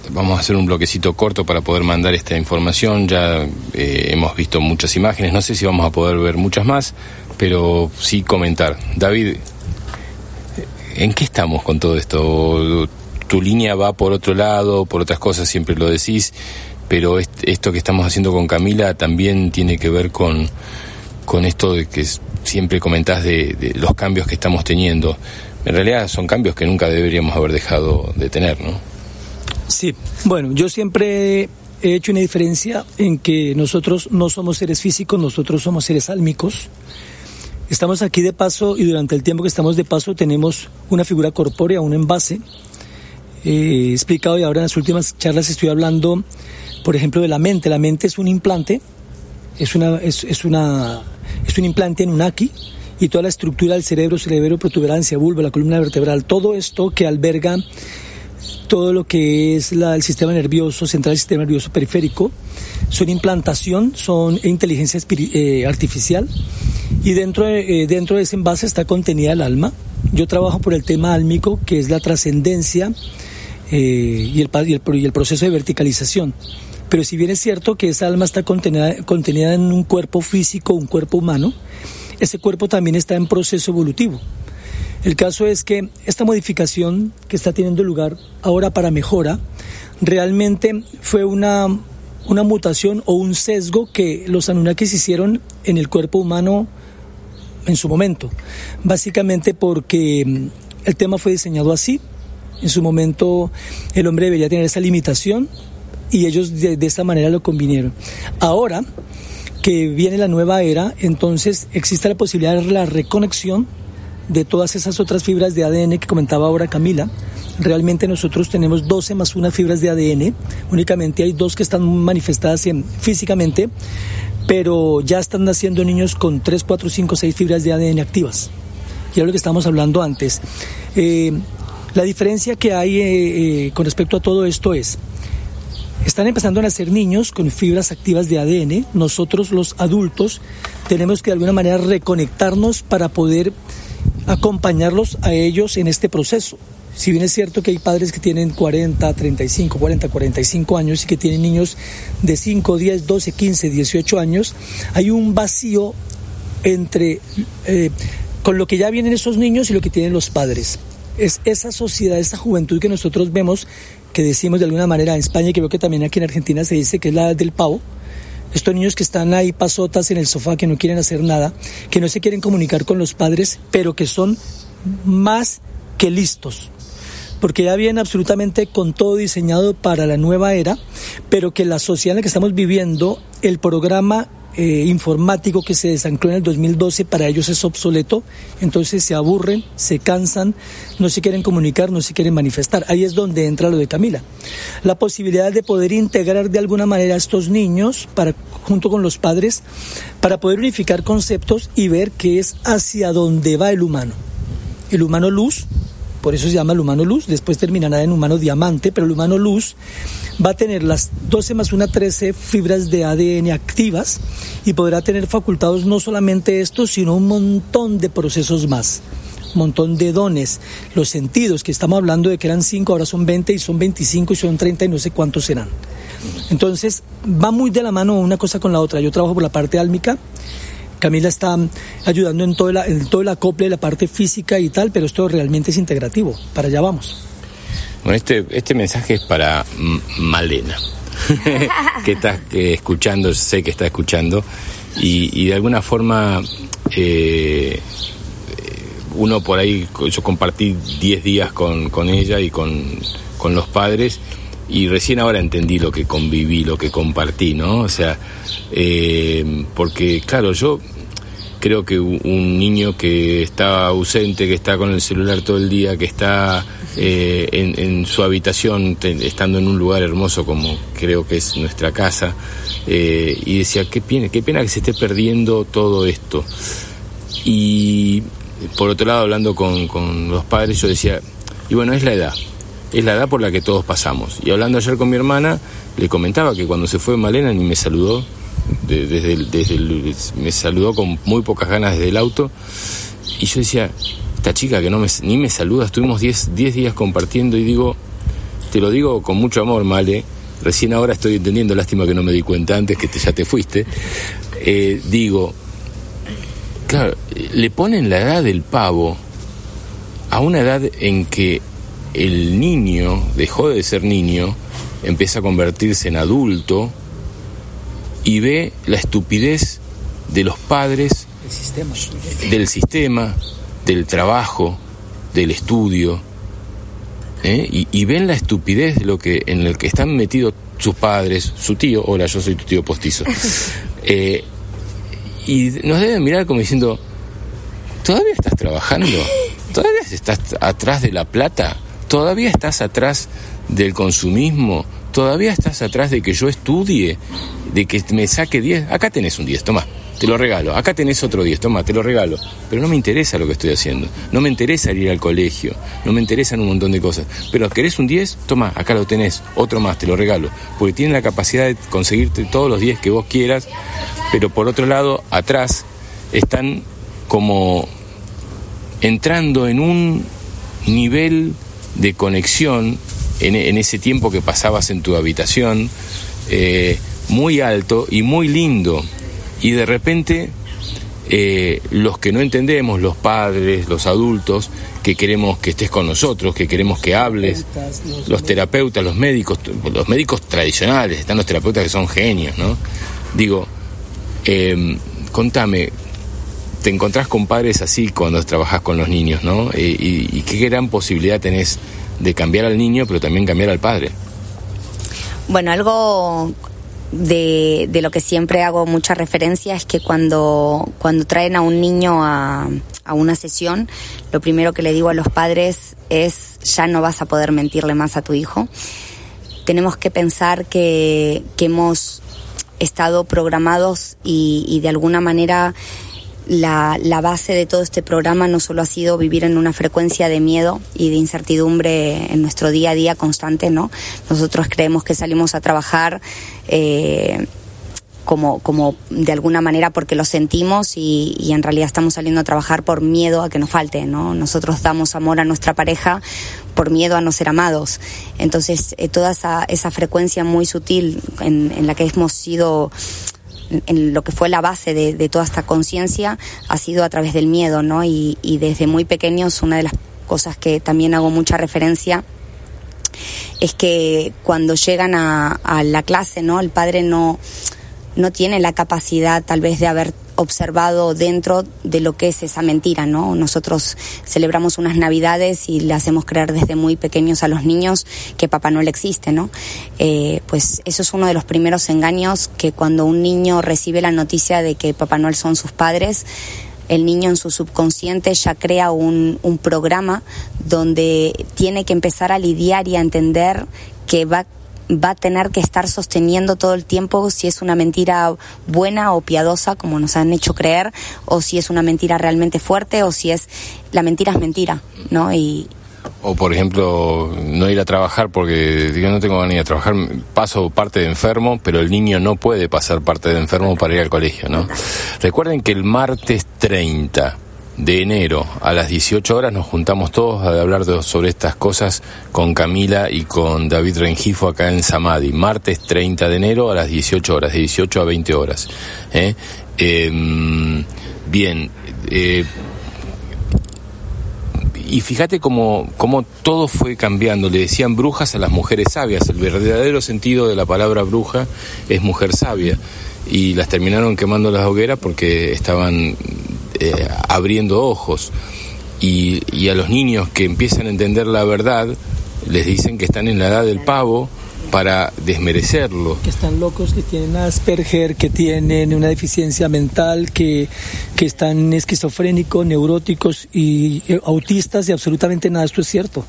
vamos a hacer un bloquecito corto para poder mandar esta información. Ya eh, hemos visto muchas imágenes. No sé si vamos a poder ver muchas más, pero sí comentar. David, ¿en qué estamos con todo esto? Tu línea va por otro lado, por otras cosas, siempre lo decís pero esto que estamos haciendo con Camila también tiene que ver con, con esto de que siempre comentás de, los cambios que estamos teniendo. En realidad son cambios que nunca deberíamos haber dejado de tener, ¿no?
Sí, bueno, yo siempre he hecho una diferencia en que nosotros no somos seres físicos, nosotros somos seres álmicos. Estamos aquí de paso y durante el tiempo que estamos de paso tenemos una figura corpórea, un envase. he explicado y ahora en las últimas charlas estoy hablando, por ejemplo, de la mente. La mente es un implante, es una, es, es una es un implante en un aquí y toda la estructura del cerebro, cerebro, protuberancia, vulva, la columna vertebral, todo esto que alberga todo lo que es el sistema nervioso central, el sistema nervioso periférico, son implantación, son inteligencia eh, artificial y dentro de, eh, dentro de ese envase está contenida el alma. Yo trabajo por el tema álmico, que es la trascendencia eh, y, el, y, el, y el proceso de verticalización. Pero si bien es cierto que esa alma está contenida, contenida en un cuerpo físico, un cuerpo humano, ese cuerpo también está en proceso evolutivo. El caso es que esta modificación que está teniendo lugar ahora para mejora, realmente fue una, una mutación o un sesgo que los Anunnakis hicieron en el cuerpo humano en su momento. Básicamente porque mm, el tema fue diseñado así. En su momento el hombre debería tener esa limitación y ellos de, esta manera lo convinieron. Ahora que viene la nueva era, entonces existe la posibilidad de la reconexión de todas esas otras fibras de ADN que comentaba ahora Camila. Realmente nosotros tenemos 12 más una fibras de ADN, únicamente hay dos que están manifestadas físicamente, pero ya están naciendo niños con 3, 4, 5, 6 fibras de ADN activas. Y es lo que estábamos hablando antes. Eh, la diferencia que hay eh, eh, con respecto a todo esto es, están empezando a nacer niños con fibras activas de ADN. Nosotros los adultos tenemos que de alguna manera reconectarnos para poder acompañarlos a ellos en este proceso. Si bien es cierto que hay padres que tienen 40, 35, 40, 45 años y que tienen niños de 5, 10, 12, 15, 18 años, hay un vacío entre eh, con lo que ya vienen esos niños y lo que tienen los padres. Es esa sociedad, esa juventud que nosotros vemos que decimos de alguna manera en España y que que también aquí en Argentina se dice que es la del pavo. Estos niños que están ahí pasotas en el sofá, que no quieren hacer nada, que no se quieren comunicar con los padres, pero que son más que listos. Porque ya vienen absolutamente con todo diseñado para la nueva era, pero que la sociedad en la que estamos viviendo, el programa eh, informático que se desancló en el 2012 para ellos es obsoleto, entonces se aburren, se cansan, no se quieren comunicar, no se quieren manifestar. Ahí es donde entra lo de Camila. La posibilidad de poder integrar de alguna manera a estos niños para, junto con los padres para poder unificar conceptos y ver qué es hacia dónde va el humano. El humano luz por eso se llama el humano luz, después terminará en humano diamante, pero el humano luz va a tener las 12 más 1, 13 fibras de ADN activas y podrá tener facultados no solamente estos, sino un montón de procesos más montón de dones, los sentidos, que estamos hablando de que eran 5, ahora son 20 y son 25 y son 30 y no sé cuántos serán. Entonces, va muy de la mano una cosa con la otra. Yo trabajo por la parte álmica Camila está ayudando en todo, en todo el acople, la parte física y tal, pero esto realmente es integrativo. Para allá vamos.
Bueno, este, este mensaje es para Malena, <laughs> que está escuchando, sé que está escuchando, y, de alguna forma eh, uno por ahí, yo compartí 10 días con, con ella y con, con los padres, y recién ahora entendí lo que conviví, lo que compartí, ¿no? O sea, eh, porque claro, yo creo que un niño que está ausente, que está con el celular todo el día, que está eh, en, su habitación, estando en un lugar hermoso como creo que es nuestra casa, eh, y decía, qué pena, qué pena que se esté perdiendo todo esto. Y por otro lado, hablando con, con los padres, yo decía, y bueno, es la edad, es la edad por la que todos pasamos. Y hablando ayer con mi hermana, le comentaba que cuando se fue Malena ni me saludó, desde, desde me saludó con muy pocas ganas desde el auto y yo decía, esta chica que no me, ni me saluda, estuvimos 10 días compartiendo y digo, te lo digo con mucho amor, Male, recién ahora estoy entendiendo, lástima que no me di cuenta antes que ya te fuiste, eh, digo, claro, le ponen la edad del pavo a una edad en que el niño dejó de ser niño, empieza a convertirse en adulto, y ve la estupidez de los padres, del sistema, del trabajo, del estudio, ¿eh? y, ven la estupidez de lo que en el que están metidos sus padres, su tío, hola, yo soy tu tío postizo, <laughs> eh, y nos deben mirar como diciendo, ¿todavía estás trabajando? ¿Todavía estás atrás de la plata? ¿Todavía estás atrás del consumismo? ¿Todavía estás atrás de que yo estudie? ¿De que me saque 10? Acá tenés un 10, toma, te lo regalo. Acá tenés otro 10, toma, te lo regalo. Pero no me interesa lo que estoy haciendo. No me interesa ir al colegio. No me interesan un montón de cosas. Pero querés un 10, toma, acá lo tenés. Otro más, te lo regalo. Porque tiene la capacidad de conseguirte todos los 10 que vos quieras. Pero por otro lado, atrás están como entrando en un nivel de conexión en, ese tiempo que pasabas en tu habitación, eh, muy alto y muy lindo. Y de repente eh, los que no entendemos, los padres, los adultos, que queremos que estés con nosotros, que queremos que hables, los terapeutas, los médicos, los médicos tradicionales, están los terapeutas que son genios, ¿no? Digo, em, contame, te encontrás con padres así cuando trabajas con los niños, ¿no? Eh, y, y, qué gran posibilidad tenés de cambiar al niño, pero también cambiar al padre.
Bueno, algo de, de, lo que siempre hago mucha referencia es que cuando, cuando traen a un niño a, a, una sesión, lo primero que le digo a los padres es ya no vas a poder mentirle más a tu hijo. Tenemos que pensar que, que hemos estado programados y, y de alguna manera la, base de todo este programa no solo ha sido vivir en una frecuencia de miedo y de incertidumbre en nuestro día a día constante, ¿no? Nosotros creemos que salimos a trabajar eh, como, como de alguna manera porque lo sentimos y, en realidad estamos saliendo a trabajar por miedo a que nos falte, ¿no? Nosotros damos amor a nuestra pareja por miedo a no ser amados. Entonces, eh, toda esa, esa frecuencia muy sutil en la que hemos sido en lo que fue la base de, toda esta conciencia ha sido a través del miedo, ¿no? Y, desde muy pequeños una de las cosas que también hago mucha referencia es que cuando llegan a, a la clase, ¿no? El padre no, no tiene la capacidad tal vez de haber observado dentro de lo que es esa mentira, ¿no? Nosotros celebramos unas navidades y le hacemos creer desde muy pequeños a los niños que Papá Noel existe, ¿no? Eh, pues eso es uno de los primeros engaños que cuando un niño recibe la noticia de que Papá Noel son sus padres, el niño en su subconsciente ya crea un, un programa donde tiene que empezar a lidiar y a entender que va va a tener que estar sosteniendo todo el tiempo si es una mentira buena o piadosa, como nos han hecho creer, o si es una mentira realmente fuerte, o si es la mentira es mentira, ¿no? Y,
o por ejemplo, no ir a trabajar porque yo no tengo ganas de ir a trabajar, paso parte de enfermo, pero el niño no puede pasar parte de enfermo para ir al colegio, ¿no? Recuerden que el martes 30 de enero a las 18 horas nos juntamos todos a hablar sobre estas cosas con Camila y con David Rengifo acá en Samadhi. Martes 30 de enero a las 18 horas, de 18 a 20 horas. ¿eh? Em, bien. Eh, y fíjate cómo, cómo todo fue cambiando. Le decían brujas a las mujeres sabias. El verdadero sentido de la palabra bruja es mujer sabia. Y las terminaron quemando las hogueras porque estaban eh, abriendo ojos. Y, y, a los niños que empiezan a entender la verdad, les dicen que están en la edad del pavo para desmerecerlo.
Que están locos, que tienen Asperger, que tienen una deficiencia mental, que, que están esquizofrénicos, neuróticos y eh, autistas y absolutamente nada. Esto es cierto.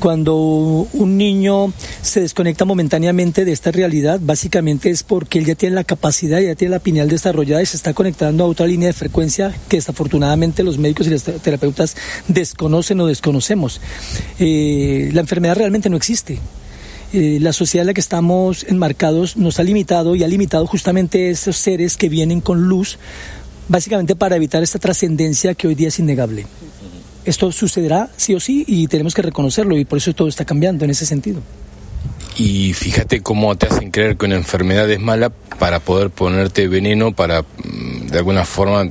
Cuando un niño se desconecta momentáneamente de esta realidad, básicamente es porque él ya tiene la capacidad, ya tiene la pineal desarrollada y se está conectando a otra línea de frecuencia que desafortunadamente los médicos y los terapeutas desconocen o desconocemos. Eh, la enfermedad realmente no existe. Eh, la sociedad en la que estamos enmarcados nos ha limitado y ha limitado justamente esos seres que vienen con luz, básicamente para evitar esta trascendencia que hoy día es innegable. Esto sucederá sí o sí y tenemos que reconocerlo y por eso todo está cambiando en ese sentido.
Y fíjate cómo te hacen creer que una enfermedad es mala para poder ponerte veneno, para mm, de alguna forma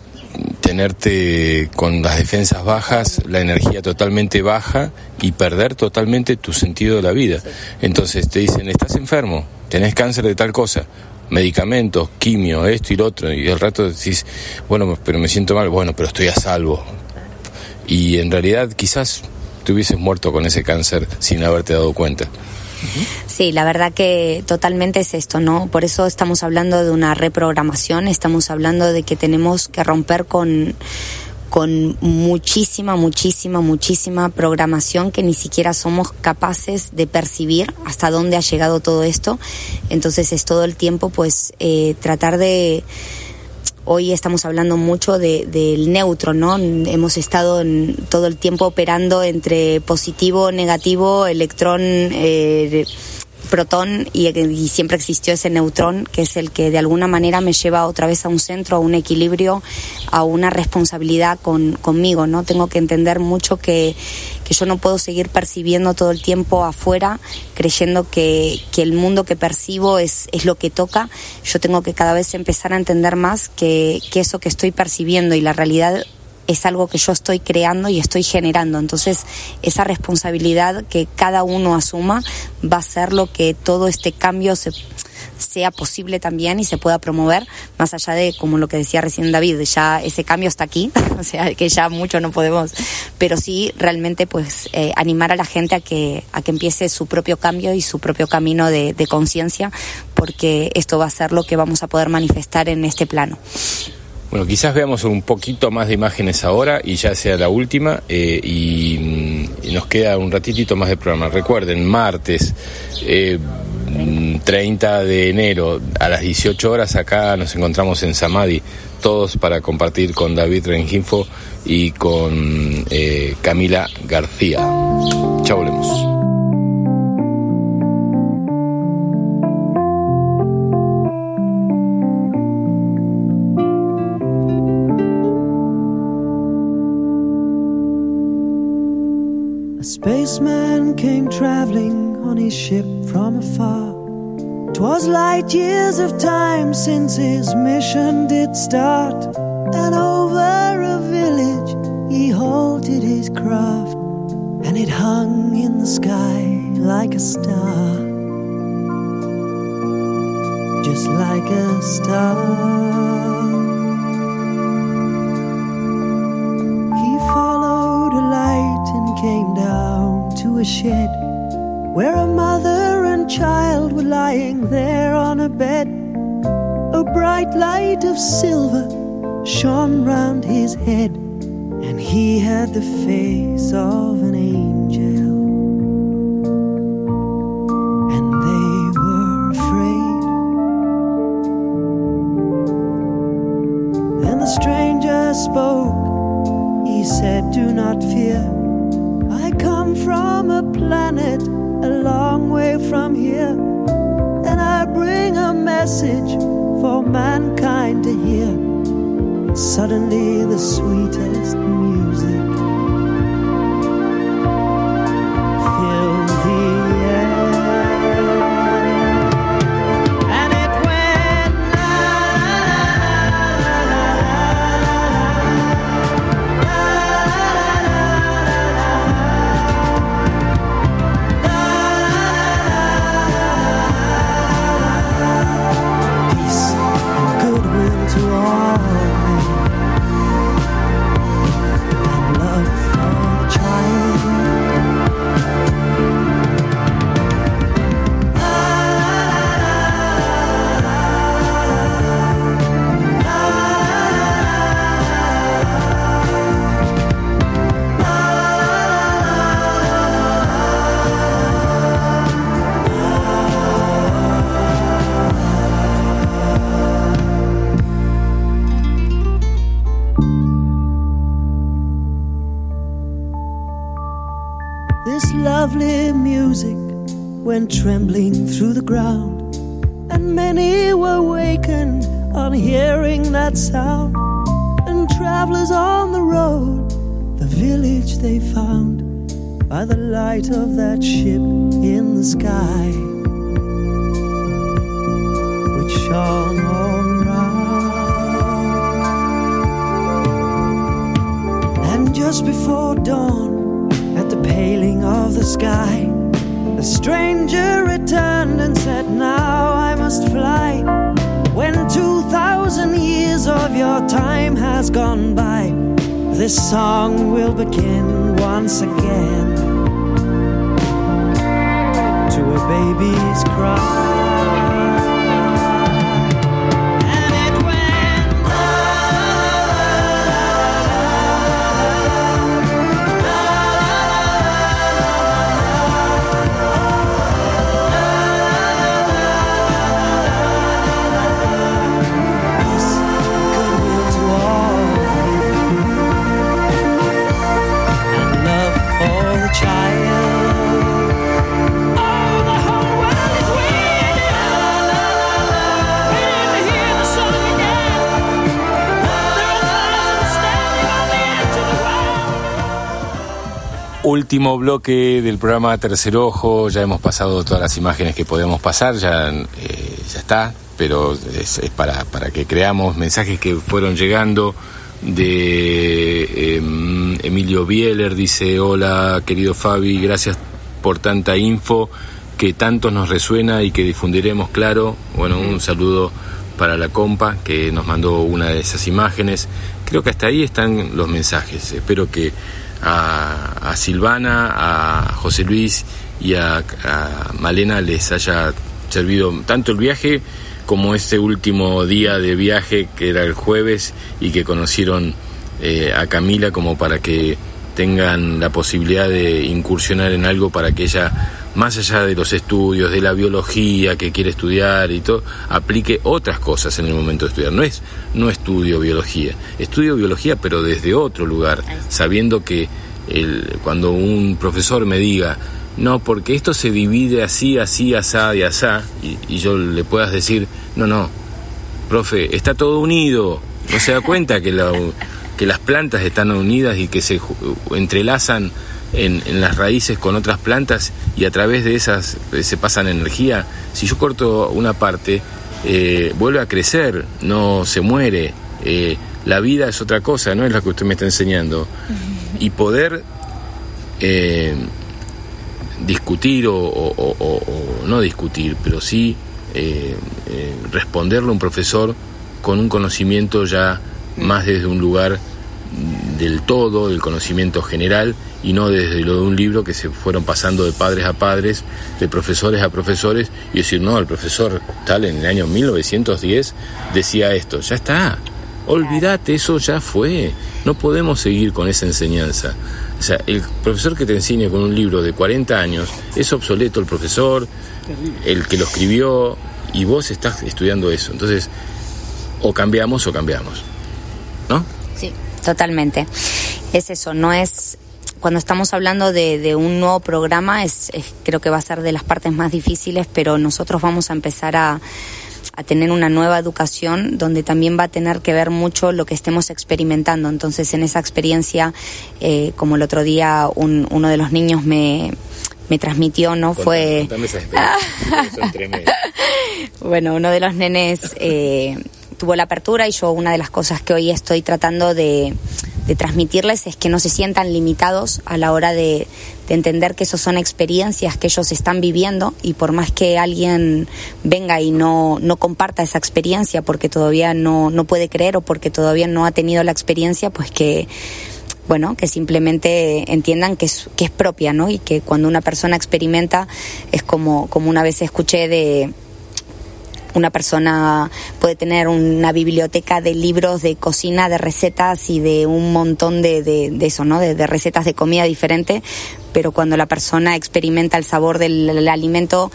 tenerte con las defensas bajas, la energía totalmente baja y perder totalmente tu sentido de la vida. Entonces te dicen, estás enfermo, tenés cáncer de tal cosa, medicamentos, quimio, esto y lo otro, y al rato decís, bueno, pero me siento mal, bueno, pero estoy a salvo. Y en realidad quizás te hubieses muerto con ese cáncer sin haberte dado cuenta.
Sí, la verdad que totalmente es esto, ¿no? Por eso estamos hablando de una reprogramación, estamos hablando de que tenemos que romper con con muchísima, muchísima, muchísima programación que ni siquiera somos capaces de percibir hasta dónde ha llegado todo esto. Entonces es todo el tiempo pues eh, tratar de Hoy estamos hablando mucho de, del neutro, ¿no? Hemos estado todo el tiempo operando entre positivo, negativo, electrón, eh, protón y, siempre existió ese neutrón que es el que de alguna manera me lleva otra vez a un centro, a un equilibrio, a una responsabilidad con, conmigo, ¿no? Tengo que entender mucho que, que yo no puedo seguir percibiendo todo el tiempo afuera, creyendo que, que el mundo que percibo es, es lo que toca. Yo tengo que cada vez empezar a entender más que, que eso que estoy percibiendo y la realidad es algo que yo estoy creando y estoy generando. Entonces, esa responsabilidad que cada uno asuma va a ser lo que todo este cambio se, sea posible también y se pueda promover, más allá de, como lo que decía recién David, ya ese cambio está aquí, <laughs> o sea, que ya mucho no podemos, pero sí realmente pues eh, animar a la gente a que, a que empiece su propio cambio y su propio camino de, conciencia, porque esto va a ser lo que vamos a poder manifestar en este plano.
Bueno, quizás veamos un poquito más de imágenes ahora y ya sea la última eh, y, nos queda un ratitito más de programa. Recuerden, martes 30 eh, de enero a las 18 horas acá nos encontramos en Samadhi, todos para compartir con David Rengifo y con eh, Camila García. Chao, volvemos.
spaceman came traveling his ship from afar. Twas light years of time since his mission did start, and over a village he halted his craft, and it hung in the sky like a star. Just like a star. He followed a light and came down to a shed where a mother and child were lying there on a bed. A bright light of silver shone round his head, and he had the face of an angel. And they were afraid. Then the stranger spoke. Message for mankind to hear. Suddenly, the sweetest
Último bloque del programa Tercer Ojo, ya hemos pasado todas las imágenes que podemos pasar, ya, eh, está, pero es, es para, para que creamos mensajes que fueron llegando de em, Emilio Bieler, dice, hola querido Fabi, gracias por tanta info que tanto nos resuena y que difundiremos, claro. Bueno, un saludo para la compa que nos mandó una de esas imágenes. Creo que hasta ahí están los mensajes. Espero que a, a Silvana, a José Luis y a, a Malena les haya servido tanto el viaje como este último día de viaje que era el jueves y que conocieron eh, a Camila como para que tengan la posibilidad de incursionar en algo para que ella, más allá de los estudios, de la biología que quiere estudiar y todo, aplique otras cosas en el momento de estudiar. No es, no estudio biología, estudio biología pero desde otro lugar, sabiendo que el, cuando un profesor me diga, no, porque esto se divide así, así, asá y asá, y, y yo le puedas decir, no, no, profe, está todo unido, no se da cuenta que, la- que las plantas están unidas y que se entrelazan en, en las raíces con otras plantas y a través de esas eh, se pasan energía. Si yo corto una parte, eh, vuelve a crecer, no se muere. Eh, la vida es otra cosa, no es la que usted me está enseñando. Y poder eh, discutir o, o- o- o- o no discutir, pero sí responderle a un profesor con un conocimiento ya más desde un lugar del todo, del conocimiento general y no desde lo de un libro que se fueron pasando de padres a padres, de profesores a profesores y decir, no, el profesor tal en el año 1910 decía esto, ya está, olvídate, eso ya fue, no podemos seguir con esa enseñanza. O sea, el profesor que te enseña con un libro de 40 años es obsoleto el profesor, el que lo escribió y vos estás estudiando eso. Entonces, o cambiamos o cambiamos. ¿No?
Sí, totalmente. Es eso, no es cuando estamos hablando de, de un nuevo programa, es, es- creo que va a ser de las partes más difíciles, pero nosotros vamos a empezar a, a tener una nueva educación donde también va a tener que ver mucho lo que estemos experimentando. Entonces, en esa experiencia, eh, como el otro día un- uno de los niños me, me transmitió, ¿no? Fue...
Contame <laughs> son tremendas.
Bueno, uno de los nenes eh, tuvo la apertura y yo una de las cosas que hoy estoy tratando de, de transmitirles es que no se sientan limitados a la hora de, de entender que eso son experiencias que ellos están viviendo y por más que alguien venga y no, no comparta esa experiencia porque todavía no, no puede creer o porque todavía no ha tenido la experiencia, pues que bueno, que simplemente entiendan que es, que es propia, ¿no? Y que cuando una persona experimenta es como, como una vez escuché de una persona puede tener una biblioteca de libros de cocina, de recetas y de un montón de, de, de eso, ¿no? De, recetas de comida diferente, pero cuando la persona experimenta el sabor del alimento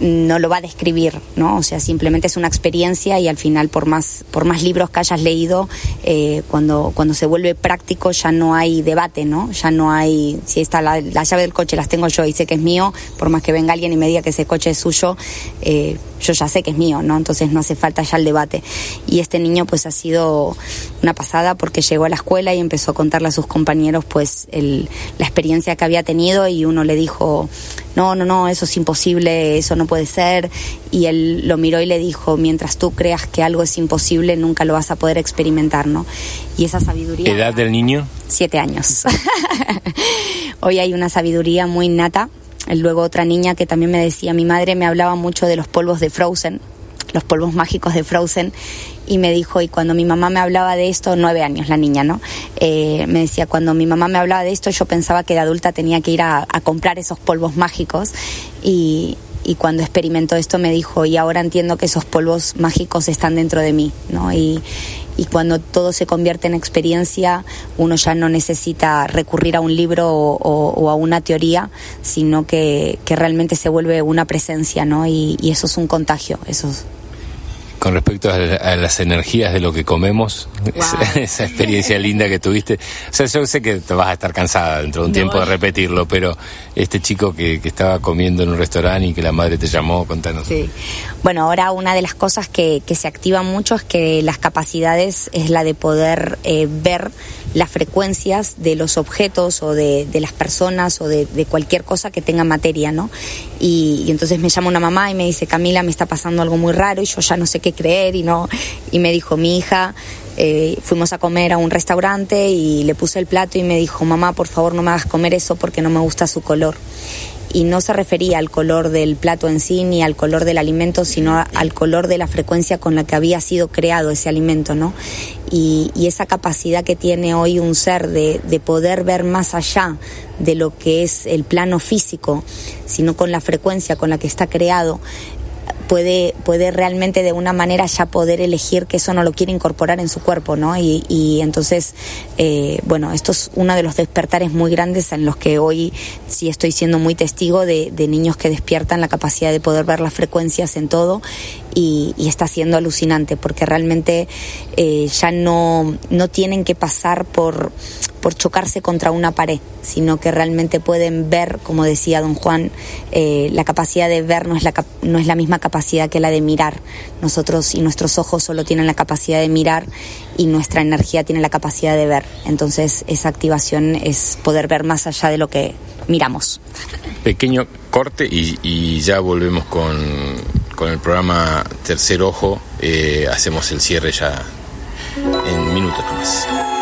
no lo va a describir, ¿no? O sea, simplemente es una experiencia y al final, por más, por más libros que hayas leído, eh, cuando, cuando se vuelve práctico ya no hay debate, ¿no? Ya no hay, si está la, llave del coche las tengo yo y sé que es mío, por más que venga alguien y me diga que ese coche es suyo, eh, yo ya sé que es mío, ¿no? Entonces no hace falta ya el debate. Y este niño pues ha sido una pasada porque llegó a la escuela y empezó a contarle a sus compañeros pues el, la experiencia que había tenido y uno le dijo, no, no, no, eso es imposible, eso no puede ser. Y él lo miró y le dijo, mientras tú creas que algo es imposible, nunca lo vas a poder experimentar, ¿no? Y esa sabiduría...
¿Edad del niño?
Siete años. <laughs> Hoy hay una sabiduría muy innata. Luego otra niña que también me decía, mi madre me hablaba mucho de los polvos de Frozen, los polvos mágicos de Frozen, y me dijo, y cuando mi mamá me hablaba de esto, nueve años la niña, ¿no? Eh, me decía, cuando mi mamá me hablaba de esto, yo pensaba que de adulta tenía que ir a, a comprar esos polvos mágicos y, y cuando experimentó esto me dijo, y ahora entiendo que esos polvos mágicos están dentro de mí, ¿no? Y, y cuando todo se convierte en experiencia, uno ya no necesita recurrir a un libro o, a una teoría, sino que, que, realmente se vuelve una presencia, ¿no? Y, y eso es un contagio, eso es
con respecto a, a, las energías de lo que comemos, wow. <laughs> esa, esa, experiencia linda que tuviste. O sea, yo sé que te vas a estar cansada dentro de un no. tiempo de repetirlo, pero este chico que, que, estaba comiendo en un restaurante y que la madre te llamó, contanos.
Sí. Bueno, ahora una de las cosas que, que se activa mucho es que las capacidades es la de poder eh, ver las frecuencias de los objetos o de, de las personas o de, de, cualquier cosa que tenga materia, ¿no? Y, entonces me llama una mamá y me dice, Camila, me está pasando algo muy raro y yo ya no sé qué creer y no. Y me dijo, mi hija, eh, fuimos a comer a un restaurante y le puse el plato y me dijo, mamá, por favor no me hagas comer eso porque no me gusta su color y no se refería al color del plato en sí ni al color del alimento, sino al color de la frecuencia con la que había sido creado ese alimento, ¿no? Y, y esa capacidad que tiene hoy un ser de, de, poder ver más allá de lo que es el plano físico, sino con la frecuencia con la que está creado, puede, puede realmente de una manera ya poder elegir que eso no lo quiere incorporar en su cuerpo, ¿no? Y, y entonces, eh, bueno, esto es uno de los despertares muy grandes en los que hoy sí estoy siendo muy testigo de, de niños que despiertan la capacidad de poder ver las frecuencias en todo y, y está siendo alucinante porque realmente eh, ya no, no tienen que pasar por por chocarse contra una pared, sino que realmente pueden ver, como decía don Juan, eh, la capacidad de ver no es la, no es la misma capacidad que la de mirar. Nosotros y nuestros ojos solo tienen la capacidad de mirar y nuestra energía tiene la capacidad de ver. Entonces esa activación es poder ver más allá de lo que miramos.
Pequeño corte y, y ya volvemos con, con, el programa Tercer Ojo. Eh, hacemos el cierre ya en minutos más.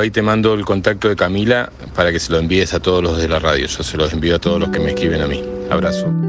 Ahí te mando el contacto de Camila para que se lo envíes a todos los de la radio. Yo se los envío a todos los que me escriben a mí. Abrazo.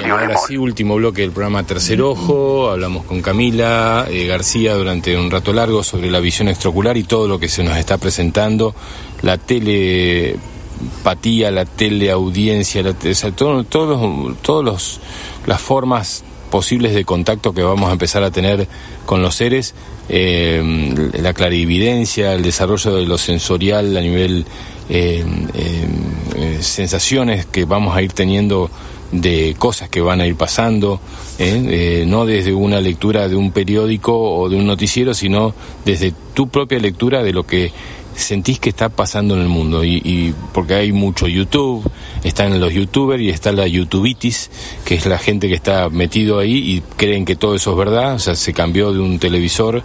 Bien, ahora sí, último bloque del programa Tercer Ojo. Hablamos con Camila eh, García durante un rato largo sobre la visión extraocular y todo lo que se nos está presentando. La telepatía, la teleaudiencia, la te- o sea, todo- todos todos los- las formas posibles de contacto que vamos a empezar a tener con los seres, eh, la clarividencia, el desarrollo de lo sensorial a nivel eh, eh, sensaciones que vamos a ir teniendo de cosas que van a ir pasando, ¿eh? Eh, no desde una lectura de un periódico o de un noticiero, sino desde tu propia lectura de lo que sentís que está pasando en el mundo. Y, y porque hay mucho YouTube, están los youtubers y está la youtubitis, que es la gente que está metido ahí y creen que todo eso es verdad, o sea, se cambió de un televisor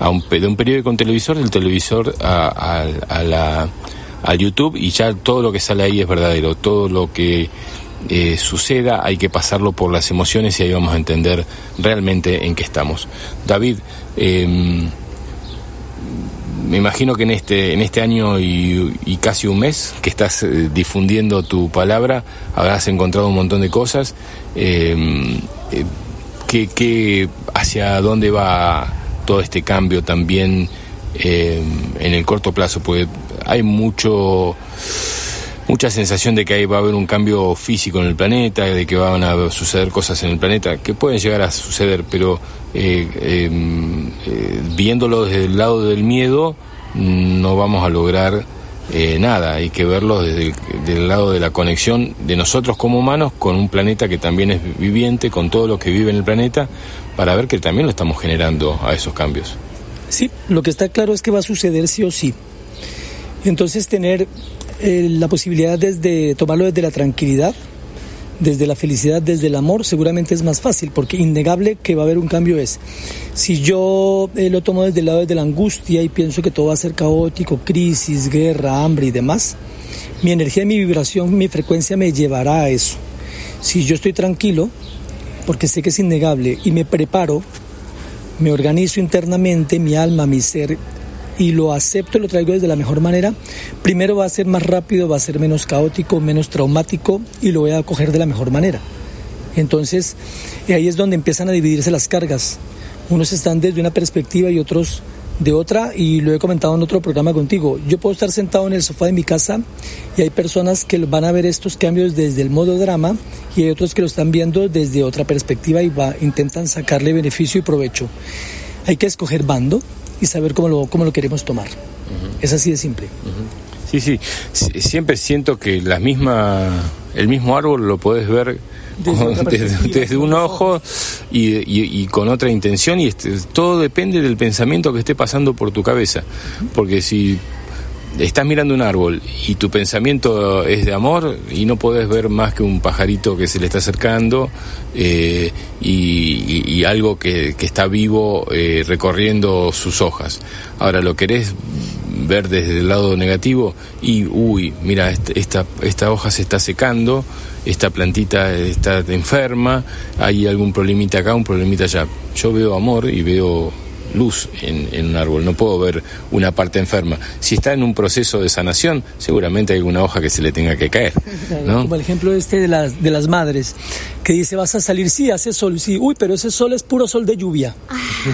a un, de un periódico un televisor, del televisor a, al YouTube y ya todo lo que sale ahí es verdadero, todo lo que eh, suceda hay que pasarlo por las emociones y ahí vamos a entender realmente en qué estamos. David, em, me imagino que en este en este año y, casi un mes que estás eh, difundiendo tu palabra habrás encontrado un montón de cosas. Eh, eh, ¿qué, hacia dónde va todo este cambio también eh, en el corto plazo? Porque hay mucho mucha sensación de que ahí va a haber un cambio físico en el planeta, de que van a suceder cosas en el planeta, que pueden llegar a suceder, pero eh, eh, eh, viéndolo desde el lado del miedo, no vamos a lograr eh, nada, hay que verlo desde el lado de la conexión de nosotros como humanos con un planeta que también es viviente, con todo lo que vive en el planeta, para ver que también lo estamos generando a esos cambios.
Sí, lo que está claro es que va a suceder sí o sí. Entonces tener eh, la posibilidad desde tomarlo desde la tranquilidad, desde la felicidad, desde el amor, seguramente es más fácil, porque innegable que va a haber un cambio es, si yo eh, lo tomo desde el lado de la angustia y pienso que todo va a ser caótico, crisis, guerra, hambre y demás, mi energía, mi vibración, mi frecuencia me llevará a eso. Si yo estoy tranquilo, porque sé que es innegable, y me preparo, me organizo internamente, mi alma, mi ser, y lo acepto y lo traigo desde la mejor manera, primero va a ser más rápido, va a ser menos caótico, menos traumático y lo voy a coger de la mejor manera. Entonces, y ahí es donde empiezan a dividirse las cargas. Unos están desde una perspectiva y otros de otra, y lo he comentado en otro programa contigo. Yo puedo estar sentado en el sofá de mi casa y hay personas que van a ver estos cambios desde el modo drama y hay otros que lo están viendo desde otra perspectiva y va, intentan sacarle beneficio y provecho. Hay que escoger bando y saber cómo lo, cómo lo queremos tomar. Es así de simple.
Sí, sí, Sie- siempre siento que la misma, el mismo árbol lo podés ver
Desde
con- un ojo y, y- y con otra intención y este, todo depende del pensamiento que esté pasando por tu cabeza, porque si estás mirando un árbol y tu pensamiento es de amor y no podés ver más que un pajarito que se le está acercando eh, y, algo que, que está vivo eh, recorriendo sus hojas. Ahora lo querés ver desde el lado negativo y uy, mira, este- esta, esta hoja se está secando, esta plantita está enferma, hay algún problemita acá, un problemita allá. Yo veo amor y veo luz en, en un árbol, no puedo ver una parte enferma. Si está en un proceso de sanación, seguramente hay alguna hoja que se le tenga que caer. ¿no?
Como el ejemplo este de las, de las madres, que dice, vas a salir, sí, hace sol, sí, uy, pero ese sol es puro sol de lluvia.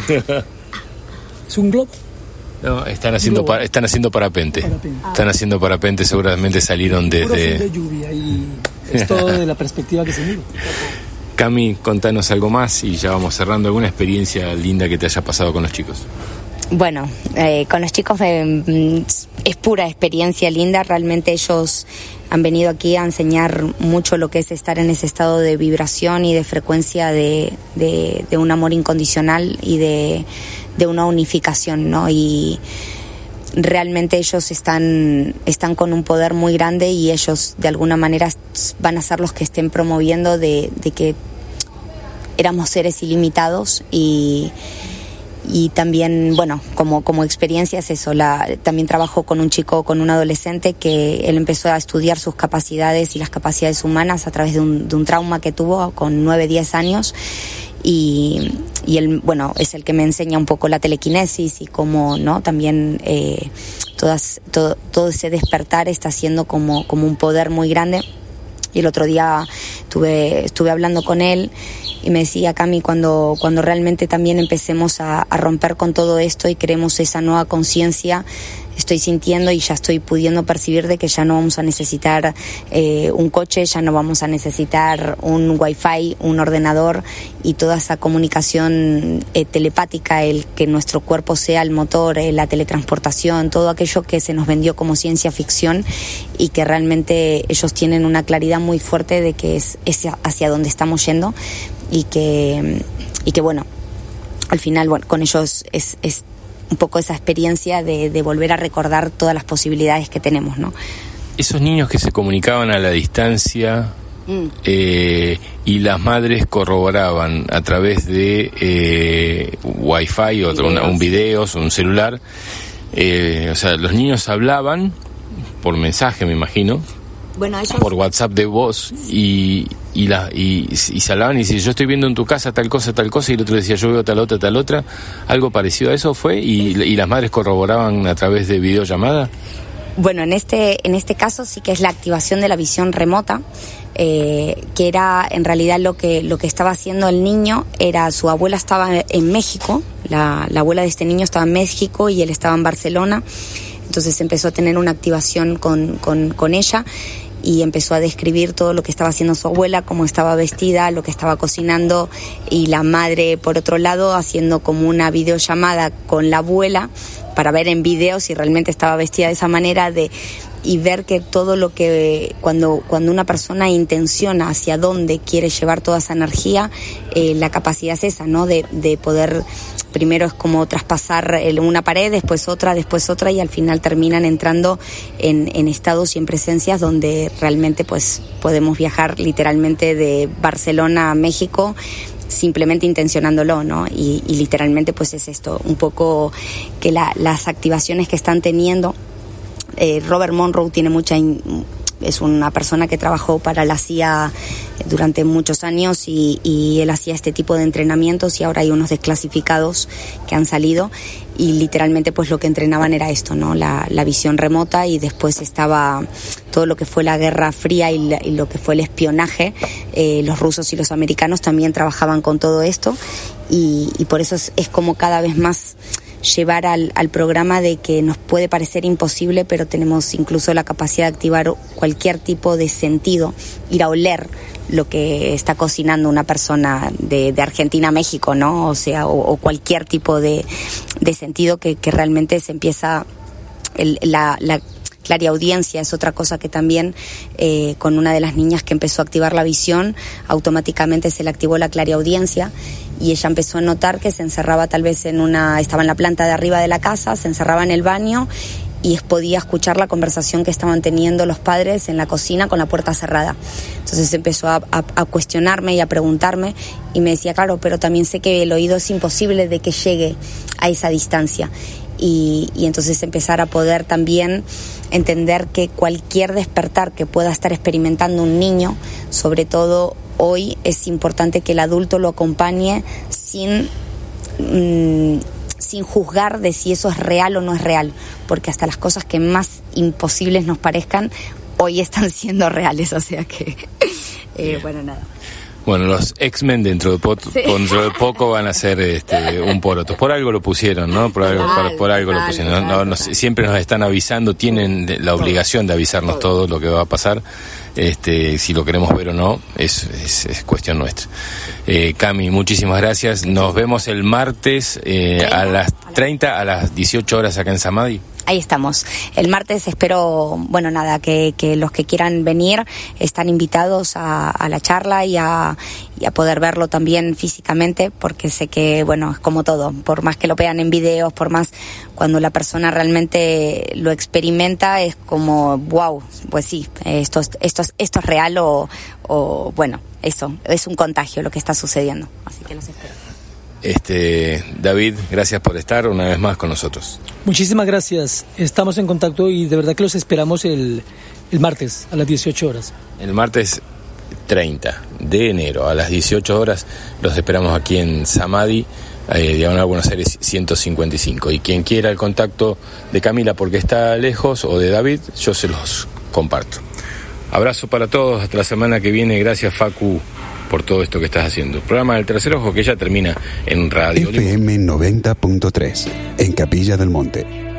<laughs> es un globo.
No, están haciendo, pa- están haciendo parapente.
Parapente.
Están haciendo parapente, seguramente salieron
Puro fin de
desde...
lluvia y es todo de la perspectiva que se mira.
Cami, contanos algo más y ya vamos cerrando. ¿Alguna experiencia linda que te haya pasado con los chicos?
Bueno, eh, con los chicos eh, mm, es pura experiencia linda. Realmente ellos han venido aquí a enseñar mucho lo que es estar en ese estado de vibración y de frecuencia de, de- de un amor incondicional y de, de una unificación, ¿no? Y realmente ellos están, están con un poder muy grande y ellos de alguna manera van a ser los que estén promoviendo de, de que éramos seres ilimitados y, y también, bueno, como, como experiencia es eso. La, también trabajo con un chico, con un adolescente que él empezó a estudiar sus capacidades y las capacidades humanas a través de un, de un trauma que tuvo con 9, 10 años. Y, y él, bueno, es el que me enseña un poco la telequinesis y cómo, ¿no? También eh, todas, todo, ese despertar está siendo como, como un poder muy grande. Y el otro día tuve, estuve hablando con él y me decía, Cami, cuando, cuando realmente también empecemos a, a romper con todo esto y creemos esa nueva conciencia, estoy sintiendo y ya estoy pudiendo percibir de que ya no vamos a necesitar eh, un coche, ya no vamos a necesitar un wifi, un ordenador y toda esa comunicación eh, telepática, el que nuestro cuerpo sea el motor, eh, la teletransportación, todo aquello que se nos vendió como ciencia ficción y que realmente ellos tienen una claridad muy fuerte de que es, hacia donde estamos yendo y que, y que bueno, al final con ellos es, es un poco esa experiencia de, de, volver a recordar todas las posibilidades que tenemos, ¿no?
Esos niños que se comunicaban a la distancia
Mm.
eh, y las madres corroboraban a través de eh, wifi o
Videos.
una- un video o un celular. eh, o sea, los niños hablaban por mensaje, me imagino,
Bueno, ellos...
por WhatsApp de voz y, y, la, y, y se hablaban y decían, yo estoy viendo en tu casa tal cosa, tal cosa, y el otro decía, yo veo tal otra, tal otra. Algo parecido a eso fue y, las madres corroboraban a través de videollamada.
Bueno, en este, en este caso sí que es la activación de la visión remota, eh, que era en realidad lo que, lo que estaba haciendo el niño, era su abuela estaba en México, la, la abuela de este niño estaba en México y él estaba en Barcelona, entonces empezó a tener una activación con, con, con ella y empezó a describir todo lo que estaba haciendo su abuela, cómo estaba vestida, lo que estaba cocinando y la madre por otro lado haciendo como una videollamada con la abuela para ver en video si realmente estaba vestida de esa manera de y ver que todo lo que cuando cuando una persona intenciona hacia dónde quiere llevar toda esa energía eh, la capacidad es esa no de, de poder primero es como traspasar una pared después otra después otra y al final terminan entrando en, en estados y en presencias donde realmente pues podemos viajar literalmente de Barcelona a México simplemente intencionándolo, ¿no? Y, y literalmente pues es esto, un poco que la- las activaciones que están teniendo, eh, Robert Monroe tiene mucha... es una persona que trabajó para la CIA durante muchos años y, él hacía este tipo de entrenamientos y ahora hay unos desclasificados que han salido y literalmente pues lo que entrenaban era esto, ¿no? La, visión remota y después estaba todo lo que fue la Guerra Fría y, la- y lo que fue el espionaje. Eh, los rusos y los americanos también trabajaban con todo esto y, por eso es, es como cada vez más llevar al, al programa de que nos puede parecer imposible, pero tenemos incluso la capacidad de activar cualquier tipo de sentido, ir a oler lo que está cocinando una persona de, de Argentina a México, ¿no? O sea, o, cualquier tipo de, de sentido que, que realmente se empieza el- la clariaudiencia es otra cosa que también eh, con una de las niñas que empezó a activar la visión, automáticamente se le activó la clariaudiencia y ella empezó a notar que se encerraba tal vez en una, estaba en la planta de arriba de la casa, se encerraba en el baño y podía escuchar la conversación que estaban teniendo los padres en la cocina con la puerta cerrada. Entonces empezó a, a- a cuestionarme y a preguntarme y me decía, claro, pero también sé que el oído es imposible de que llegue a esa distancia. Y, y entonces empezar a poder también entender que cualquier despertar que pueda estar experimentando un niño, sobre todo hoy, es importante que el adulto lo acompañe sin mm, sin juzgar de si eso es real o no es real, porque hasta las cosas que más imposibles nos parezcan hoy están <laughs> siendo reales, o sea que, eh, bueno, nada.
Bueno, los X-Men dentro de, po- dentro de poco van a ser este, un poroto. Por algo lo pusieron, ¿no? Por algo,
Total,
por, por algo lo pusieron. No,
total.
no, no siempre nos están avisando, tienen la obligación de avisarnos todo lo que va a pasar. Este, si lo queremos ver o no, es, es, es cuestión nuestra. Eh, Cami, muchísimas gracias. Nos vemos el martes eh, a las 30, a las 18 horas acá en Samadhi.
Ahí estamos. El martes espero, bueno, nada, que, que los que quieran venir están invitados a, la charla y a, poder verlo también físicamente, porque sé que, bueno, es como todo, por más que lo vean en videos, por más cuando la persona realmente lo experimenta, es como, wow, pues sí, esto, es- esto, es- esto es real o, o, bueno, eso, es un contagio lo que está sucediendo. Así que los espero.
Este, David, gracias por estar una vez más con nosotros.
Muchísimas gracias. Estamos en contacto y de verdad que los esperamos el, el martes a las 18 horas.
El martes 30 de enero a las 18 horas los esperamos aquí en Samadhi, eh, Diagonal Buenos Aires 155. Y quien quiera el contacto de Camila porque está lejos o de David, yo se los comparto. Abrazo para todos, hasta la semana que viene. Gracias Facu por todo esto que estás haciendo. Programa del tercer ojo que ya termina en Radio.
FM 90.3 en Capilla del Monte.